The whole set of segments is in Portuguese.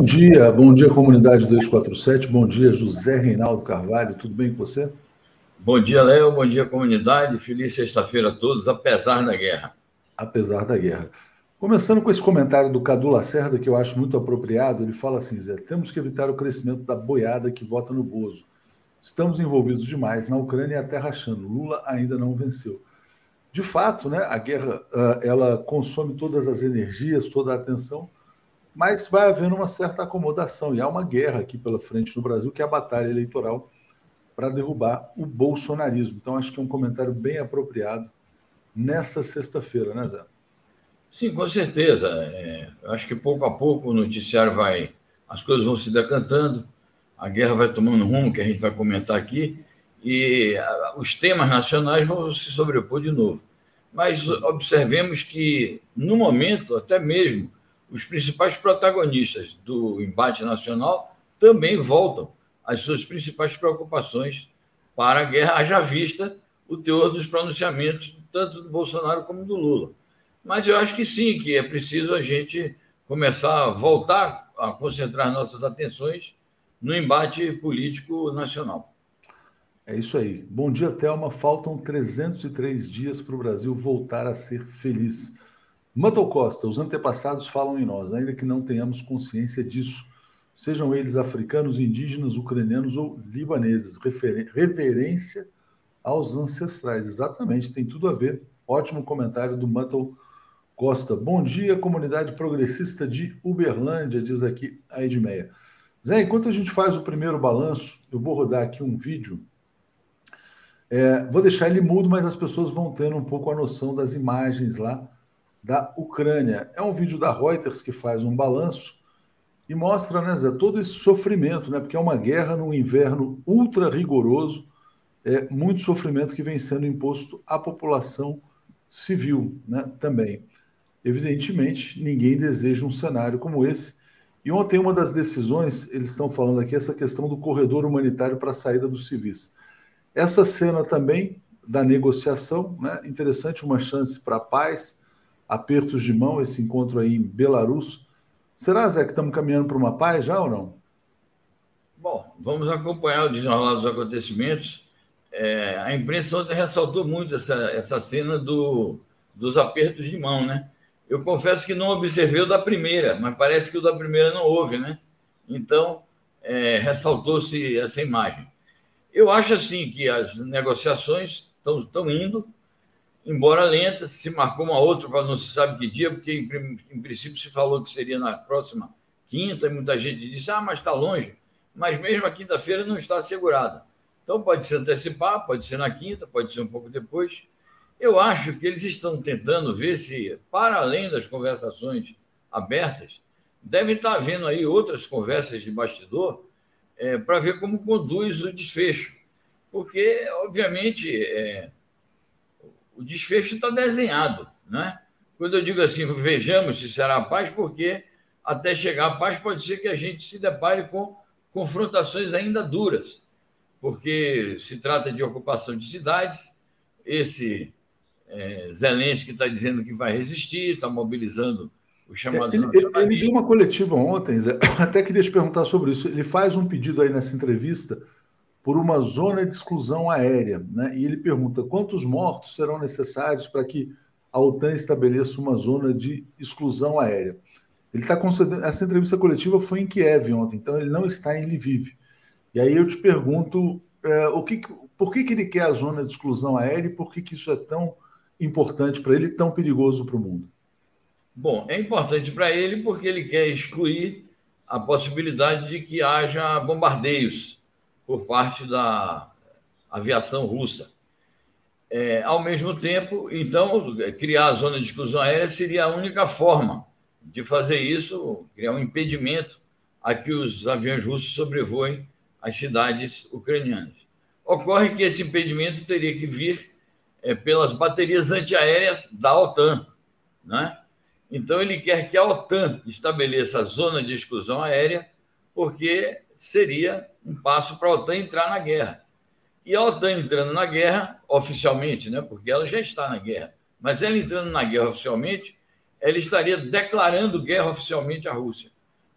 Bom dia, bom dia, comunidade 247, bom dia, José Reinaldo Carvalho, tudo bem com você? Bom dia, Léo, bom dia, comunidade, feliz sexta-feira a todos, apesar da guerra. Apesar da guerra. Começando com esse comentário do Cadu Lacerda, que eu acho muito apropriado, ele fala assim, Zé, temos que evitar o crescimento da boiada que vota no Bozo. Estamos envolvidos demais na Ucrânia e até rachando. Lula ainda não venceu. De fato, né, a guerra ah, ela consome todas as energias, toda a atenção, mas vai havendo uma certa acomodação. E há uma guerra aqui pela frente no Brasil, que é a batalha eleitoral para derrubar o bolsonarismo. Então, acho que é um comentário bem apropriado nessa sexta-feira, né, Zé? Sim, com certeza. É, acho que pouco a pouco o noticiário vai. As coisas vão se decantando, a guerra vai tomando rumo, que a gente vai comentar aqui, e os temas nacionais vão se sobrepor de novo. Mas observemos que, no momento, até mesmo os principais protagonistas do embate nacional também voltam às suas principais preocupações para a guerra, haja vista o teor dos pronunciamentos tanto do Bolsonaro como do Lula. Mas eu acho que sim, que é preciso a gente começar a voltar a concentrar nossas atenções no embate político nacional. É isso aí. Bom dia, Thelma. Faltam 303 dias para o Brasil voltar a ser feliz. Mato Costa, os antepassados falam em nós, ainda que não tenhamos consciência disso. Sejam eles africanos, indígenas, ucranianos ou libaneses. reverência aos ancestrais. Exatamente, tem tudo a ver. Ótimo comentário do Mato Costa. Bom dia, comunidade progressista de Uberlândia, diz aqui a Edmeia. Zé, enquanto a gente faz o primeiro balanço, eu vou rodar aqui um vídeo. É, vou deixar ele mudo, mas as pessoas vão tendo um pouco a noção das imagens lá da Ucrânia. É um vídeo da Reuters que faz um balanço e mostra, né, Zé, todo esse sofrimento, né? Porque é uma guerra num inverno ultra rigoroso, é muito sofrimento que vem sendo imposto à população civil, né? Também. Evidentemente, ninguém deseja um cenário como esse. E ontem, uma das decisões, eles estão falando aqui, essa questão do corredor humanitário para a saída dos civis. Essa cena também da negociação, né? interessante, uma chance para paz, apertos de mão, esse encontro aí em Belarus. Será, Zé, que estamos caminhando para uma paz já ou não? Bom, vamos acompanhar o desenrolar dos acontecimentos. É, a imprensa ontem ressaltou muito essa, essa cena do, dos apertos de mão, né? Eu confesso que não observei o da primeira, mas parece que o da primeira não houve, né? Então, é, ressaltou-se essa imagem. Eu acho assim que as negociações estão indo, embora lenta, se marcou uma outra para não se sabe que dia, porque em, em, princípio se falou que seria na próxima quinta, e muita gente disse, ah, mas está longe. Mas mesmo a quinta-feira não está assegurada. Então pode se antecipar, pode ser na quinta, pode ser um pouco depois. Eu acho que eles estão tentando ver se, para além das conversações abertas, devem estar havendo aí outras conversas de bastidor é, para ver como conduz o desfecho. Porque, obviamente, é, o desfecho está desenhado. Né? Quando eu digo assim, vejamos se será a paz, porque até chegar à paz pode ser que a gente se depare com confrontações ainda duras, porque se trata de ocupação de cidades, esse é, Zelensky está dizendo que vai resistir, está mobilizando os chamados. Ele, ele, ele, deu uma coletiva ontem, Zé, até queria te perguntar sobre isso. Ele faz um pedido aí nessa entrevista por uma zona de exclusão aérea. Né? E ele pergunta quantos mortos serão necessários para que a OTAN estabeleça uma zona de exclusão aérea. Ele está concedendo. Essa entrevista coletiva foi em Kiev ontem, então ele não está em Lviv. E aí eu te pergunto é, o que, por que, que ele quer a zona de exclusão aérea e por que, que isso é tão importante para ele e tão perigoso para o mundo? Bom, é importante para ele porque ele quer excluir a possibilidade de que haja bombardeios por parte da aviação russa. É, ao mesmo tempo, então, criar a zona de exclusão aérea seria a única forma de fazer isso, criar um impedimento a que os aviões russos sobrevoem as cidades ucranianas. Ocorre que esse impedimento teria que vir é, pelas baterias antiaéreas da OTAN. Né? Então, ele quer que a OTAN estabeleça a zona de exclusão aérea, porque seria um passo para a OTAN entrar na guerra. E a OTAN entrando na guerra, oficialmente, né, porque ela já está na guerra, mas ela entrando na guerra oficialmente, ela estaria declarando guerra oficialmente à Rússia.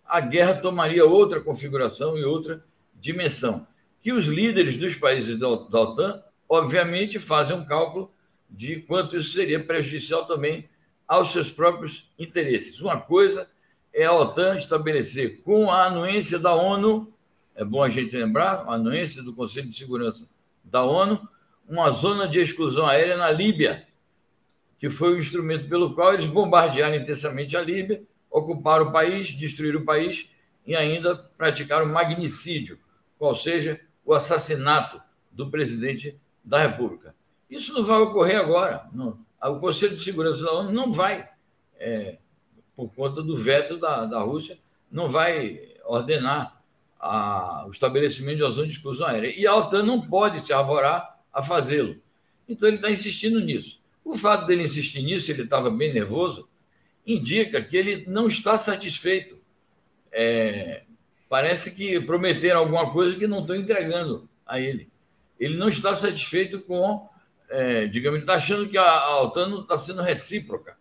a guerra tomaria outra configuração e outra dimensão. Que os líderes dos países da OTAN, obviamente, fazem um cálculo de quanto isso seria prejudicial também aos seus próprios interesses. Uma coisa é a OTAN estabelecer com a anuência da ONU, é bom a gente lembrar, a anuência do Conselho de Segurança da ONU, uma zona de exclusão aérea na Líbia, que foi o instrumento pelo qual eles bombardearam intensamente a Líbia, ocuparam o país, destruíram o país e ainda praticaram magnicídio, qual seja o assassinato do presidente da República. Isso não vai ocorrer agora. Não. O Conselho de Segurança da ONU não vai, é, por conta do veto da, da Rússia, não vai ordenar a, o estabelecimento de uma zona de exclusão aérea. E a OTAN não pode se arvorar a fazê-lo. Então ele está insistindo nisso. O fato dele insistir nisso, ele estava bem nervoso, indica que ele não está satisfeito. É, parece que prometeram alguma coisa que não estão entregando a ele. Ele não está satisfeito com, é, digamos, ele está achando que a, a OTAN está sendo recíproca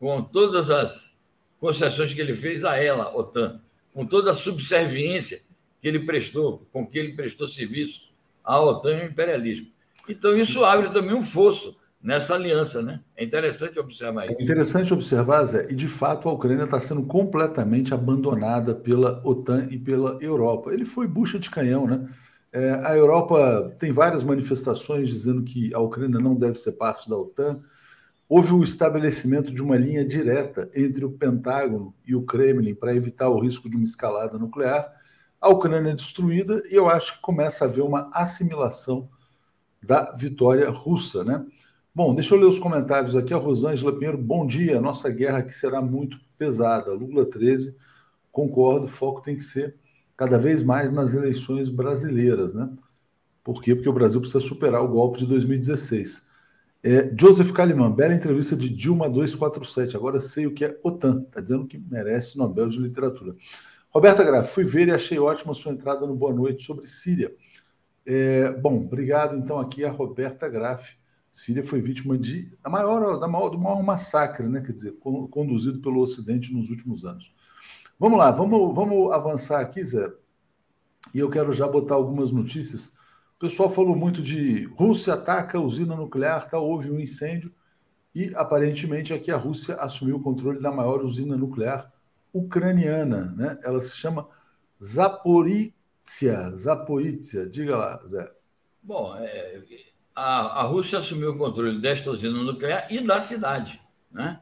com todas as concessões que ele fez a ela, OTAN, com toda a subserviência que ele prestou, com que ele prestou serviços à OTAN e ao imperialismo. Então, isso abre também um fosso nessa aliança, né? É interessante observar isso. É interessante observar, Zé, e de fato a Ucrânia está sendo completamente abandonada pela OTAN e pela Europa. Ele foi bucha de canhão, né? É, a Europa tem várias manifestações dizendo que a Ucrânia não deve ser parte da OTAN. Houve o estabelecimento de uma linha direta entre o Pentágono e o Kremlin para evitar o risco de uma escalada nuclear. A Ucrânia é destruída e eu acho que começa a haver uma assimilação da vitória russa, né? Bom, deixa eu ler os comentários aqui. A Rosângela Pinheiro, bom dia. Nossa guerra aqui será muito pesada. Lula 13, concordo, o foco tem que ser cada vez mais nas eleições brasileiras, né? Por quê? Porque o Brasil precisa superar o golpe de 2016. É, Joseph Kalimann, bela entrevista de Dilma 247. Agora sei o que é OTAN. Está dizendo que merece Nobel de Literatura. Roberta Graf, fui ver e achei ótima sua entrada no Boa Noite sobre Síria. É, bom, obrigado então aqui a Roberta Graf Síria foi vítima de a maior, da maior, do maior massacre, né? quer dizer, conduzido pelo Ocidente nos últimos anos. Vamos lá, vamos, vamos avançar aqui, Zé. E eu quero já botar algumas notícias. O pessoal falou muito de Rússia ataca a usina nuclear, tá, houve um incêndio, e aparentemente aqui a Rússia assumiu o controle da maior usina nuclear ucraniana. Né? Ela se chama Zaporizhia. Zaporizhia, diga lá, Zé. Bom, é, a, a Rússia assumiu o controle desta usina nuclear e da cidade. Né?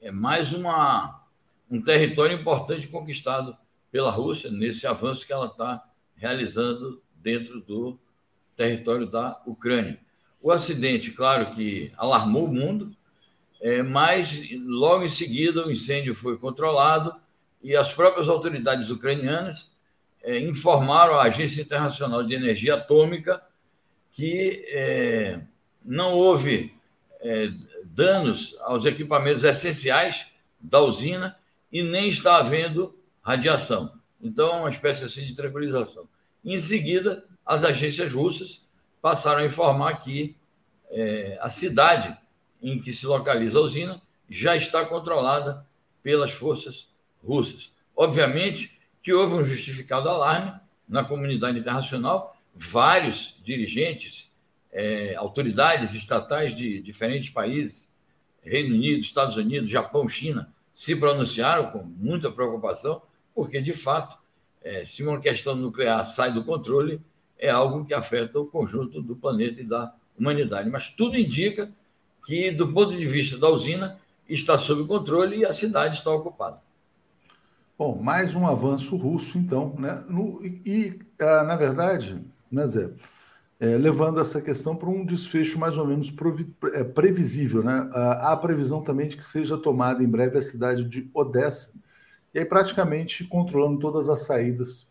É mais uma, um território importante conquistado pela Rússia nesse avanço que ela está realizando dentro do território da Ucrânia. O acidente, claro que alarmou o mundo, é, mas logo em seguida o incêndio foi controlado e as próprias autoridades ucranianas é, informaram a Agência Internacional de Energia Atômica que é, não houve é, danos aos equipamentos essenciais da usina e nem está havendo radiação. Então, é uma espécie assim de tranquilização. Em seguida, as agências russas passaram a informar que é, a cidade em que se localiza a usina já está controlada pelas forças russas. Obviamente que houve um justificado alarme na comunidade internacional vários dirigentes, é, autoridades estatais de diferentes países, Reino Unido, Estados Unidos, Japão, China, se pronunciaram com muita preocupação, porque, de fato, é, se uma questão nuclear sai do controle, é algo que afeta o conjunto do planeta e da humanidade. Mas tudo indica que, do ponto de vista da usina, está sob controle e a cidade está ocupada. Bom, mais um avanço russo, então, né? No, e, ah, na verdade, né, Zé? É, levando essa questão para um desfecho mais ou menos é, previsível. Né? Há a previsão também de que seja tomada em breve a cidade de Odessa, e aí praticamente controlando todas as saídas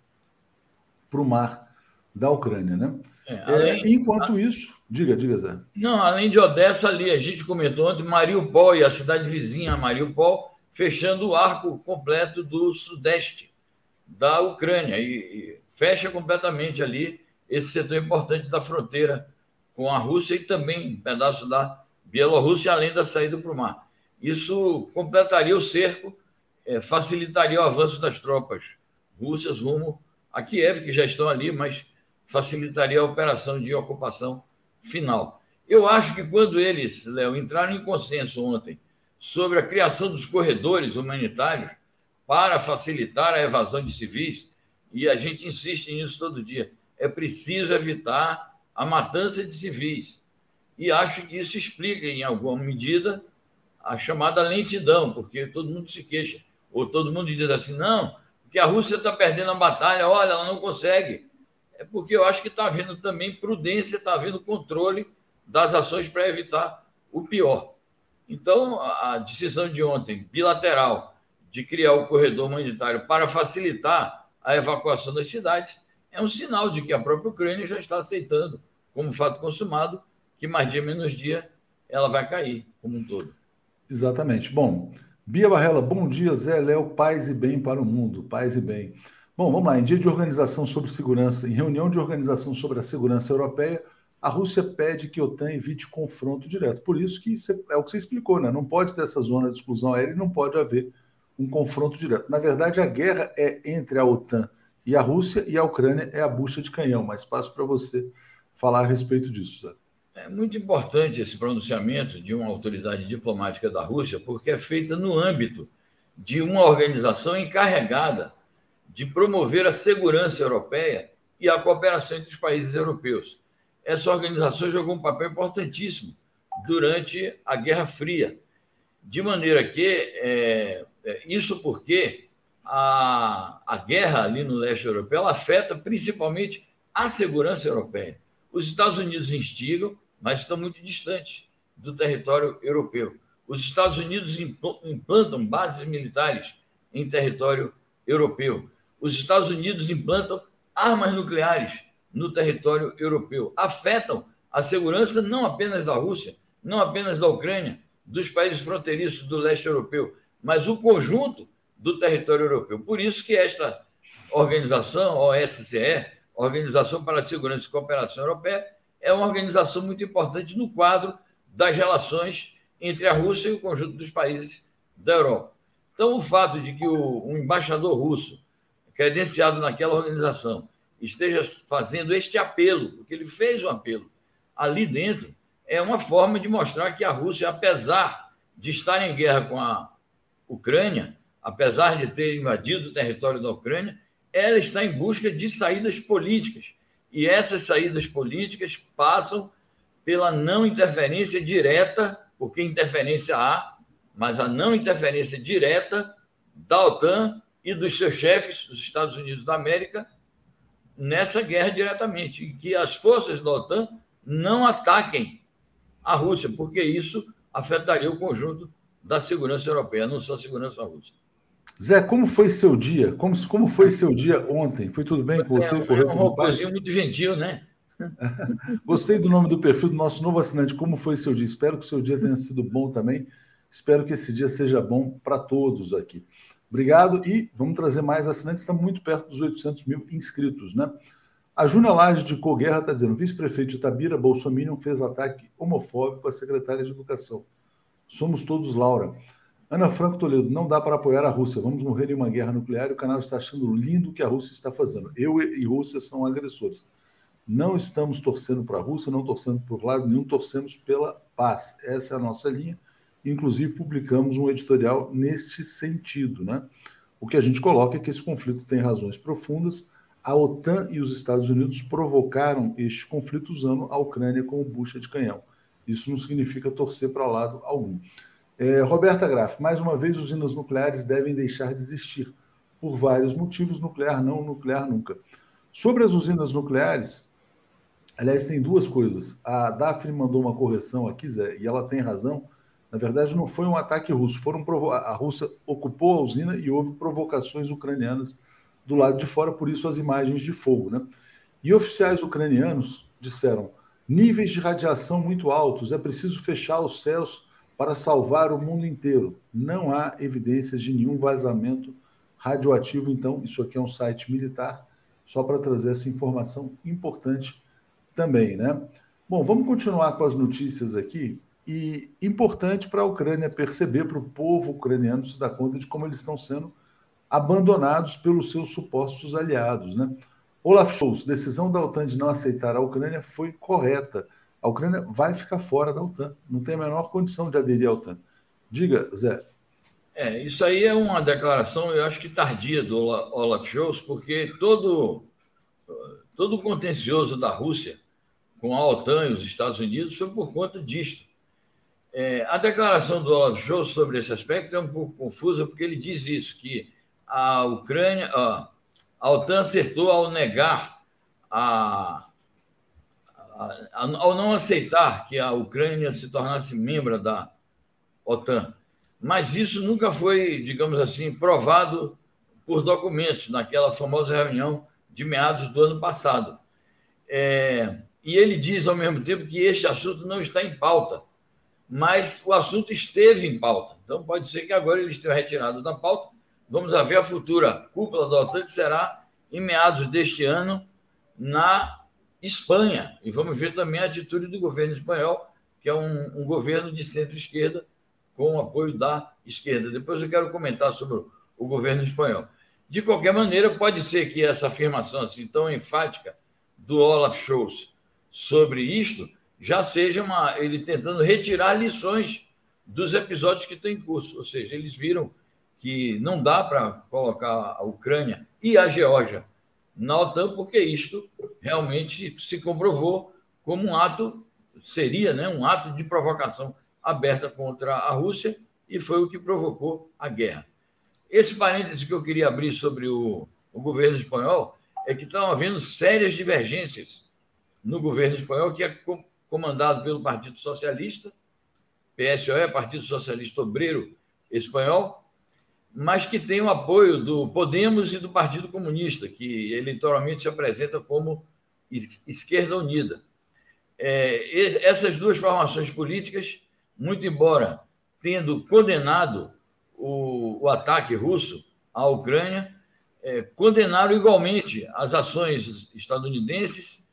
para o mar da Ucrânia. Né? É, é além, é, enquanto isso, diga, diga, Zé. Não, além de Odessa, ali, a gente comentou ontem, Mariupol e a cidade vizinha, Mariupol, fechando o arco completo do sudeste da Ucrânia, e, e fecha completamente ali esse setor importante da fronteira com a Rússia e também um pedaço da Bielorrússia, além da saída para o mar. Isso completaria o cerco é, facilitaria o avanço das tropas russas rumo a Kiev, que já estão ali, mas facilitaria a operação de ocupação final. Eu acho que quando eles, Léo, entraram em consenso ontem sobre a criação dos corredores humanitários para facilitar a evasão de civis, e a gente insiste nisso todo dia, é preciso evitar a matança de civis. E acho que isso explica, em alguma medida, a chamada lentidão, porque todo mundo se queixa, ou todo mundo diz assim: não, que a Rússia está perdendo a batalha, olha, ela não consegue. É porque eu acho que está havendo também prudência, está havendo controle das ações para evitar o pior. Então, a decisão de ontem, bilateral, de criar o corredor humanitário para facilitar a evacuação das cidades, é um sinal de que a própria Ucrânia já está aceitando, como fato consumado, que mais dia menos dia ela vai cair como um todo. Exatamente. Bom, Bia Barrela, bom dia, Zé Léo, paz e bem para o mundo, paz e bem. Bom, vamos lá. Em dia de organização sobre segurança, em reunião de organização sobre a segurança europeia, a Rússia pede que a OTAN evite confronto direto. Por isso que é o que você explicou, né? Não pode ter essa zona de exclusão aérea e não pode haver um confronto direto. Na verdade, a guerra é entre a OTAN e a Rússia e a Ucrânia é a bucha de canhão. Mas passo para você falar a respeito disso. É muito importante esse pronunciamento de uma autoridade diplomática da Rússia, porque é feita no âmbito de uma organização encarregada de promover a segurança europeia e a cooperação entre os países europeus. Essa organização jogou um papel importantíssimo durante a Guerra Fria, de maneira que é, é, isso porque a, a guerra ali no leste europeu afeta principalmente a segurança europeia. Os Estados Unidos instigam, mas estão muito distantes do território europeu. Os Estados Unidos implantam bases militares em território europeu. Os Estados Unidos implantam armas nucleares no território europeu. Afetam a segurança não apenas da Rússia, não apenas da Ucrânia, dos países fronteiriços do leste europeu, mas o conjunto do território europeu. Por isso que esta organização, OSCE, Organização para a Segurança e Cooperação Europeia, é uma organização muito importante no quadro das relações entre a Rússia e o conjunto dos países da Europa. Então, o fato de que o, um embaixador russo, credenciado naquela organização, esteja fazendo este apelo, porque ele fez um apelo. Ali dentro, é uma forma de mostrar que a Rússia, apesar de estar em guerra com a Ucrânia, apesar de ter invadido o território da Ucrânia, ela está em busca de saídas políticas. E essas saídas políticas passam pela não interferência direta, porque interferência há, mas a não interferência direta da OTAN e dos seus chefes, dos Estados Unidos da América, nessa guerra diretamente. E que as forças da OTAN não ataquem a Rússia, porque isso afetaria o conjunto da segurança europeia, não só a segurança russa. Zé, como foi seu dia? Como, como foi seu dia ontem? Foi tudo bem com você? É, Correu é um muito gentil, né? Gostei do nome do perfil do nosso novo assinante. Como foi seu dia? Espero que o seu dia tenha sido bom também. Espero que esse dia seja bom para todos aqui. Obrigado e vamos trazer mais assinantes. Estamos muito perto dos 800 mil inscritos, né? A Júnia Laje de Coguerra está dizendo: vice-prefeito de Itabira, Bolsonaro fez ataque homofóbico à secretária de Educação. Somos todos Laura. Ana Franco Toledo, não dá para apoiar a Rússia. Vamos morrer em uma guerra nuclear e o canal está achando lindo o que a Rússia está fazendo. Eu e Rússia são agressores. Não estamos torcendo para a Rússia, não torcendo por lado nenhum, torcemos pela paz. Essa é a nossa linha. Inclusive, publicamos um editorial neste sentido. Né? O que a gente coloca é que esse conflito tem razões profundas. A OTAN e os Estados Unidos provocaram este conflito usando a Ucrânia como bucha de canhão. Isso não significa torcer para lado algum. É, Roberta Graff, mais uma vez, usinas nucleares devem deixar de existir. Por vários motivos, nuclear não, nuclear nunca. Sobre as usinas nucleares, aliás, tem duas coisas. A Daphne mandou uma correção aqui, Zé, e ela tem razão. Na verdade, não foi um ataque russo. Foram provo... A Rússia ocupou a usina e houve provocações ucranianas do lado de fora, por isso as imagens de fogo. Né? E oficiais ucranianos disseram: níveis de radiação muito altos, é preciso fechar os céus para salvar o mundo inteiro. Não há evidências de nenhum vazamento radioativo, então, isso aqui é um site militar, só para trazer essa informação importante também, né? Bom, vamos continuar com as notícias aqui. E importante para a Ucrânia perceber, para o povo ucraniano se dar conta de como eles estão sendo abandonados pelos seus supostos aliados. Né? Olaf Scholz, decisão da OTAN de não aceitar a Ucrânia foi correta. A Ucrânia vai ficar fora da OTAN, não tem a menor condição de aderir à OTAN. Diga, Zé. É, isso aí é uma declaração, eu acho que tardia do Olaf Scholz, porque todo, todo o contencioso da Rússia com a OTAN e os Estados Unidos foi por conta disto. É, a declaração do Olaf Scholz sobre esse aspecto é um pouco confusa, porque ele diz isso, que a Ucrânia, a, a OTAN acertou ao negar, a, a, ao não aceitar que a Ucrânia se tornasse membro da OTAN. Mas isso nunca foi, digamos assim, provado por documentos naquela famosa reunião de meados do ano passado. É, e ele diz, ao mesmo tempo, que este assunto não está em pauta mas o assunto esteve em pauta. Então, pode ser que agora ele esteja retirado da pauta. Vamos ver a futura cúpula da OTAN, que será em meados deste ano na Espanha. E vamos ver também a atitude do governo espanhol, que é um, um governo de centro-esquerda, com o apoio da esquerda. Depois eu quero comentar sobre o, governo espanhol. De qualquer maneira, pode ser que essa afirmação assim tão enfática do Olaf Scholz sobre isto já seja uma, ele tentando retirar lições dos episódios que estão em curso. Ou seja, eles viram que não dá para colocar a Ucrânia e a Geórgia na OTAN, porque isto realmente se comprovou como um ato, seria né, um ato de provocação aberta contra a Rússia e foi o que provocou a guerra. Esse parêntese que eu queria abrir sobre o, o governo espanhol é que estão havendo sérias divergências no governo espanhol, que é comandado pelo Partido Socialista, PSOE, Partido Socialista Obreiro Espanhol, mas que tem o apoio do Podemos e do Partido Comunista, que eleitoralmente se apresenta como esquerda unida. É, essas duas formações políticas, muito embora tendo condenado o, o ataque russo à Ucrânia, é, condenaram igualmente as ações estadunidenses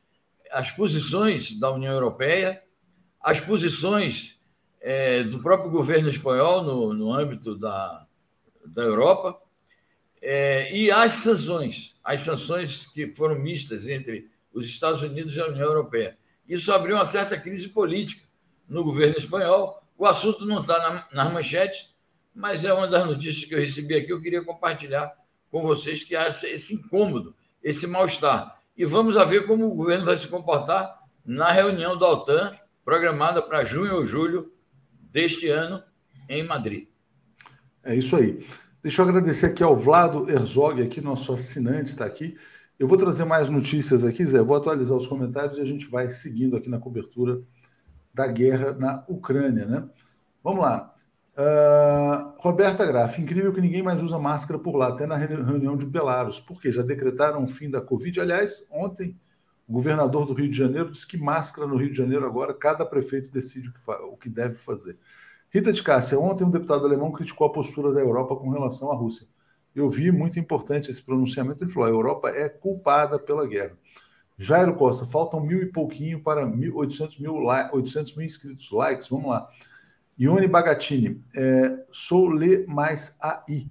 as posições da União Europeia, as posições é, do próprio governo espanhol no, no âmbito da, da Europa é, e as sanções, as sanções que foram mistas entre os Estados Unidos e a União Europeia. Isso abriu uma certa crise política no governo espanhol. O assunto não está na, nas manchetes, mas é uma das notícias que eu recebi aqui. Eu queria compartilhar com vocês que há esse incômodo, esse mal-estar e vamos ver como o governo vai se comportar na reunião da OTAN, programada para junho ou julho deste ano, em Madrid. É isso aí. Deixa eu agradecer aqui ao Vlado Herzog, aqui, nosso assinante, está aqui. Eu vou trazer mais notícias aqui, Zé. Vou atualizar os comentários e a gente vai seguindo aqui na cobertura da guerra na Ucrânia, né? Vamos lá. Uh, Roberta Graff, incrível que ninguém mais usa máscara por lá, até na reunião de Belarus. Por quê? Já decretaram o fim da Covid. Aliás, ontem o governador do Rio de Janeiro disse que máscara no Rio de Janeiro agora, cada prefeito decide o que, o que deve fazer. Rita de Cássia, ontem um deputado alemão criticou a postura da Europa com relação à Rússia. Eu vi, muito importante esse pronunciamento, ele falou, a Europa é culpada pela guerra. Jairo Costa, faltam mil e pouquinho para 800 mil, 800 mil inscritos, likes, vamos lá. Ione Bagatini, é, sou Le Mais AI.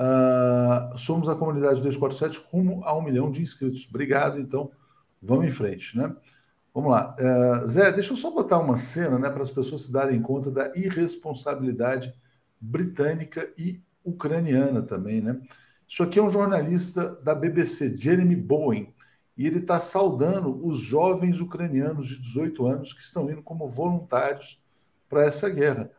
Uh, somos a comunidade 247 rumo a um milhão de inscritos. Obrigado, então vamos em frente, né? Vamos lá. Uh, Zé, deixa eu só botar uma cena né, para as pessoas se darem conta da irresponsabilidade britânica e ucraniana também, né? Isso aqui é um jornalista da BBC, Jeremy Bowen, e ele está saudando os jovens ucranianos de 18 anos que estão indo como voluntários para essa guerra.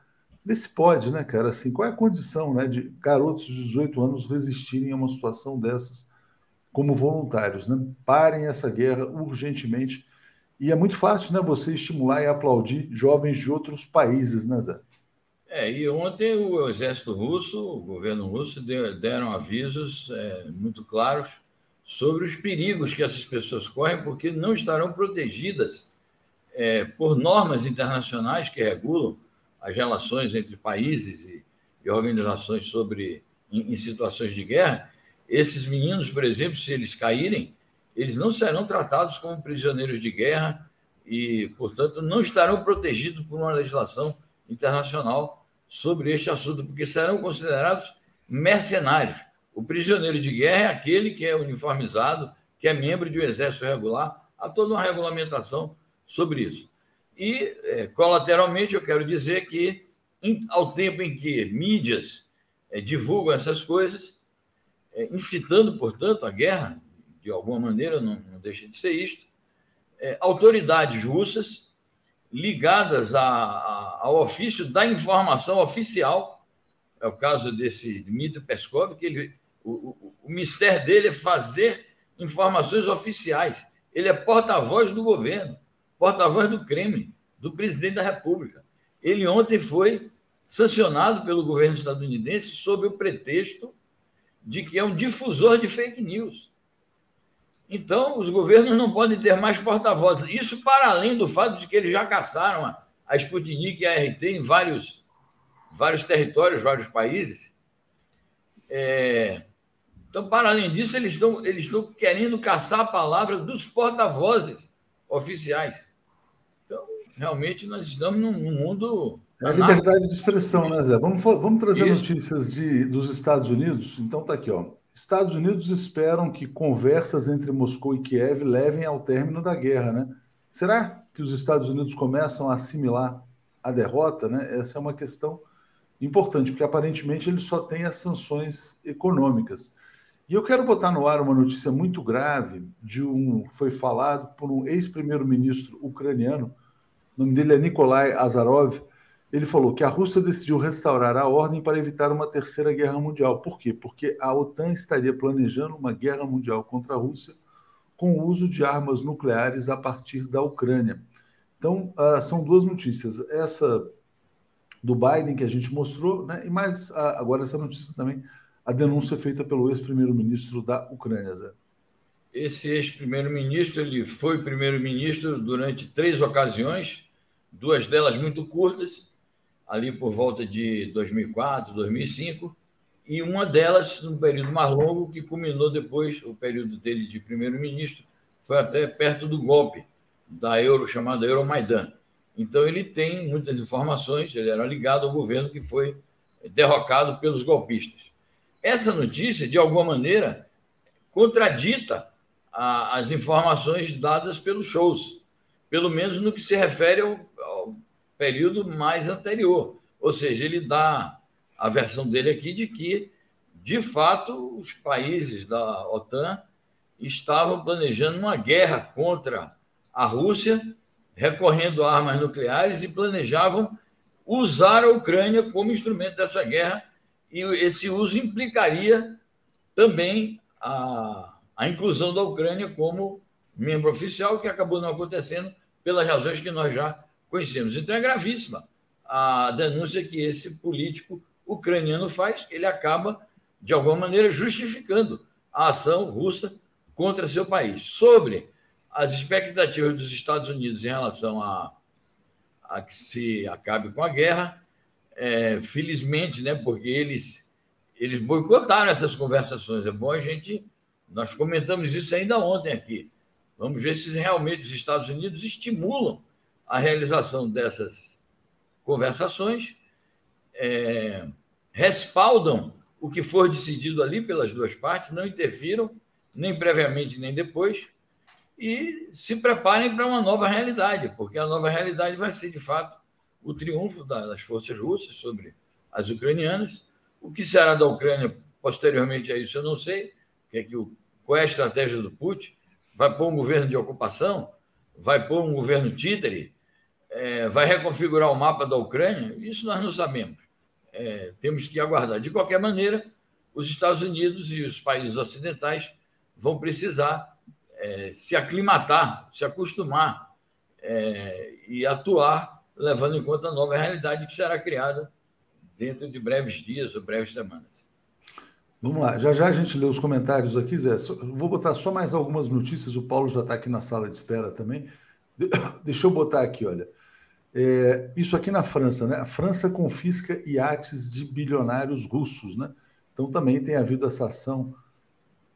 Vê se pode, né, cara? Assim, qual é a condição né, de garotos de 18 anos resistirem a uma situação dessas como voluntários? Né? Parem essa guerra urgentemente. E é muito fácil né, você estimular e aplaudir jovens de outros países, né, Zé? É, e ontem o exército russo, o governo russo, deram avisos é, muito claros sobre os perigos que essas pessoas correm, porque não estarão protegidas é, por normas internacionais que regulam as relações entre países e, e organizações sobre em, em, situações de guerra, esses meninos, por exemplo, se eles caírem, eles não serão tratados como prisioneiros de guerra e, portanto, não estarão protegidos por uma legislação internacional sobre este assunto, porque serão considerados mercenários. O prisioneiro de guerra é aquele que é uniformizado, que é membro de um exército regular. Há toda uma regulamentação sobre isso. E, é, colateralmente, eu quero dizer que, em, ao tempo em que mídias é, divulgam essas coisas, é, incitando, portanto, a guerra, de alguma maneira, não, não deixa de ser isto, é, autoridades russas ligadas a, a, ao ofício da informação oficial, é o caso desse Dmitry Peskov, que ele, o, o, o mistério dele é fazer informações oficiais. Ele é porta-voz do governo, porta-voz do Kremlin, do presidente da República. Ele ontem foi sancionado pelo governo estadunidense sob o pretexto de que é um difusor de fake news. Então, os governos não podem ter mais porta-vozes. Isso para além do fato de que eles já caçaram a, a Sputnik e a RT em vários, vários territórios, vários países. É... Então, para além disso, eles estão, eles estão querendo caçar a palavra dos porta-vozes oficiais. Realmente, nós estamos num mundo. É a liberdade de expressão, né, Zé? Vamos, vamos trazer Isso. notícias de, dos Estados Unidos. Então, tá aqui, ó. Estados Unidos esperam que conversas entre Moscou e Kiev levem ao término da guerra, né? Será que os Estados Unidos começam a assimilar a derrota, né? Essa é uma questão importante, porque aparentemente ele só tem as sanções econômicas. E eu quero botar no ar uma notícia muito grave de um foi falado por um ex-primeiro-ministro ucraniano, o nome dele é Nikolai Azarov, ele falou que a Rússia decidiu restaurar a ordem para evitar uma terceira guerra mundial. Por quê? Porque a OTAN estaria planejando uma guerra mundial contra a Rússia com o uso de armas nucleares a partir da Ucrânia. Então, uh, são duas notícias. Essa do Biden que a gente mostrou, né? e mais uh, agora essa notícia também, a denúncia feita pelo ex-primeiro-ministro da Ucrânia, Zé. Esse ex-primeiro-ministro, ele foi primeiro-ministro durante três ocasiões, duas delas muito curtas, ali por volta de 2004, 2005, e uma delas num período mais longo, que culminou depois, o período dele de primeiro-ministro, foi até perto do golpe da Euro, chamada Euromaidan. Então, ele tem muitas informações, ele era ligado ao governo que foi derrocado pelos golpistas. Essa notícia, de alguma maneira, contradita a, as informações dadas pelos shows, pelo menos no que se refere ao, período mais anterior. Ou seja, ele dá a versão dele aqui de que, de fato, os países da OTAN estavam planejando uma guerra contra a Rússia, recorrendo a armas nucleares e planejavam usar a Ucrânia como instrumento dessa guerra, e esse uso implicaria também a, a inclusão da Ucrânia como membro oficial, que acabou não acontecendo pelas razões que nós já conhecemos. Então é gravíssima a denúncia que esse político ucraniano faz, ele acaba, de alguma maneira, justificando a ação russa contra seu país. Sobre as expectativas dos Estados Unidos em relação a, a que se acabe com a guerra, é, felizmente, né, porque eles, eles boicotaram essas conversações. É bom a gente. Nós comentamos isso ainda ontem aqui. Vamos ver se realmente os Estados Unidos estimulam a realização dessas conversações, é, respaldam o que for decidido ali pelas duas partes, não interfiram, nem previamente nem depois, e se preparem para uma nova realidade, porque a nova realidade vai ser, de fato, o triunfo das forças russas sobre as ucranianas. O que será da Ucrânia posteriormente a isso, eu não sei. Que é que o, qual é a estratégia do Putin? Vai pôr um governo de ocupação? Vai pôr um governo títere? É, vai reconfigurar o mapa da Ucrânia? Isso nós não sabemos. É, temos que aguardar. De qualquer maneira, os Estados Unidos e os países ocidentais vão precisar é, se aclimatar, se acostumar é, e atuar, levando em conta a nova realidade que será criada dentro de breves dias ou breves semanas. Vamos lá, já já a gente lê os comentários aqui, Zé. Vou botar só mais algumas notícias, o Paulo já está aqui na sala de espera também. Deixa eu botar aqui, olha. É, isso aqui na França, né? A França confisca iates de bilionários russos, né? Então também tem havido essa ação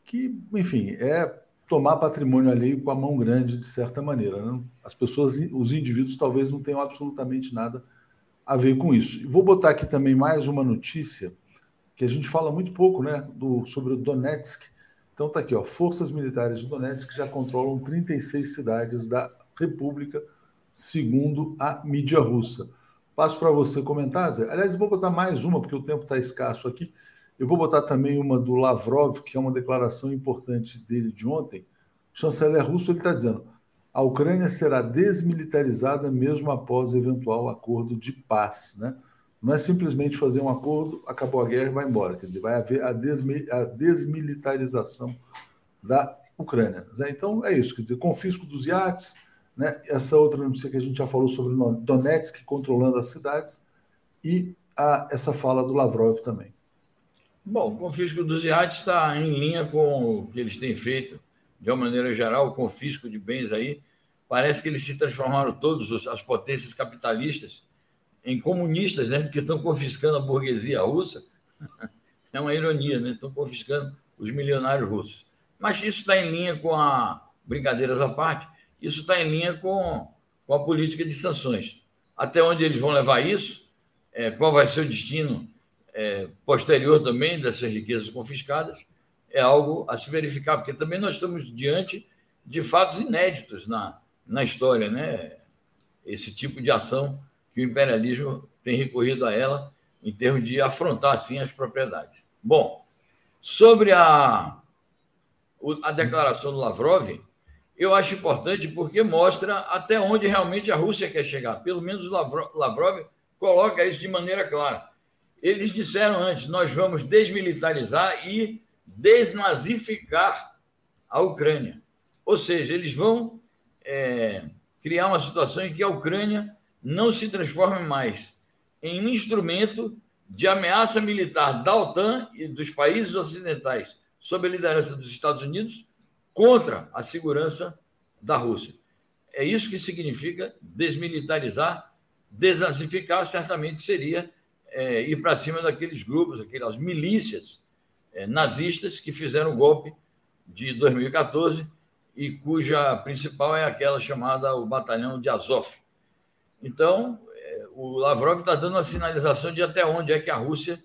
que, enfim, é tomar patrimônio alheio com a mão grande, de certa maneira. Né? As pessoas, os indivíduos, talvez não tenham absolutamente nada a ver com isso. E vou botar aqui também mais uma notícia que a gente fala muito pouco, né, do, sobre o Donetsk. Então tá aqui, ó, forças militares de Donetsk já controlam 36 cidades da República, segundo a mídia russa. Passo para você comentar, Zé. Aliás, vou botar mais uma, porque o tempo está escasso aqui. Eu vou botar também uma do Lavrov, que é uma declaração importante dele de ontem. O chanceler russo ele está dizendo: a Ucrânia será desmilitarizada mesmo após eventual acordo de paz. Né? Não é simplesmente fazer um acordo, acabou a guerra e vai embora. Quer dizer, vai haver a, desmi a desmilitarização da Ucrânia. Então é isso, quer dizer, confisco dos iates, né? essa outra notícia que a gente já falou sobre Donetsk controlando as cidades e a, essa fala do Lavrov também. Bom, o confisco dos iates está em linha com o que eles têm feito de uma maneira geral, o confisco de bens aí, parece que eles se transformaram todos, as potências capitalistas, em comunistas, né? Porque estão confiscando a burguesia russa. É uma ironia, né? Estão confiscando os milionários russos. Mas isso está em linha com a. Brincadeiras à parte, isso está em linha com, com a política de sanções. Até onde eles vão levar isso? É, qual vai ser o destino é, posterior também dessas riquezas confiscadas? é algo a se verificar, porque também nós estamos diante de fatos inéditos na, na história, né? Esse tipo de ação que o imperialismo tem recorrido a ela em termos de afrontar, assim, as propriedades. Bom, sobre a, a declaração do Lavrov, eu acho importante porque mostra até onde realmente a Rússia quer chegar. Pelo menos Lavrov coloca isso de maneira clara. Eles disseram antes: nós vamos desmilitarizar e desnazificar a Ucrânia. Ou seja, eles vão é, criar uma situação em que a Ucrânia não se transforme mais em um instrumento de ameaça militar da OTAN e dos países ocidentais, sob a liderança dos Estados Unidos, contra a segurança da Rússia. É isso que significa desmilitarizar, desnazificar, certamente seria é, ir para cima daqueles grupos, aquelas milícias é, nazistas que fizeram o golpe de 2014 e cuja principal é aquela chamada o Batalhão de Azov. Então, é, o Lavrov está dando uma sinalização de até onde é que a Rússia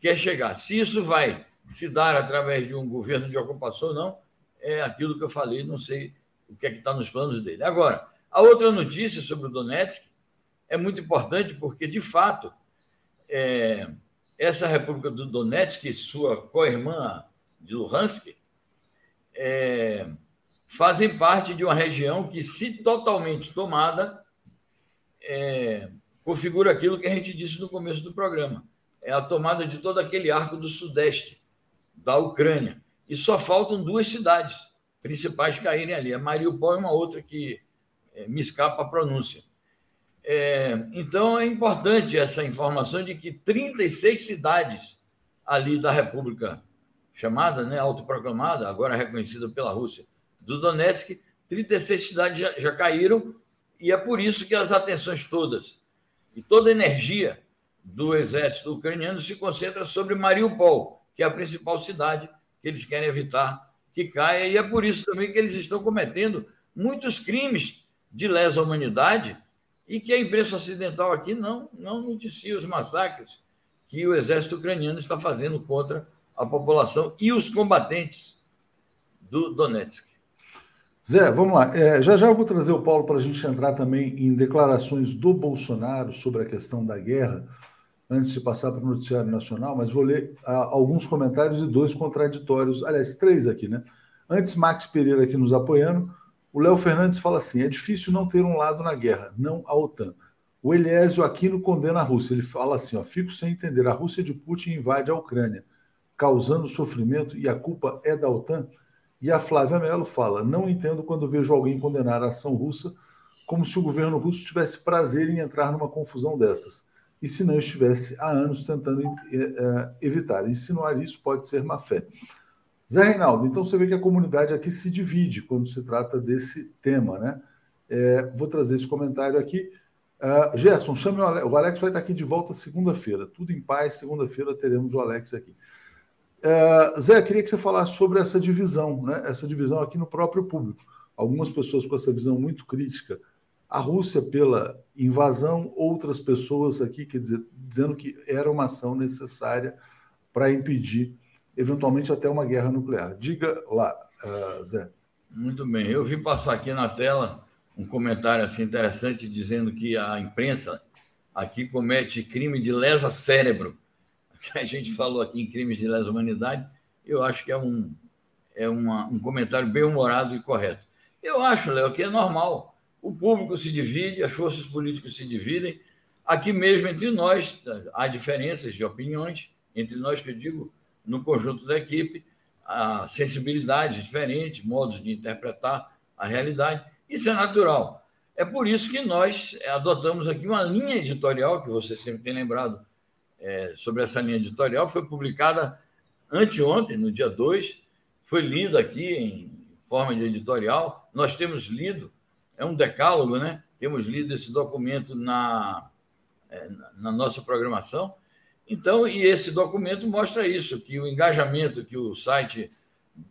quer chegar. Se isso vai se dar através de um governo de ocupação ou não, é aquilo que eu falei, não sei o que é que está nos planos dele. Agora, a outra notícia sobre o Donetsk é muito importante porque, de fato, é, essa República do Donetsk sua co-irmã de Luhansk é, fazem parte de uma região que, se totalmente tomada, é, configura aquilo que a gente disse no começo do programa. É a tomada de todo aquele arco do sudeste da Ucrânia. E só faltam duas cidades principais caírem ali. A Mariupol e uma outra que é, me escapa a pronúncia. É, então, é importante essa informação de que 36 cidades ali da República chamada, né, autoproclamada, agora reconhecida pela Rússia, do Donetsk, 36 cidades já, já caíram, e é por isso que as atenções todas e toda a energia do exército ucraniano se concentra sobre Mariupol, que é a principal cidade que eles querem evitar que caia, e é por isso também que eles estão cometendo muitos crimes de lesa humanidade e que a imprensa ocidental aqui não, não noticia os massacres que o exército ucraniano está fazendo contra a população e os combatentes do Donetsk. Zé, vamos lá. É, já já eu vou trazer o Paulo para a gente entrar também em declarações do Bolsonaro sobre a questão da guerra, antes de passar para o Noticiário Nacional, mas vou ler ah, alguns comentários e dois contraditórios, aliás, três aqui, né? Antes, Max Pereira aqui nos apoiando. O Léo Fernandes fala assim: é difícil não ter um lado na guerra, não a OTAN. O Eliésio Aquino condena a Rússia. Ele fala assim: ó, fico sem entender. A Rússia de Putin invade a Ucrânia, causando sofrimento e a culpa é da OTAN. E a Flávia Mello fala: não entendo quando vejo alguém condenar a ação russa como se o governo russo tivesse prazer em entrar numa confusão dessas. E se não estivesse há anos tentando é, evitar. Insinuar isso pode ser má fé. Zé Reinaldo, então você vê que a comunidade aqui se divide quando se trata desse tema, né? É, vou trazer esse comentário aqui. Uh, Gerson, chame o Alex. O Alex vai estar aqui de volta segunda-feira. Tudo em paz, segunda-feira teremos o Alex aqui. É, Zé, queria que você falasse sobre essa divisão, né? essa divisão aqui no próprio público. Algumas pessoas com essa visão muito crítica, a Rússia pela invasão, outras pessoas aqui quer dizer, dizendo que era uma ação necessária para impedir, eventualmente, até uma guerra nuclear. Diga lá, uh, Zé. Muito bem. Eu vi passar aqui na tela um comentário assim interessante dizendo que a imprensa aqui comete crime de lesa cérebro. A gente falou aqui em crimes de lesa humanidade. Eu acho que é um, é uma, um comentário bem humorado e correto. Eu acho, Léo, que é normal. O público se divide, as forças políticas se dividem. Aqui mesmo entre nós há diferenças de opiniões, entre nós que eu digo, no conjunto da equipe, há sensibilidades diferentes, modos de interpretar a realidade. Isso é natural. É por isso que nós adotamos aqui uma linha editorial, que você sempre tem lembrado é, sobre essa linha editorial, foi publicada anteontem, no dia 2, foi lida aqui em forma de editorial. Nós temos lido, é um decálogo, né? Temos lido esse documento na, é, na nossa programação. Então, e esse documento mostra isso, que o engajamento que o site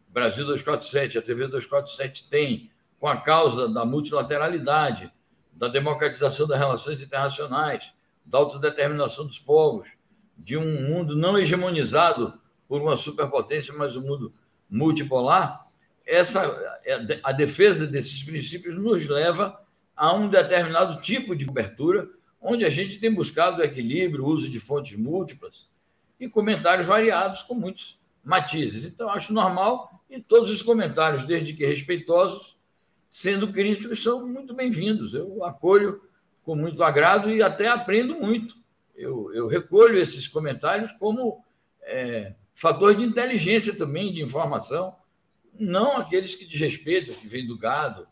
Brasil 247, a TV 247 tem com a causa da multilateralidade, da democratização das relações internacionais, da autodeterminação dos povos, de um mundo não hegemonizado por uma superpotência, mas um mundo multipolar, essa a defesa desses princípios nos leva a um determinado tipo de cobertura, onde a gente tem buscado equilíbrio, uso de fontes múltiplas e comentários variados com muitos matizes. Então, acho normal e todos os comentários, desde que respeitosos, sendo críticos, são muito bem-vindos. Eu acolho com muito agrado e até aprendo muito. Eu, eu recolho esses comentários como é, fator de inteligência também, de informação, não aqueles que desrespeitam, que vêm do gado,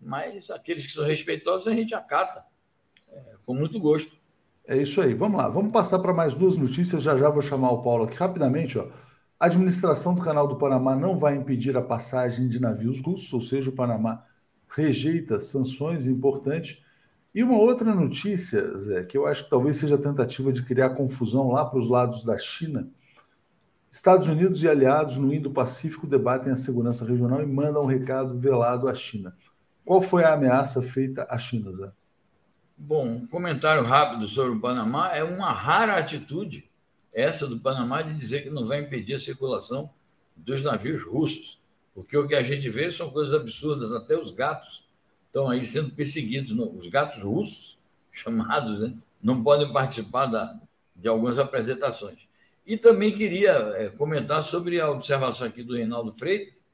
mas aqueles que são respeitosos a gente acata, é, com muito gosto. É isso aí. Vamos lá, vamos passar para mais duas notícias. Já já vou chamar o Paulo aqui rapidamente. Ó. A administração do Canal do Panamá não vai impedir a passagem de navios russos, ou seja, o Panamá rejeita sanções importantes. E uma outra notícia, Zé, que eu acho que talvez seja a tentativa de criar confusão lá para os lados da China. Estados Unidos e aliados no Indo-Pacífico debatem a segurança regional e mandam um recado velado à China. Qual foi a ameaça feita à China, Zé? Bom, um comentário rápido sobre o Panamá é uma rara atitude essa do Panamá de dizer que não vai impedir a circulação dos navios russos. Porque o que a gente vê são coisas absurdas, até os gatos estão aí sendo perseguidos. Os gatos russos, chamados, né, não podem participar da, de algumas apresentações. E também queria é, comentar sobre a observação aqui do Reinaldo Freitas,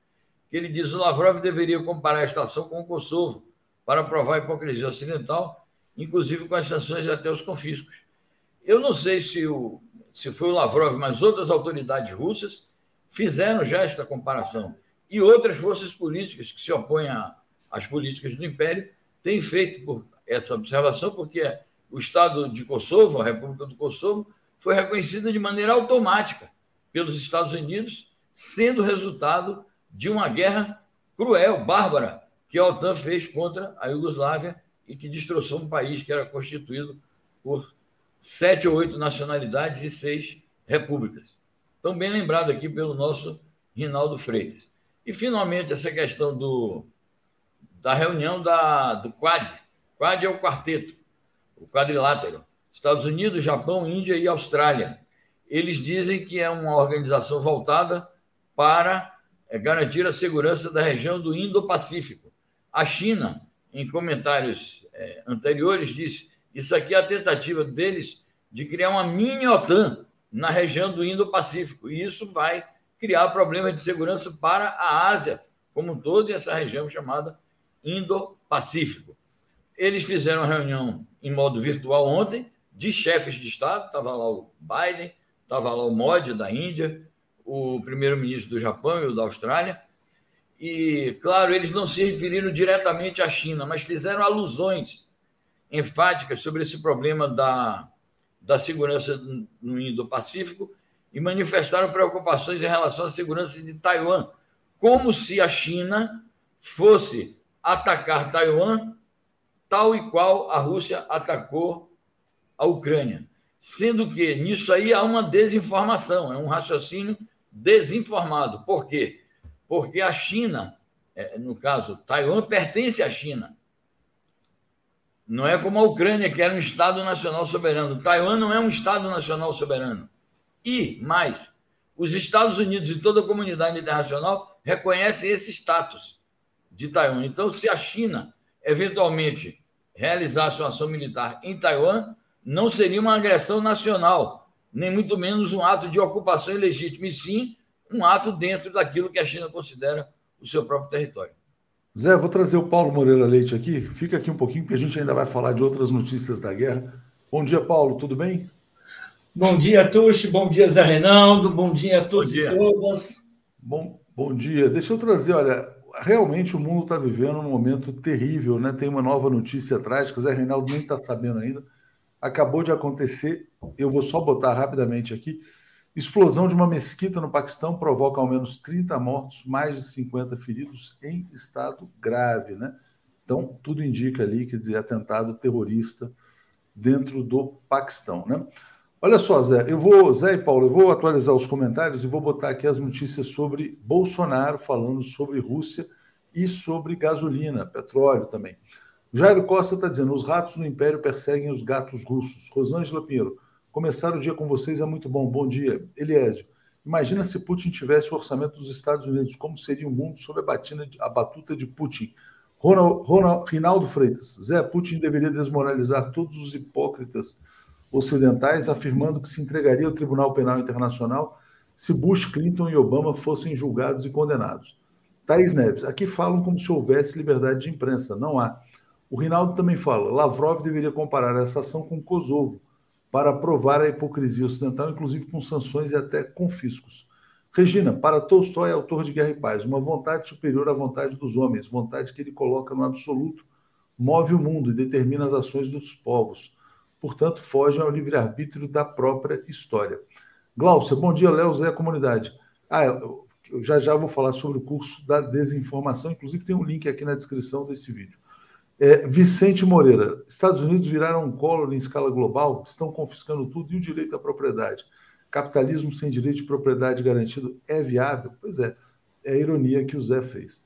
que ele diz que o Lavrov deveria comparar a estação com o Kosovo para provar a hipocrisia ocidental, inclusive com as sanções e até os confiscos. Eu não sei se, o, se foi o Lavrov, mas outras autoridades russas fizeram já esta comparação e outras forças políticas que se opõem às políticas do Império têm feito essa observação, porque o Estado de Kosovo, a República do Kosovo, foi reconhecida de maneira automática pelos Estados Unidos, sendo resultado de uma guerra cruel, bárbara, que a OTAN fez contra a Iugoslávia e que destroçou um país que era constituído por sete ou oito nacionalidades e seis repúblicas. Então, bem lembrado aqui pelo nosso Rinaldo Freitas. E, finalmente, essa questão do, da reunião da, do Quad. Quad é o quarteto, o quadrilátero. Estados Unidos, Japão, Índia e Austrália. Eles dizem que é uma organização voltada para é, garantir a segurança da região do Indo-Pacífico. A China, em comentários é, anteriores, disse isso aqui é a tentativa deles de criar uma mini OTAN na região do Indo-Pacífico. E isso vai criar problemas de segurança para a Ásia como um todo e essa região chamada Indo-Pacífico. Eles fizeram uma reunião em modo virtual ontem de chefes de Estado, estava lá o Biden, estava lá o Modi da Índia, o primeiro-ministro do Japão e o da Austrália. E, claro, eles não se referiram diretamente à China, mas fizeram alusões enfáticas sobre esse problema da, da segurança no Indo-Pacífico e manifestaram preocupações em relação à segurança de Taiwan, como se a China fosse atacar Taiwan tal e qual a Rússia atacou a Ucrânia. Sendo que nisso aí há uma desinformação, é um raciocínio desinformado. Por quê? Porque a China, é, no caso, Taiwan pertence à China. Não é como a Ucrânia, que era um Estado nacional soberano. Taiwan não é um Estado nacional soberano. E, mais, os Estados Unidos e toda a comunidade internacional reconhecem esse status de Taiwan. Então, se a China eventualmente realizasse uma ação militar em Taiwan, não seria uma agressão nacional, nem muito menos um ato de ocupação ilegítima, e sim um ato dentro daquilo que a China considera o seu próprio território. Zé, vou trazer o Paulo Moreira Leite aqui. Fica aqui um pouquinho, porque a gente ainda vai falar de outras notícias da guerra. Bom dia, Paulo, tudo bem? Bom dia, Tuxi. Bom dia, Zé Reinaldo. Bom dia a todos e todas. Bom, bom dia. Deixa eu trazer, olha, realmente o mundo está vivendo um momento terrível, né? Tem uma nova notícia trágica, Zé Reinaldo nem está sabendo ainda. Acabou de acontecer, eu vou só botar rapidamente aqui. Explosão de uma mesquita no Paquistão provoca ao menos 30 mortos, mais de 50 feridos em estado grave, né? Então, tudo indica ali, quer dizer, atentado terrorista dentro do Paquistão, né? Olha só, Zé, eu vou, Zé e Paulo, eu vou atualizar os comentários e vou botar aqui as notícias sobre Bolsonaro falando sobre Rússia e sobre gasolina, petróleo também. Jairo Costa está dizendo: os ratos no Império perseguem os gatos russos. Rosângela Pinheiro, Começar o dia com vocês é muito bom. Bom dia. Eliésio, imagina se Putin tivesse o orçamento dos Estados Unidos, como seria o mundo sob a, batina, a batuta de Putin? Ronald, Ronald, Rinaldo Freitas, Zé, Putin deveria desmoralizar todos os hipócritas ocidentais, afirmando que se entregaria ao Tribunal Penal Internacional se Bush, Clinton e Obama fossem julgados e condenados. Thaís Neves, aqui falam como se houvesse liberdade de imprensa. Não há. O Rinaldo também fala, Lavrov deveria comparar essa ação com Kosovo, para provar a hipocrisia ocidental, inclusive com sanções e até confiscos. Regina, para Tolstói, autor de Guerra e Paz, uma vontade superior à vontade dos homens, vontade que ele coloca no absoluto, move o mundo e determina as ações dos povos. Portanto, fogem ao livre-arbítrio da própria história. Glaucia, bom dia, Léo Zé, comunidade. Ah, eu já já vou falar sobre o curso da desinformação, inclusive tem um link aqui na descrição desse vídeo. É, Vicente Moreira, Estados Unidos viraram um colo em escala global, estão confiscando tudo e o direito à propriedade. Capitalismo sem direito de propriedade garantido é viável? Pois é, é a ironia que o Zé fez.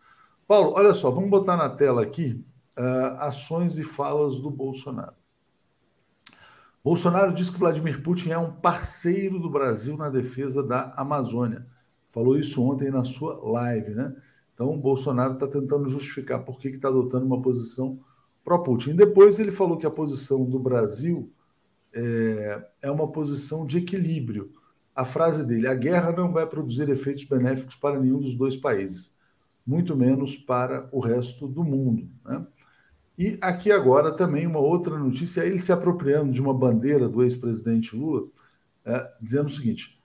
Paulo, olha só, vamos botar na tela aqui uh, ações e falas do Bolsonaro. Bolsonaro diz que Vladimir Putin é um parceiro do Brasil na defesa da Amazônia. Falou isso ontem na sua live, né? Então, o Bolsonaro está tentando justificar por que está adotando uma posição pró-Putin. Depois ele falou que a posição do Brasil é, é uma posição de equilíbrio. A frase dele: a guerra não vai produzir efeitos benéficos para nenhum dos dois países, muito menos para o resto do mundo. Né? E aqui agora também uma outra notícia, ele se apropriando de uma bandeira do ex-presidente Lula, é, dizendo o seguinte: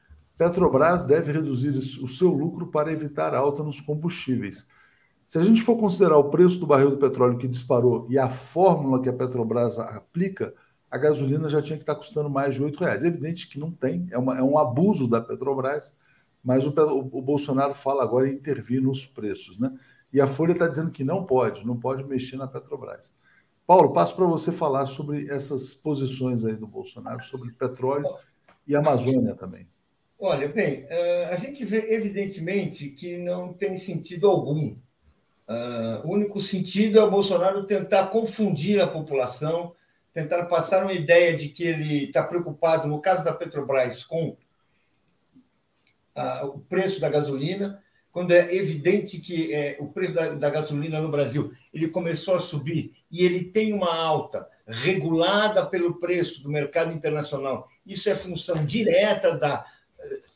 Petrobras deve reduzir o seu lucro para evitar alta nos combustíveis. Se a gente for considerar o preço do barril do petróleo que disparou e a fórmula que a Petrobras aplica, a gasolina já tinha que estar custando mais de R$ reais. É evidente que não tem, é, uma, é um abuso da Petrobras, mas o, o, Bolsonaro fala agora em intervir nos preços. Né? E a Folha está dizendo que não pode, não pode mexer na Petrobras. Paulo, passo para você falar sobre essas posições aí do Bolsonaro, sobre petróleo e Amazônia também. Olha, bem, eh, a gente vê evidentemente que não tem sentido algum. Eh, o único sentido é o Bolsonaro tentar confundir a população, tentar passar uma ideia de que ele está preocupado, no caso da Petrobras, com o preço da gasolina, quando é evidente que é, o preço da, gasolina no Brasil ele começou a subir e ele tem uma alta regulada pelo preço do mercado internacional. Isso é função direta da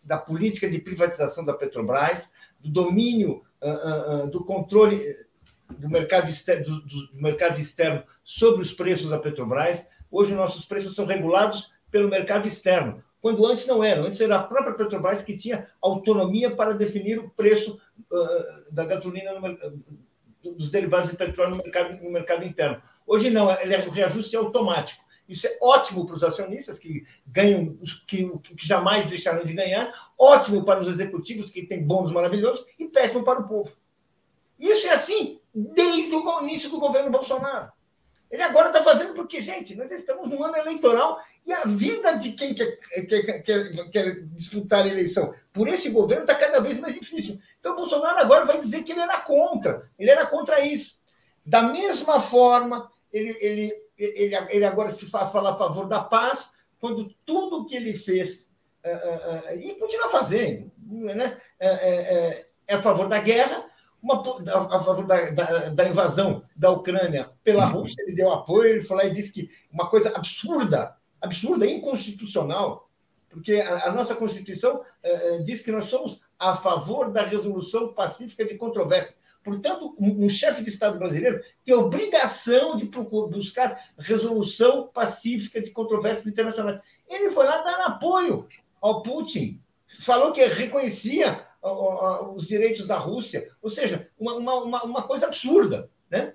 da política de privatização da Petrobras, do domínio uh, uh, do controle do mercado, externo, do, do mercado externo sobre os preços da Petrobras. Hoje, nossos preços são regulados pelo mercado externo, quando antes não eram. Antes era a própria Petrobras que tinha autonomia para definir o preço uh, da gasolina, no, dos derivados de petróleo no mercado, no mercado interno. Hoje não, ele é, o reajuste é automático. Isso é ótimo para os acionistas que ganham, que, que jamais deixaram de ganhar, ótimo para os executivos que têm bônus maravilhosos e péssimo para o povo. Isso é assim desde o início do governo Bolsonaro. Ele agora está fazendo porque, gente, nós estamos num ano eleitoral e a vida de quem quer, quer, quer, quer disputar a eleição por esse governo está cada vez mais difícil. Então, Bolsonaro agora vai dizer que ele era contra, ele era contra isso. Da mesma forma, ele, ele, ele, ele agora se fala a favor da paz, quando tudo que ele fez, uh, uh, uh, e continua fazendo, né, é a favor da guerra, uma, a, favor da, da, da, invasão da Ucrânia pela uhum. Rússia, ele deu apoio, ele falou e disse que uma coisa absurda, absurda, inconstitucional, porque a, a nossa Constituição eh, diz que nós somos a favor da resolução pacífica de controvérsias. Portanto, um, um chefe de Estado brasileiro tem obrigação de procurar, buscar resolução pacífica de controvérsias internacionais. Ele foi lá dar apoio ao Putin, falou que reconhecia os direitos da Rússia, ou seja, uma, uma, uma coisa absurda, né?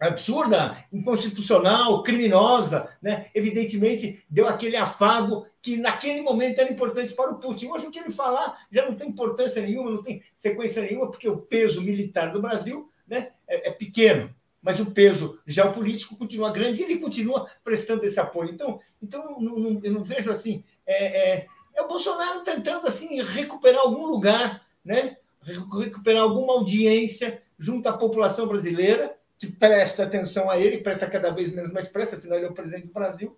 Absurda, inconstitucional, criminosa, né? evidentemente deu aquele afago que naquele momento era importante para o Putin. Hoje o que ele falar já não tem importância nenhuma, não tem sequência nenhuma, porque o peso militar do Brasil né, é, é pequeno, mas o peso geopolítico continua grande e ele continua prestando esse apoio. Então, então não, eu não vejo assim. É, é, é o Bolsonaro tentando assim recuperar algum lugar, né? recuperar alguma audiência junto à população brasileira que presta atenção a ele, presta cada vez menos, mas presta, afinal ele é o presidente do Brasil.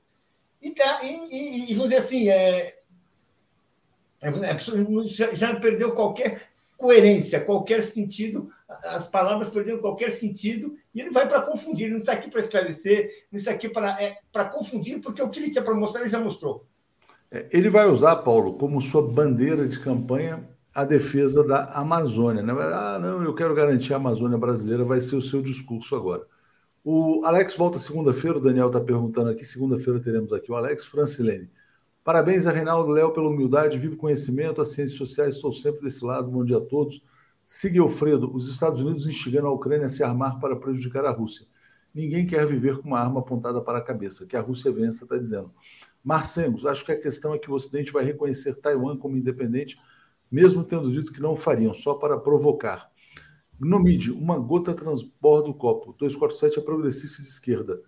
E, tá, e, e, e vamos dizer assim, é, é, é já, já perdeu qualquer coerência, qualquer sentido, as palavras perderam qualquer sentido, e ele vai para confundir, ele não está aqui para esclarecer, não está aqui para é, confundir, porque o que ele tinha para mostrar ele já mostrou. É, ele vai usar, Paulo, como sua bandeira de campanha a defesa da Amazônia. Né? Ah, não, eu quero garantir a Amazônia brasileira, vai ser o seu discurso agora. O Alex volta segunda-feira, o Daniel está perguntando aqui, segunda-feira teremos aqui o Alex Francilene. Parabéns a Reinaldo Léo pela humildade, vivo conhecimento, as ciências sociais, estou sempre desse lado, bom dia a todos. Alfredo, os Estados Unidos instigando a Ucrânia a se armar para prejudicar a Rússia. Ninguém quer viver com uma arma apontada para a cabeça, que a Rússia vença, está dizendo. Marcengos, acho que a questão é que o Ocidente vai reconhecer Taiwan como independente, mesmo tendo dito que não fariam, só para provocar. Gnomide, uma gota transborda o copo. 247 é progressista de esquerda.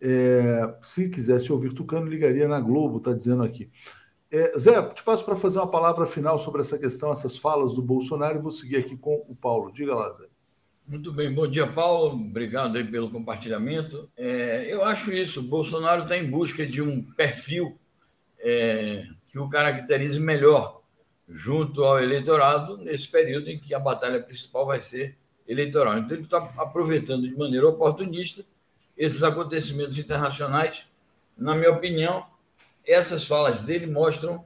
É, se quisesse ouvir Tucano, ligaria na Globo, está dizendo aqui. É, Zé, te passo para fazer uma palavra final sobre essa questão, essas falas do Bolsonaro, e vou seguir aqui com o Paulo. Diga lá, Zé. Muito bem, bom dia, Paulo. Obrigado aí pelo compartilhamento. É, eu acho isso. O Bolsonaro está em busca de um perfil é, que o caracterize melhor junto ao eleitorado nesse período em que a batalha principal vai ser eleitoral. Então, ele está aproveitando de maneira oportunista esses acontecimentos internacionais. Na minha opinião, essas falas dele mostram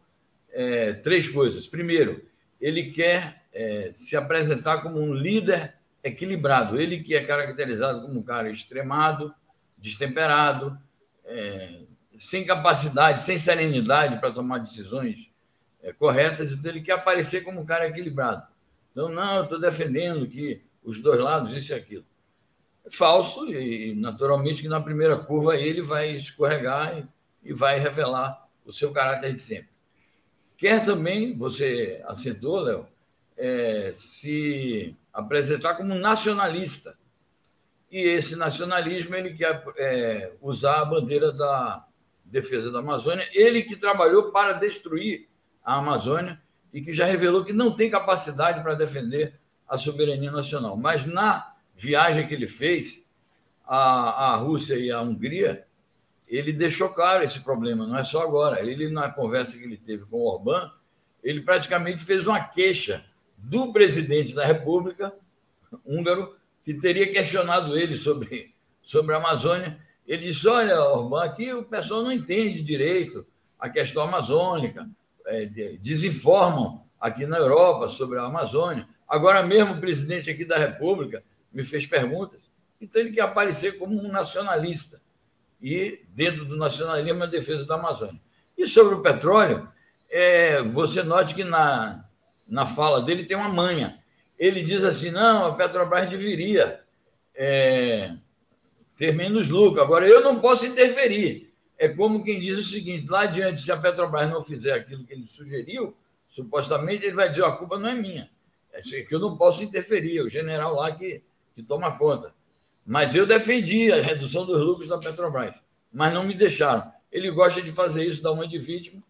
é, três coisas. Primeiro, ele quer é, se apresentar como um líder equilibrado. Ele que é caracterizado como um cara extremado, destemperado, é, sem capacidade, sem serenidade para tomar decisões é, corretas, então ele quer aparecer como um cara equilibrado. Então, não, eu estou defendendo que os dois lados, isso e aquilo. É falso, e naturalmente que na primeira curva ele vai escorregar e, e vai revelar o seu caráter de sempre. Quer também, você acentuou, Léo, é, se apresentar como nacionalista. E esse nacionalismo ele quer é, usar a bandeira da defesa da Amazônia, ele que trabalhou para destruir a Amazônia e que já revelou que não tem capacidade para defender a soberania nacional. Mas na viagem que ele fez à, à Rússia e à Hungria, ele deixou claro esse problema, não é só agora. Ele, na conversa que ele teve com o Orbán, ele praticamente fez uma queixa do presidente da República húngaro, que teria questionado ele sobre, sobre a Amazônia. Ele disse: Olha, Orbán, aqui o pessoal não entende direito a questão amazônica, é, desinformam aqui na Europa sobre a Amazônia. Agora mesmo o presidente aqui da República me fez perguntas, então ele quer aparecer como um nacionalista e, dentro do nacionalismo, a defesa da Amazônia. E sobre o petróleo, é, você note que na, na fala dele tem uma manha. Ele diz assim: não, a Petrobras deveria é, ter menos lucro. Agora, eu não posso interferir. É como quem diz o seguinte: lá adiante, se a Petrobras não fizer aquilo que ele sugeriu, supostamente ele vai dizer: a culpa não é minha, é que eu não posso interferir, é o general lá que, que toma conta. Mas eu defendi a redução dos lucros da Petrobras, mas não me deixaram. Ele gosta de fazer isso, dar uma de vítima.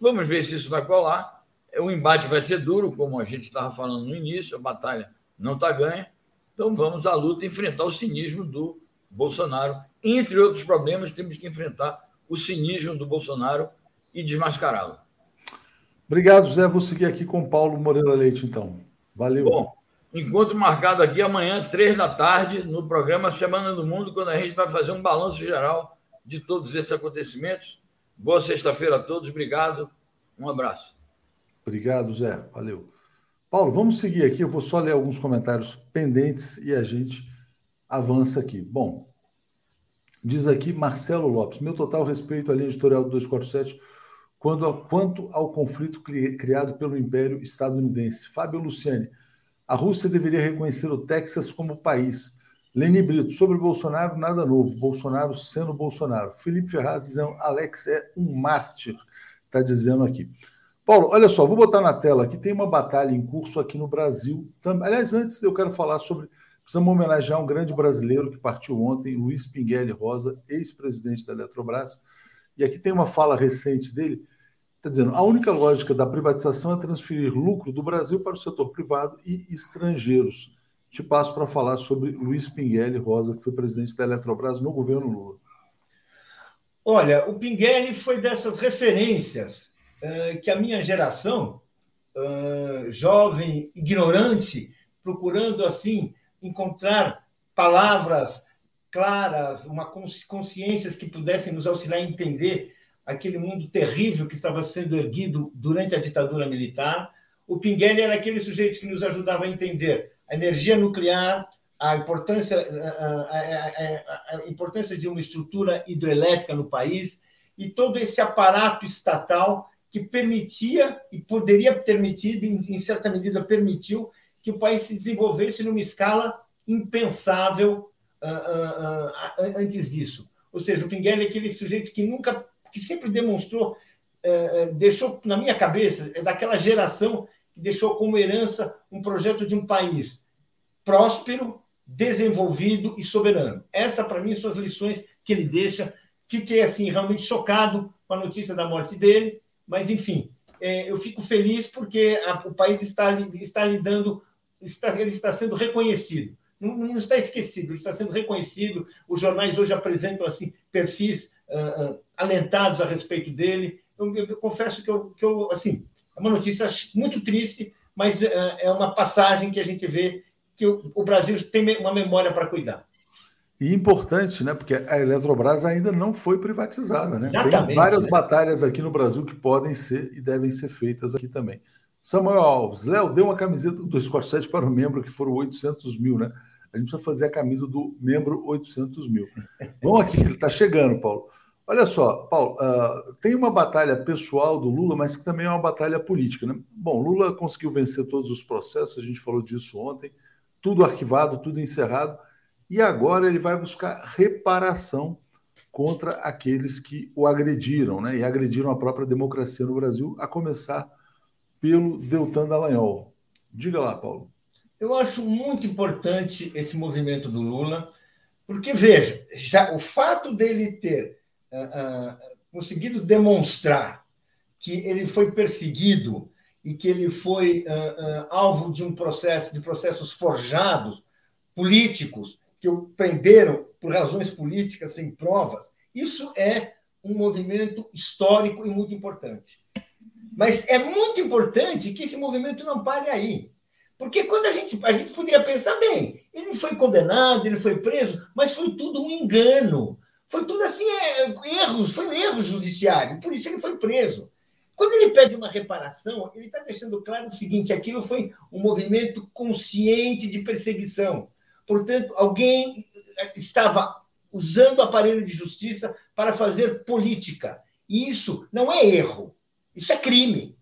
Vamos ver se isso vai colar. O embate vai ser duro, como a gente estava falando no início, a batalha não está ganha. Então vamos à luta enfrentar o cinismo do Bolsonaro. Entre outros problemas, temos que enfrentar o cinismo do Bolsonaro e desmascará-lo. Obrigado, Zé. Vou seguir aqui com Paulo Moreira Leite, então. Valeu. Bom, encontro marcado aqui amanhã, três da tarde, no programa Semana do Mundo, quando a gente vai fazer um balanço geral de todos esses acontecimentos. Boa sexta-feira a todos. Obrigado. Um abraço. Obrigado, Zé. Valeu. Paulo, vamos seguir aqui. Eu vou só ler alguns comentários pendentes e a gente avança aqui. Bom, diz aqui Marcelo Lopes: meu total respeito à linha editorial do 247 quando, quanto ao conflito criado pelo Império Estadunidense. Fábio Luciani, a Rússia deveria reconhecer o Texas como país. Leni Brito, sobre Bolsonaro, nada novo. Bolsonaro sendo Bolsonaro. Felipe Ferraz dizendo, Alex é um mártir, está dizendo aqui. Paulo, olha só, vou botar na tela aqui, tem uma batalha em curso aqui no Brasil. Aliás, antes eu quero falar sobre. Precisamos homenagear um grande brasileiro que partiu ontem, Luiz Pinguelli Rosa, ex-presidente da Eletrobras. E aqui tem uma fala recente dele Está dizendo, a única lógica da privatização é transferir lucro do Brasil para o setor privado e estrangeiros. Te passo para falar sobre Luiz Pinguelli Rosa, que foi presidente da Eletrobras no governo Lula. Olha, o Pinguelli foi dessas referências uh, que a minha geração, uh, jovem, ignorante, procurando assim encontrar palavras claras, uma consciências que pudessem nos auxiliar a entender aquele mundo terrível que estava sendo erguido durante a ditadura militar. O Pinguelli era aquele sujeito que nos ajudava a entender a energia nuclear, a importância, a, a, a, importância de uma estrutura hidrelétrica no país e todo esse aparato estatal que permitia e poderia permitir, em certa medida permitiu, que o país se desenvolvesse numa escala impensável uh, uh, uh, antes disso. Ou seja, o Pinguelli é aquele sujeito que nunca que sempre demonstrou, é, é, deixou na minha cabeça, é daquela geração que deixou como herança um projeto de um país próspero, desenvolvido e soberano. Essa, para mim, são as lições que ele deixa. Fiquei, assim, realmente chocado com a notícia da morte dele, mas, enfim, é, eu fico feliz porque o país está, está lidando, está, ele está sendo reconhecido. Não, não, está esquecido, ele está sendo reconhecido. Os jornais hoje apresentam assim perfis uh, alentados a respeito dele. Eu, eu, eu, confesso que eu, que eu, assim, é uma notícia muito triste, mas uh, é uma passagem que a gente vê que o, o Brasil tem uma memória para cuidar. E importante, né? Porque a Eletrobras ainda não foi privatizada, né? Exatamente, Tem várias né? batalhas aqui no Brasil que podem ser e devem ser feitas aqui também. Samuel Alves, Léo, deu uma camiseta do 247 para o membro que foram 800 mil, né? A gente precisa fazer a camisa do membro 800 mil. Vamos aqui, ele está chegando, Paulo. Olha só, Paulo, uh, tem uma batalha pessoal do Lula, mas que também é uma batalha política. Né? Bom, Lula conseguiu vencer todos os processos, a gente falou disso ontem, tudo arquivado, tudo encerrado, e agora ele vai buscar reparação contra aqueles que o agrediram, né? E agrediram a própria democracia no Brasil, a começar pelo Deltan Dallagnol. Diga lá, Paulo. Eu acho muito importante esse movimento do Lula, porque, veja, já o fato dele ter uh, uh, conseguido demonstrar que ele foi perseguido e que ele foi uh, alvo de um processo, de processos forjados, políticos, que o prenderam por razões políticas sem provas, isso é um movimento histórico e muito importante. Mas é muito importante que esse movimento não pare aí. Porque quando a gente, a gente poderia pensar, bem, ele foi condenado, ele foi preso, mas foi tudo um engano. Foi tudo assim, é, erros, foi um erro judiciário, por isso ele foi preso. Quando ele pede uma reparação, ele está deixando claro o seguinte: aquilo foi um movimento consciente de perseguição. Portanto, alguém estava usando o aparelho de justiça para fazer política. E isso não é erro, isso é crime.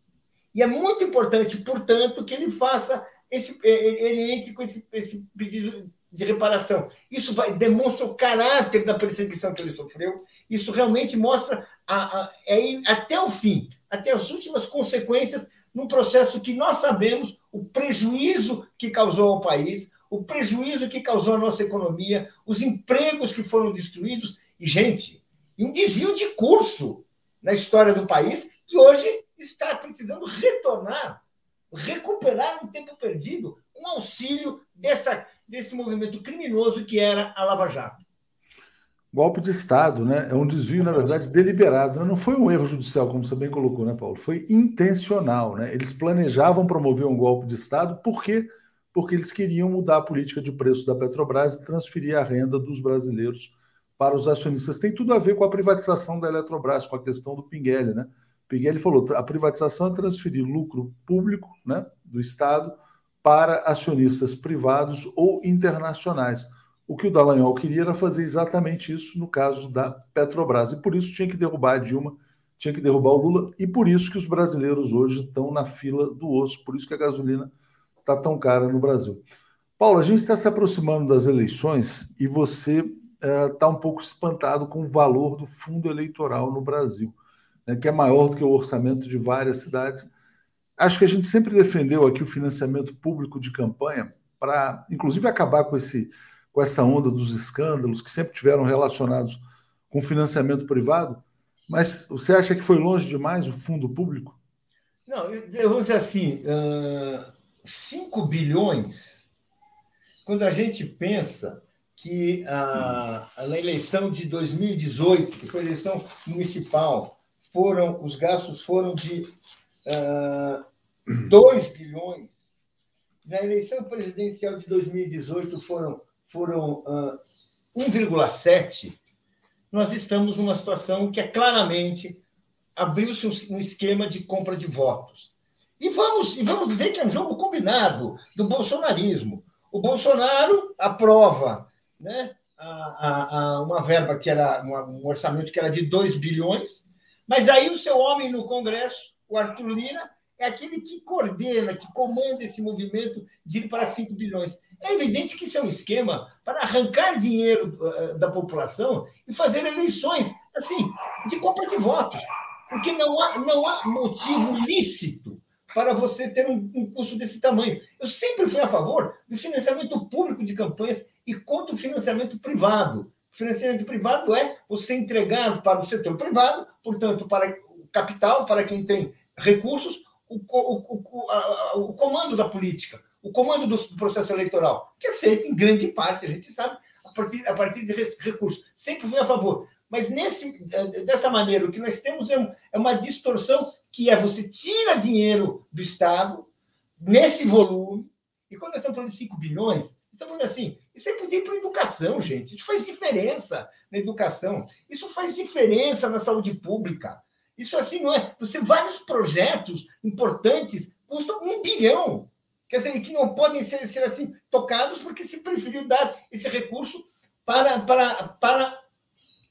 E é muito importante, portanto, que ele faça esse, é, é, ele entre com esse, esse pedido de reparação. Isso vai, demonstra o caráter da perseguição que ele sofreu. Isso realmente mostra a, a, é até o fim, até as últimas consequências num processo que nós sabemos o prejuízo que causou ao país, o prejuízo que causou à nossa economia, os empregos que foram destruídos e, gente, um desvio de curso na história do país que hoje está precisando retornar, recuperar um tempo perdido com auxílio dessa, desse movimento criminoso que era a Lava Jato. Golpe de Estado, né? É um desvio, na verdade, deliberado. Né? Não foi um erro judicial, como você bem colocou, né, Paulo? Foi intencional, né? Eles planejavam promover um golpe de Estado, por quê? Porque eles queriam mudar a política de preço da Petrobras e transferir a renda dos brasileiros para os acionistas. Tem tudo a ver com a privatização da Eletrobras, com a questão do Pinguelli, né? Pinguelli falou: a privatização é transferir lucro público, né, do Estado para acionistas privados ou internacionais. O que o Dallagnol queria era fazer exatamente isso no caso da Petrobras. E por isso tinha que derrubar a Dilma, tinha que derrubar o Lula, e por isso que os brasileiros hoje estão na fila do osso, por isso que a gasolina está tão cara no Brasil. Paulo, a gente está se aproximando das eleições e você está eh, um pouco espantado com o valor do fundo eleitoral no Brasil, né, que é maior do que o orçamento de várias cidades. Acho que a gente sempre defendeu aqui o financiamento público de campanha para, inclusive, acabar com, esse, com essa onda dos escândalos que sempre tiveram relacionados com financiamento privado. Mas você acha que foi longe demais o fundo público? Não, eu vou dizer assim, uh, 5 bilhões, quando a gente pensa que uh, na eleição de 2018, que foi a eleição municipal, foram os gastos foram de uh, 2 bilhões. Na eleição presidencial de 2018 foram, foram uh, 1,7. Nós estamos numa situação que é claramente abriu-se um, um esquema de compra de votos. E vamos, e vamos ver que é um jogo combinado do bolsonarismo. O Bolsonaro aprova né, a, a, a uma verba que era um orçamento que era de 2 bilhões, mas aí o seu homem no Congresso, o Arthur Lira, é aquele que coordena, que comanda esse movimento de ir para 5 bilhões. É evidente que isso é um esquema para arrancar dinheiro uh, da população e fazer eleições, assim, de compra de votos. Porque não há, não há motivo lícito para você ter um, um custo desse tamanho. Eu sempre fui a favor do financiamento público de campanhas e contra o financiamento privado. Financiamento privado é você entregar para o setor privado, portanto, para o capital, para quem tem recursos, o, o, o, a, o comando da política, o comando do processo eleitoral, que é feito em grande parte, a gente sabe, a partir, a partir de recursos. Sempre fui a favor. Mas nesse, eh, dessa maneira, o que nós temos é, um, é uma distorção que é você tira dinheiro do Estado nesse volume, e quando nós estamos falando de 5 bilhões, estamos falando assim, isso aí podia ir para a educação, gente. Isso faz diferença na educação. Isso faz diferença na saúde pública. Isso assim não é. Você vários projetos importantes custam um bilhão. Quer dizer, que não podem ser, ser assim tocados porque se preferiu dar esse recurso para, para, para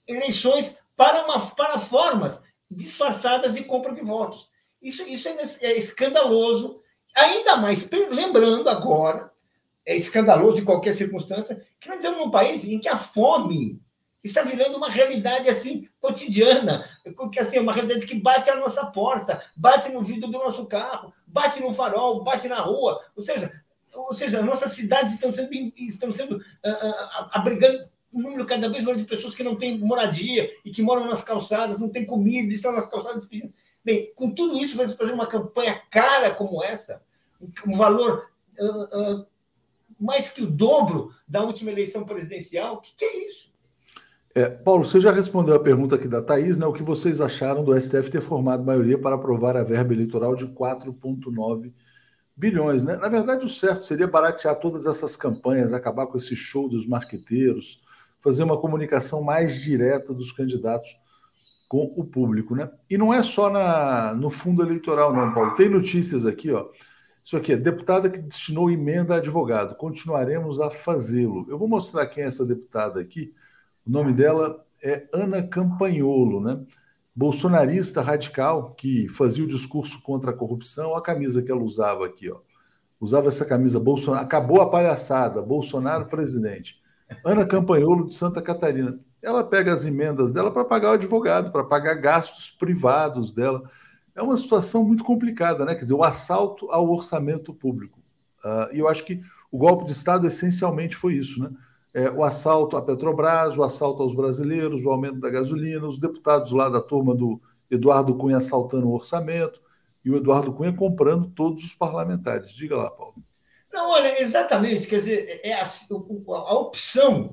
eleições para, uma, para formas disfarçadas de compra de votos. Isso, isso é, é escandaloso, ainda mais lembrando agora, é escandaloso em qualquer circunstância, que nós estamos num país em que a fome está virando uma realidade assim cotidiana, que assim, uma realidade que bate à nossa porta, bate no vidro do nosso carro, bate no farol, bate na rua, ou seja, ou seja, nossas cidades estão sendo estão sendo uh, abrigando um número cada vez maior de pessoas que não têm moradia e que moram nas calçadas, não têm comida, estão nas calçadas pedindo. Bem, com tudo isso, fazer uma campanha cara como essa, um valor uh, uh, mais que o dobro da última eleição presidencial, o que, que, é isso? É, Paulo, você já respondeu a pergunta aqui da Thaís, né? O que vocês acharam do STF ter formado maioria para aprovar a verba eleitoral de 4,9 bilhões, né? Na verdade, o certo seria baratear todas essas campanhas, acabar com esse show dos marqueteiros, fazer uma comunicação mais direta dos candidatos com o público, né? E não é só na, no fundo eleitoral, não, Paulo. Tem notícias aqui, ó. Isso aqui deputada que destinou emenda a advogado. Continuaremos a fazê-lo. Eu vou mostrar quem é essa deputada aqui. O nome dela é Ana Campanholo, né? Bolsonarista radical que fazia o discurso contra a corrupção. A camisa que ela usava aqui, ó. Usava essa camisa Bolsonaro. Acabou a palhaçada. Bolsonaro presidente. Ana Campanholo de Santa Catarina. Ela pega as emendas dela para pagar o advogado, para pagar gastos privados dela. É uma situação muito complicada, né? Quer dizer, o assalto ao orçamento público. Uh, e eu acho que O golpe de Estado essencialmente foi isso, né? É, o assalto à Petrobras, o assalto aos brasileiros, o aumento da gasolina, os deputados lá da turma do Eduardo Cunha assaltando o orçamento e o Eduardo Cunha comprando todos os parlamentares. Diga lá, Paulo. Não, olha, exatamente. Quer dizer, é a, a opção,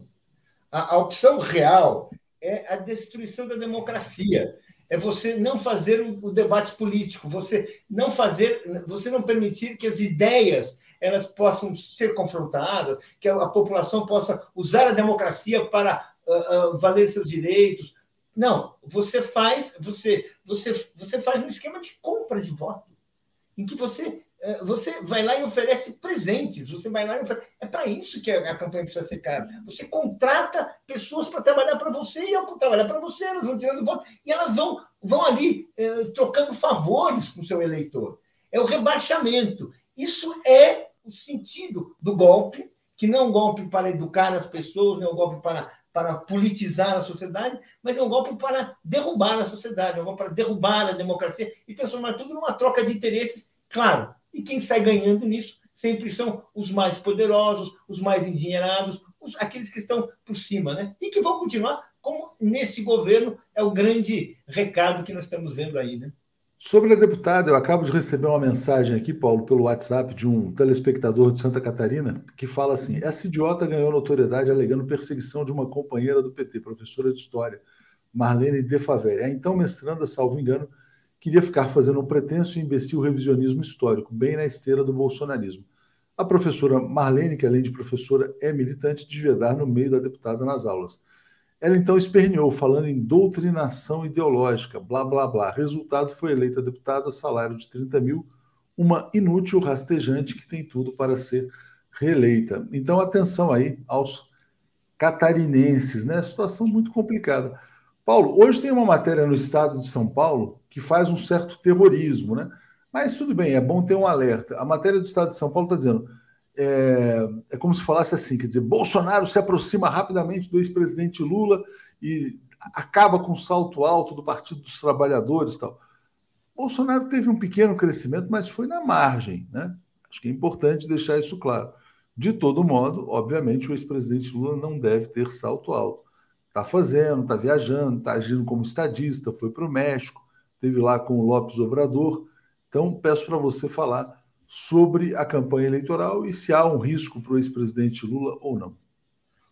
a, a opção real é a destruição da democracia é você não fazer o, debate político, você não fazer, você não permitir que as ideias elas possam ser confrontadas, que a, população possa usar a democracia para uh, uh, valer seus direitos. Não, você faz, você, você, você faz um esquema de compra de voto, em que você você vai lá e oferece presentes, você vai lá e oferece... É para isso que a campanha precisa ser cara. Você contrata pessoas para trabalhar para você e ao trabalhar para você, elas vão tirando voto e elas vão, vão ali eh, trocando favores com o seu eleitor. É o rebaixamento. Isso é o sentido do golpe, que não é um golpe para educar as pessoas, não é um golpe para, para politizar a sociedade, mas é um golpe para derrubar a sociedade, é um golpe para derrubar a democracia e transformar tudo numa troca de interesses, claro, e quem sai ganhando nisso sempre são os mais poderosos, os mais endinheirados, os, aqueles que estão por cima, né? E que vão continuar como nesse governo é o grande recado que nós estamos vendo aí, né? Sobre a deputada, eu acabo de receber uma mensagem aqui, Paulo, pelo WhatsApp de um telespectador de Santa Catarina, que fala assim: essa idiota ganhou notoriedade alegando perseguição de uma companheira do PT, professora de História, Marlene De Favre. A então mestranda, salvo engano, queria ficar fazendo um pretenso e imbecil revisionismo histórico, bem na esteira do bolsonarismo. A professora Marlene, que além de professora é militante, devia dar no meio da deputada nas aulas. Ela então esperneou, falando em doutrinação ideológica, blá blá blá. Resultado foi eleita deputada, salário de 30 mil, uma inútil rastejante que tem tudo para ser reeleita. Então, atenção aí aos catarinenses, né? Situação muito complicada. Paulo, hoje tem uma matéria no estado de São Paulo que faz um certo terrorismo, né? Mas tudo bem, é bom ter um alerta. A matéria do estado de São Paulo está dizendo. É, é, como se falasse assim: quer dizer, Bolsonaro se aproxima rapidamente do ex-presidente Lula e acaba com o salto alto do Partido dos Trabalhadores tal. Bolsonaro teve um pequeno crescimento, mas foi na margem, né? Acho que é importante deixar isso claro. De todo modo, obviamente, o ex-presidente Lula não deve ter salto alto. Está fazendo, está viajando, está agindo como estadista, foi para o México, teve lá com o Lopes Obrador. Então, peço para você falar sobre a campanha eleitoral e se há um risco para o ex-presidente Lula ou não.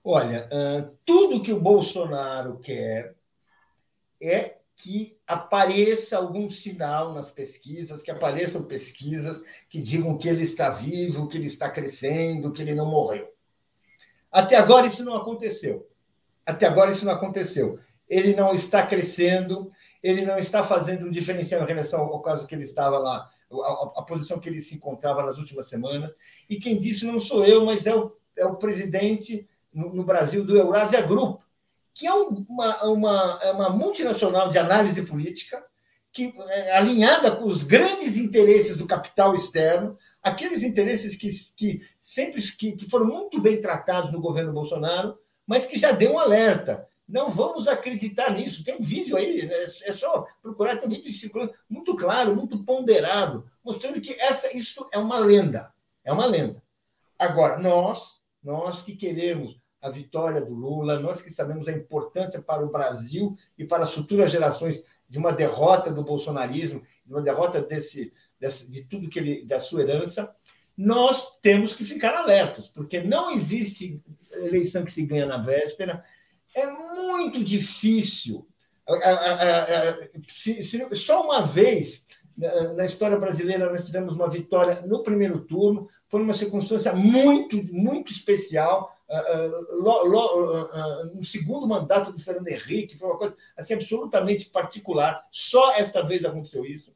Olha, uh, tudo que o Bolsonaro quer é que apareça algum sinal nas pesquisas, que apareçam pesquisas que digam que ele está vivo, que ele está crescendo, que ele não morreu. Até agora isso não aconteceu. Até agora isso não aconteceu. Ele não está crescendo, ele não está fazendo um diferencial em relação ao caso que ele estava lá, a, a, posição que ele se encontrava nas últimas semanas. E quem disse não sou eu, mas é o, é o presidente no, no Brasil do Eurásia Group, que é uma, uma, é uma multinacional de análise política, que é alinhada com os grandes interesses do capital externo, aqueles interesses que, que sempre que, que foram muito bem tratados no governo Bolsonaro, mas que já deu um alerta. Não vamos acreditar nisso. Tem um vídeo aí, né? é só procurar, tem um vídeo circulando muito claro, muito ponderado, mostrando que essa, isso é uma lenda. É uma lenda. Agora, nós, nós que queremos a vitória do Lula, nós que sabemos a importância para o Brasil e para as futuras gerações de uma derrota do bolsonarismo, de uma derrota desse, desse de tudo que ele, da sua herança, nós temos que ficar alertas, porque não existe eleição que se ganha na véspera. É muito difícil. Só uma vez na história brasileira nós tivemos uma vitória no primeiro turno, foi uma circunstância muito, muito especial. No segundo mandato do Fernando Henrique, foi uma coisa assim, absolutamente particular. Só esta vez aconteceu isso.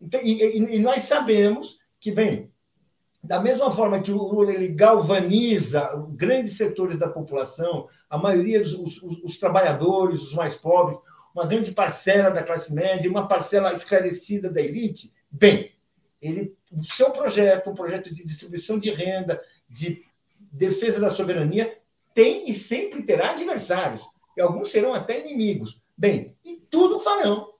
Então, e, e nós sabemos que, bem, da mesma forma que o Lula ele galvaniza grandes setores da população, a maioria dos os, os trabalhadores, os mais pobres, uma grande parcela da classe média, uma parcela esclarecida da elite, bem, ele, o seu projeto, um projeto de distribuição de renda, de defesa da soberania, tem e sempre terá adversários, e alguns serão até inimigos. Bem, e tudo farão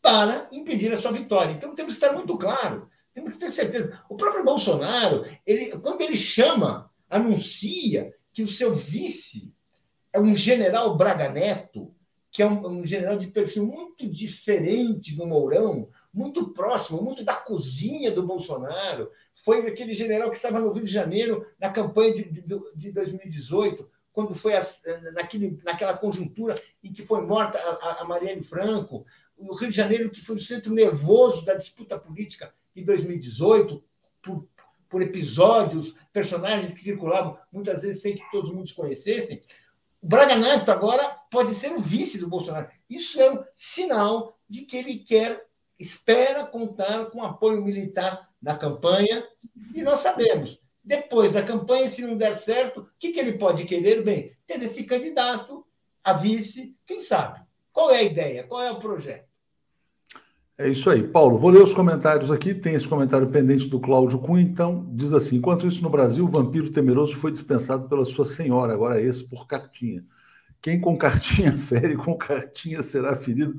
para impedir a sua vitória. Então temos que estar muito claro Temos que ter certeza. O próprio Bolsonaro, ele, quando ele chama, anuncia que o seu vice é um general Braga Neto, que é um, um general de perfil muito diferente do Mourão, muito próximo, muito da cozinha do Bolsonaro. Foi aquele general que estava no Rio de Janeiro na campanha de, de, de 2018, quando foi a, naquele, naquela conjuntura em que foi morta a, a Marielle Franco. O Rio de Janeiro, que foi o centro nervoso da disputa política de 2018, por, por episódios, personagens que circulavam muitas vezes sem que todos mundo conhecessem. O Braga Neto agora pode ser o vice do Bolsonaro. Isso é um sinal de que ele quer, espera contar com apoio militar na campanha, e nós sabemos. Depois da campanha, se não der certo, o que, que ele pode querer? Bem, ter esse candidato a vice, quem sabe? Qual é a ideia? Qual é o projeto? É isso aí. Paulo, vou ler os comentários aqui. Tem esse comentário pendente do Cláudio Cunha, então. Diz assim: enquanto isso, no Brasil, o vampiro temeroso foi dispensado pela sua senhora, agora esse por cartinha. Quem com cartinha fere, com cartinha será ferido.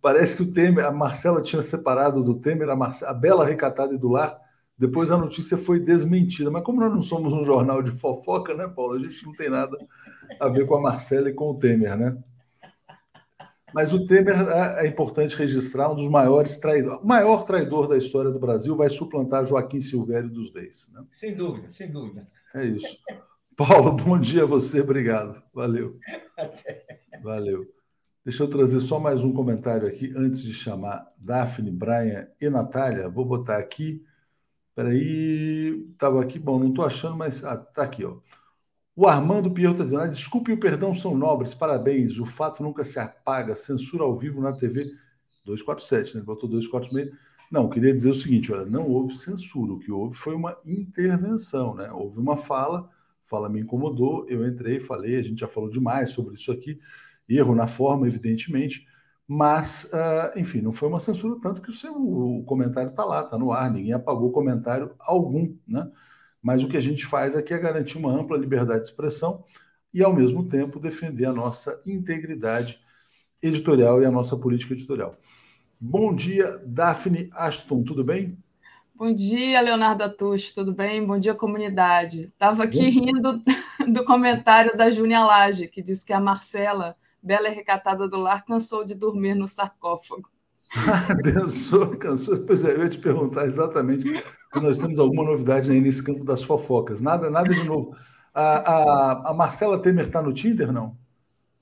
Parece que o Temer, a Marcela tinha separado do Temer a, Marcela, a Bela Recatada e do Lar. Depois a notícia foi desmentida. Mas como nós não somos um jornal de fofoca, né, Paulo? A gente não tem nada a ver com a Marcela e com o Temer, né? Mas o Temer é, é importante registrar um dos maiores traidores, o maior traidor da história do Brasil vai suplantar Joaquim Silvério dos Reis. Né? Sem dúvida, sem dúvida. É isso. Paulo, bom dia a você, obrigado. Valeu. Até. Valeu. Deixa eu trazer só mais um comentário aqui antes de chamar Daphne, Brian e Natália. Vou botar aqui. Peraí, estava aqui, bom, não estou achando, mas ah, tá aqui, ó. O Armando Pierro está dizendo: ah, desculpe e o perdão são nobres, parabéns. O fato nunca se apaga. Censura ao vivo na TV 247, né? Ele botou 246. Não, queria dizer o seguinte: olha, não houve censura. O que houve foi uma intervenção, né? Houve uma fala, fala me incomodou, eu entrei, falei, a gente já falou demais sobre isso aqui. Erro na forma, evidentemente, mas, uh, enfim, não foi uma censura, tanto que o seu o comentário está lá, está no ar, ninguém apagou comentário algum, né? Mas o que a gente faz aqui é garantir uma ampla liberdade de expressão e, ao mesmo tempo, defender a nossa integridade editorial e a nossa política editorial. Bom dia, Daphne Ashton, tudo bem? Bom dia, Leonardo Atush, tudo bem? Bom dia, comunidade. Estava aqui rindo do comentário da Júnia Lage, que disse que a Marcela, bela e recatada do lar, cansou de dormir no sarcófago. cansou, cansou. Pois é, eu ia te perguntar exatamente nós temos alguma novidade aí nesse campo das fofocas. Nada, nada de novo. A, a, a Marcela Temer está no Tinder, não?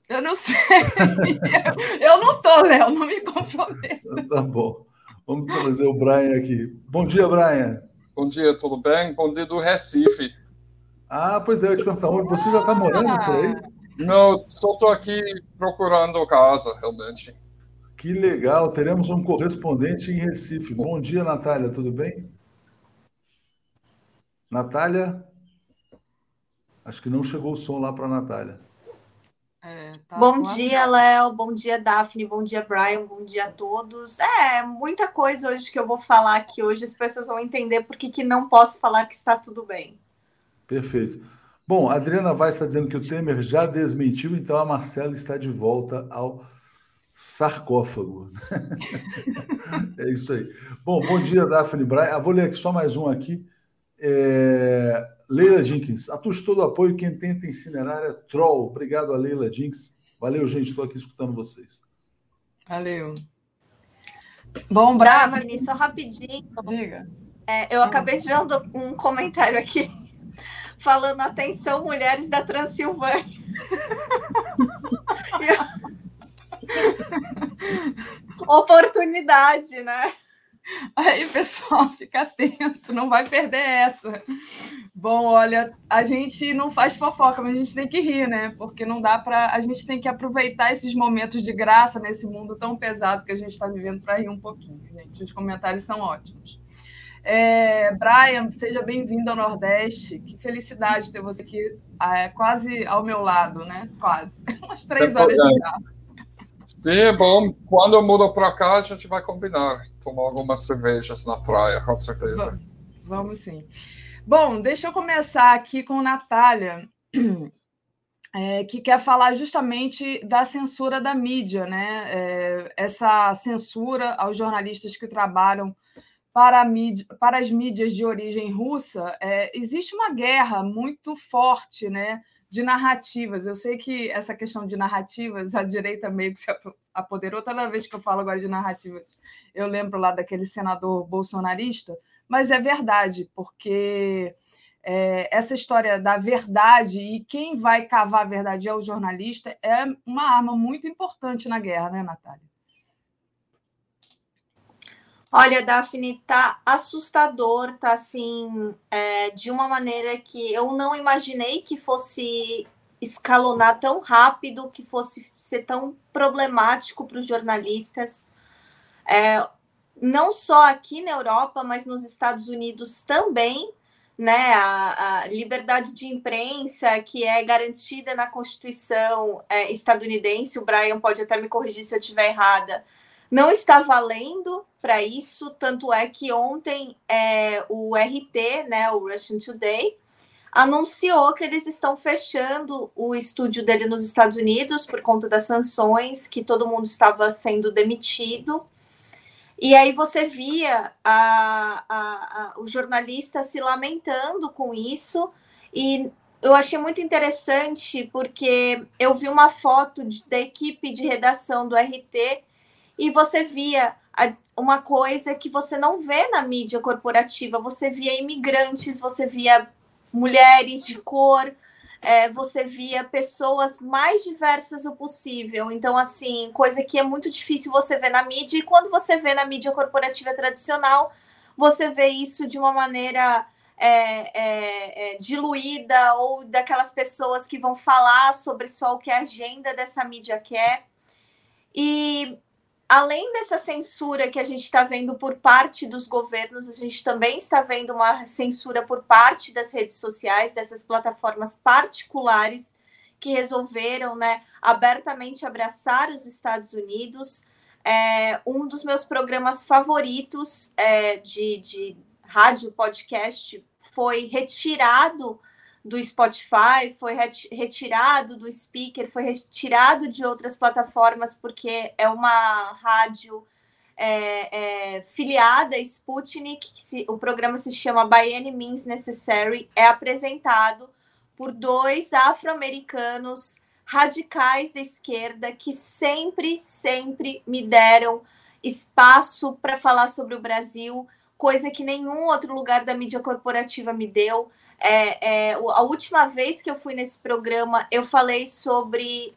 Eu não sei. eu não estou, Léo, não me comprometo. Tá bom. Vamos trazer o Brian aqui. Bom dia, Brian. Bom dia, tudo bem? Bom dia do Recife. Ah, pois é, eu te onde você já está morando por aí? Não, só estou aqui procurando casa, realmente. Que legal, teremos um correspondente em Recife. Bom dia, Natália, tudo bem? Natália? Acho que não chegou o som lá para a Natália. É, tá bom dia, Léo. Bom dia, Daphne. Bom dia, Brian. Bom dia a todos. É, muita coisa hoje que eu vou falar aqui hoje. As pessoas vão entender por que, que não posso falar que está tudo bem. Perfeito. Bom, a Adriana vai está dizendo que o Temer já desmentiu, então a Marcela está de volta ao sarcófago. é isso aí. Bom, bom dia, Daphne Brian. Ah, vou ler aqui só mais um aqui. É... Leila Jenkins, Atus todo apoio. Quem tenta incinerar é troll. Obrigado a Leila Jenkins. Valeu, gente. Estou aqui escutando vocês. Valeu. Bom, Brava, só rapidinho. Diga. É, eu acabei de ver um comentário aqui falando atenção, mulheres da Transilvânia. Oportunidade, né? Aí, pessoal, fica atento, não vai perder essa. Bom, olha, a gente não faz fofoca, mas a gente tem que rir, né? Porque não dá para. A gente tem que aproveitar esses momentos de graça nesse mundo tão pesado que a gente está vivendo para rir um pouquinho, gente. Os comentários são ótimos. É, Brian, seja bem-vindo ao Nordeste. Que felicidade ter você aqui é, quase ao meu lado, né? Quase. Umas três horas de carro. É bom. Quando eu mudo para cá, a gente vai combinar. Tomar algumas cervejas na praia, com certeza. Vamos, vamos sim. Bom, deixa eu começar aqui com Natália, é, que quer falar justamente da censura da mídia, né? É, essa censura aos jornalistas que trabalham para, mídia, para as mídias de origem russa, é, existe uma guerra muito forte né, de narrativas. Eu sei que essa questão de narrativas, a direita meio que se apoderou. Toda vez que eu falo agora de narrativas, eu lembro lá daquele senador bolsonarista, mas é verdade, porque é, essa história da verdade e quem vai cavar a verdade é o jornalista é uma arma muito importante na guerra, né, Natália? Olha, Daphne, tá assustador, tá assim, é, de uma maneira que eu não imaginei que fosse escalonar tão rápido, que fosse ser tão problemático para os jornalistas. É, não só aqui na Europa, mas nos Estados Unidos também, né? A, a liberdade de imprensa que é garantida na Constituição é, estadunidense, o Brian pode até me corrigir se eu estiver errada não está valendo para isso, tanto é que ontem é, o RT, né, o Russian Today, anunciou que eles estão fechando o estúdio dele nos Estados Unidos por conta das sanções, que todo mundo estava sendo demitido. E aí você via a, a, a, o jornalista se lamentando com isso, e eu achei muito interessante porque eu vi uma foto de, da equipe de redação do RT e você via uma coisa que você não vê na mídia corporativa. Você via imigrantes, você via mulheres de cor, é, você via pessoas mais diversas o possível. Então, assim, coisa que é muito difícil você ver na mídia. E quando você vê na mídia corporativa tradicional, você vê isso de uma maneira é, é, é, diluída ou daquelas pessoas que vão falar sobre só o que a agenda dessa mídia quer. E além dessa censura que a gente está vendo por parte dos governos, a gente também está vendo uma censura por parte das redes sociais, dessas plataformas particulares que resolveram né, abertamente abraçar os Estados Unidos. É, um dos meus programas favoritos é, de, de rádio, podcast, foi retirado do Spotify, foi retirado do speaker, foi retirado de outras plataformas, porque é uma rádio é, é, filiada a Sputnik, se, o programa se chama By Any Means Necessary, é apresentado por dois afro-americanos radicais da esquerda que sempre, sempre me deram espaço para falar sobre o Brasil, coisa que nenhum outro lugar da mídia corporativa me deu. É, é, a última vez que eu fui nesse programa, eu falei sobre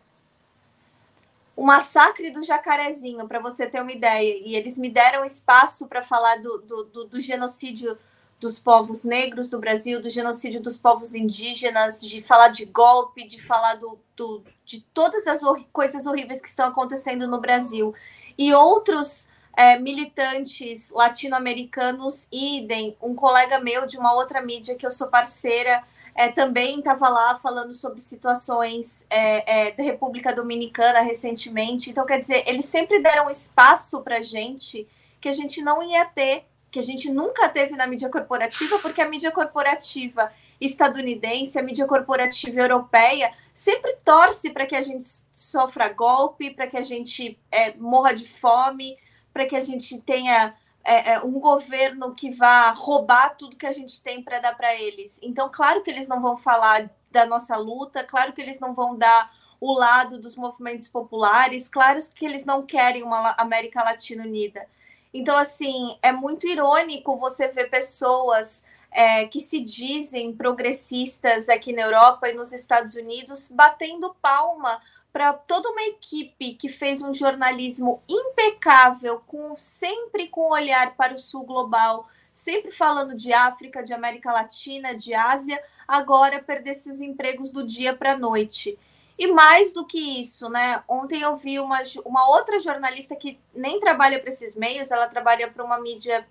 o massacre do Jacarezinho, para você ter uma ideia. E eles me deram espaço para falar do, do, do, do, genocídio dos povos negros do Brasil, do genocídio dos povos indígenas, de falar de golpe, de falar do, do de todas as coisas horríveis que estão acontecendo no Brasil. E outros é, militantes latino-americanos, idem, um colega meu de uma outra mídia que eu sou parceira, é, também estava lá falando sobre situações é, é, da República Dominicana recentemente. Então, quer dizer, eles sempre deram espaço para gente que a gente não ia ter, que a gente nunca teve na mídia corporativa, porque a mídia corporativa estadunidense, a mídia corporativa europeia, sempre torce para que a gente sofra golpe, para que a gente é, morra de fome, para que a gente tenha é, é, um governo que vá roubar tudo que a gente tem para dar para eles. Então, claro que eles não vão falar da nossa luta, claro que eles não vão dar o lado dos movimentos populares, claro que eles não querem uma América Latina unida. Então, assim, é muito irônico você ver pessoas é, que se dizem progressistas aqui na Europa e nos Estados Unidos batendo palma para toda uma equipe que fez um jornalismo impecável, com sempre com olhar para o sul global, sempre falando de África, de América Latina, de Ásia, agora perder seus empregos do dia para a noite. E mais do que isso, né? Ontem eu vi uma, uma outra jornalista que nem trabalha para esses meios, ela trabalha para uma mídia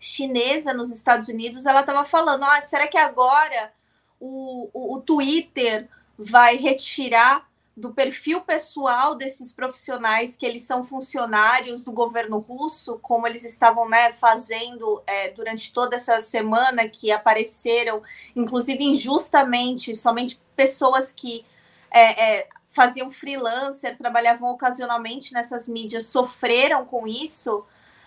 chinesa nos Estados Unidos. Ela estava falando: ah, será que agora o, o, o Twitter vai retirar do perfil pessoal desses profissionais que eles são funcionários do governo russo, como eles estavam né, fazendo é, durante toda essa semana, que apareceram, inclusive injustamente, somente pessoas que é, é, faziam freelancer, trabalhavam ocasionalmente nessas mídias, sofreram com isso.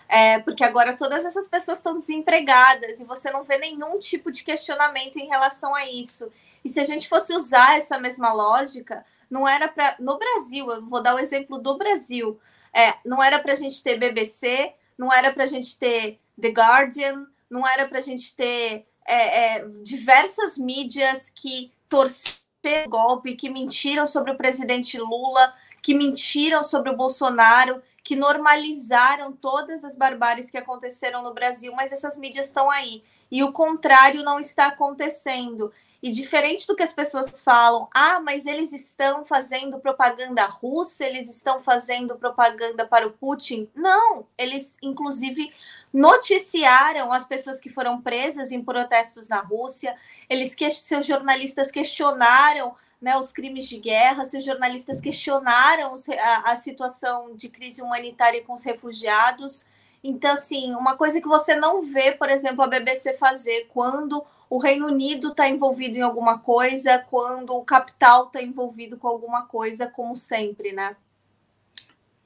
É, porque agora todas essas pessoas estão desempregadas e você não vê nenhum tipo de questionamento em relação a isso. E se a gente fosse usar essa mesma lógica, não era para. No Brasil, eu vou dar o exemplo do Brasil. É, não era para a gente ter BBC, não era para a gente ter The Guardian, não era para a gente ter é, é, diversas mídias que torceram golpe, que mentiram sobre o presidente Lula, que mentiram sobre o Bolsonaro, que normalizaram todas as barbáries que aconteceram no Brasil, mas essas mídias estão aí. E o contrário não está acontecendo. E diferente do que as pessoas falam, ah, mas eles estão fazendo propaganda russa, eles estão fazendo propaganda para o Putin. Não, eles inclusive noticiaram as pessoas que foram presas em protestos na Rússia, eles seus jornalistas questionaram né, os crimes de guerra, seus jornalistas questionaram a, a situação de crise humanitária com os refugiados. Então, assim, uma coisa que você não vê, por exemplo, a BBC fazer quando o Reino Unido está envolvido em alguma coisa, quando o capital está envolvido com alguma coisa, como sempre, né?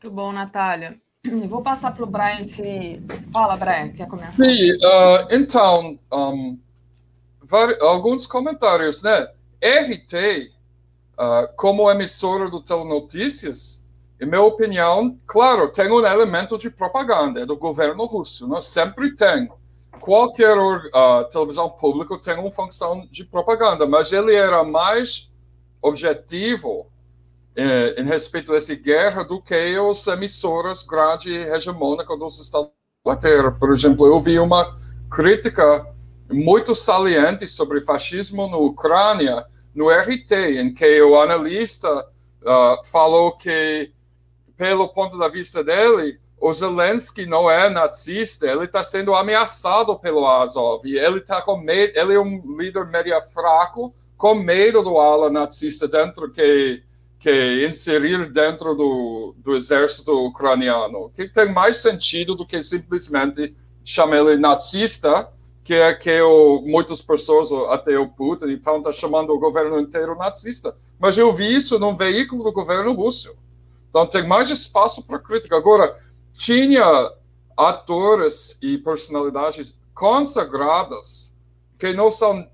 Muito bom, Natália. Eu vou passar para o Brian se. Fala, Brian, quer começar? Sim, uh, então, um, alguns comentários, né? RT, uh, como emissora do Telenotícias, em minha opinião, claro, tem um elemento de propaganda do governo russo, não sempre tem qualquer uh, televisão pública tem uma função de propaganda, mas ele era mais objetivo eh, em respeito a essa guerra do que as emissoras grande hegemônica dos Estados Unidos. Por exemplo, eu vi uma crítica muito saliente sobre fascismo na Ucrânia no RT, em que o analista uh, falou que, pelo ponto de vista dele, o Zelensky não é nazista, ele está sendo ameaçado pelo Azov, ele está com medo, ele é um líder média fraco, com medo do ala nazista dentro que que inserir dentro do, do exército ucraniano, que tem mais sentido do que simplesmente chamar ele nazista, que é que o, muitas pessoas, até o Putin, então está chamando o governo inteiro nazista. Mas eu vi isso num veículo do governo russo. Então tem mais espaço para crítica. Agora, tinha atores e personalidades consagradas que não são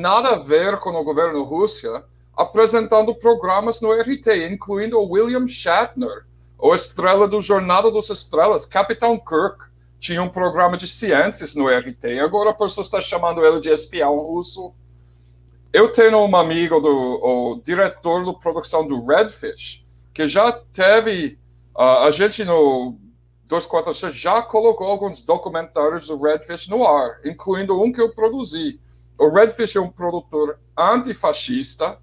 nada a ver com o governo Rússia apresentando programas no RT, incluindo o William Shatner, o estrela do Jornada dos Estrelas, Capitão Kirk, tinha um programa de ciências no RT. Agora a pessoa está chamando ele de espião russo. Eu tenho um amigo do o diretor de produção do Redfish, que já teve uh, a gente no 246 já colocou alguns documentários do Redfish no ar, incluindo um que eu produzi. O Redfish é um produtor antifascista,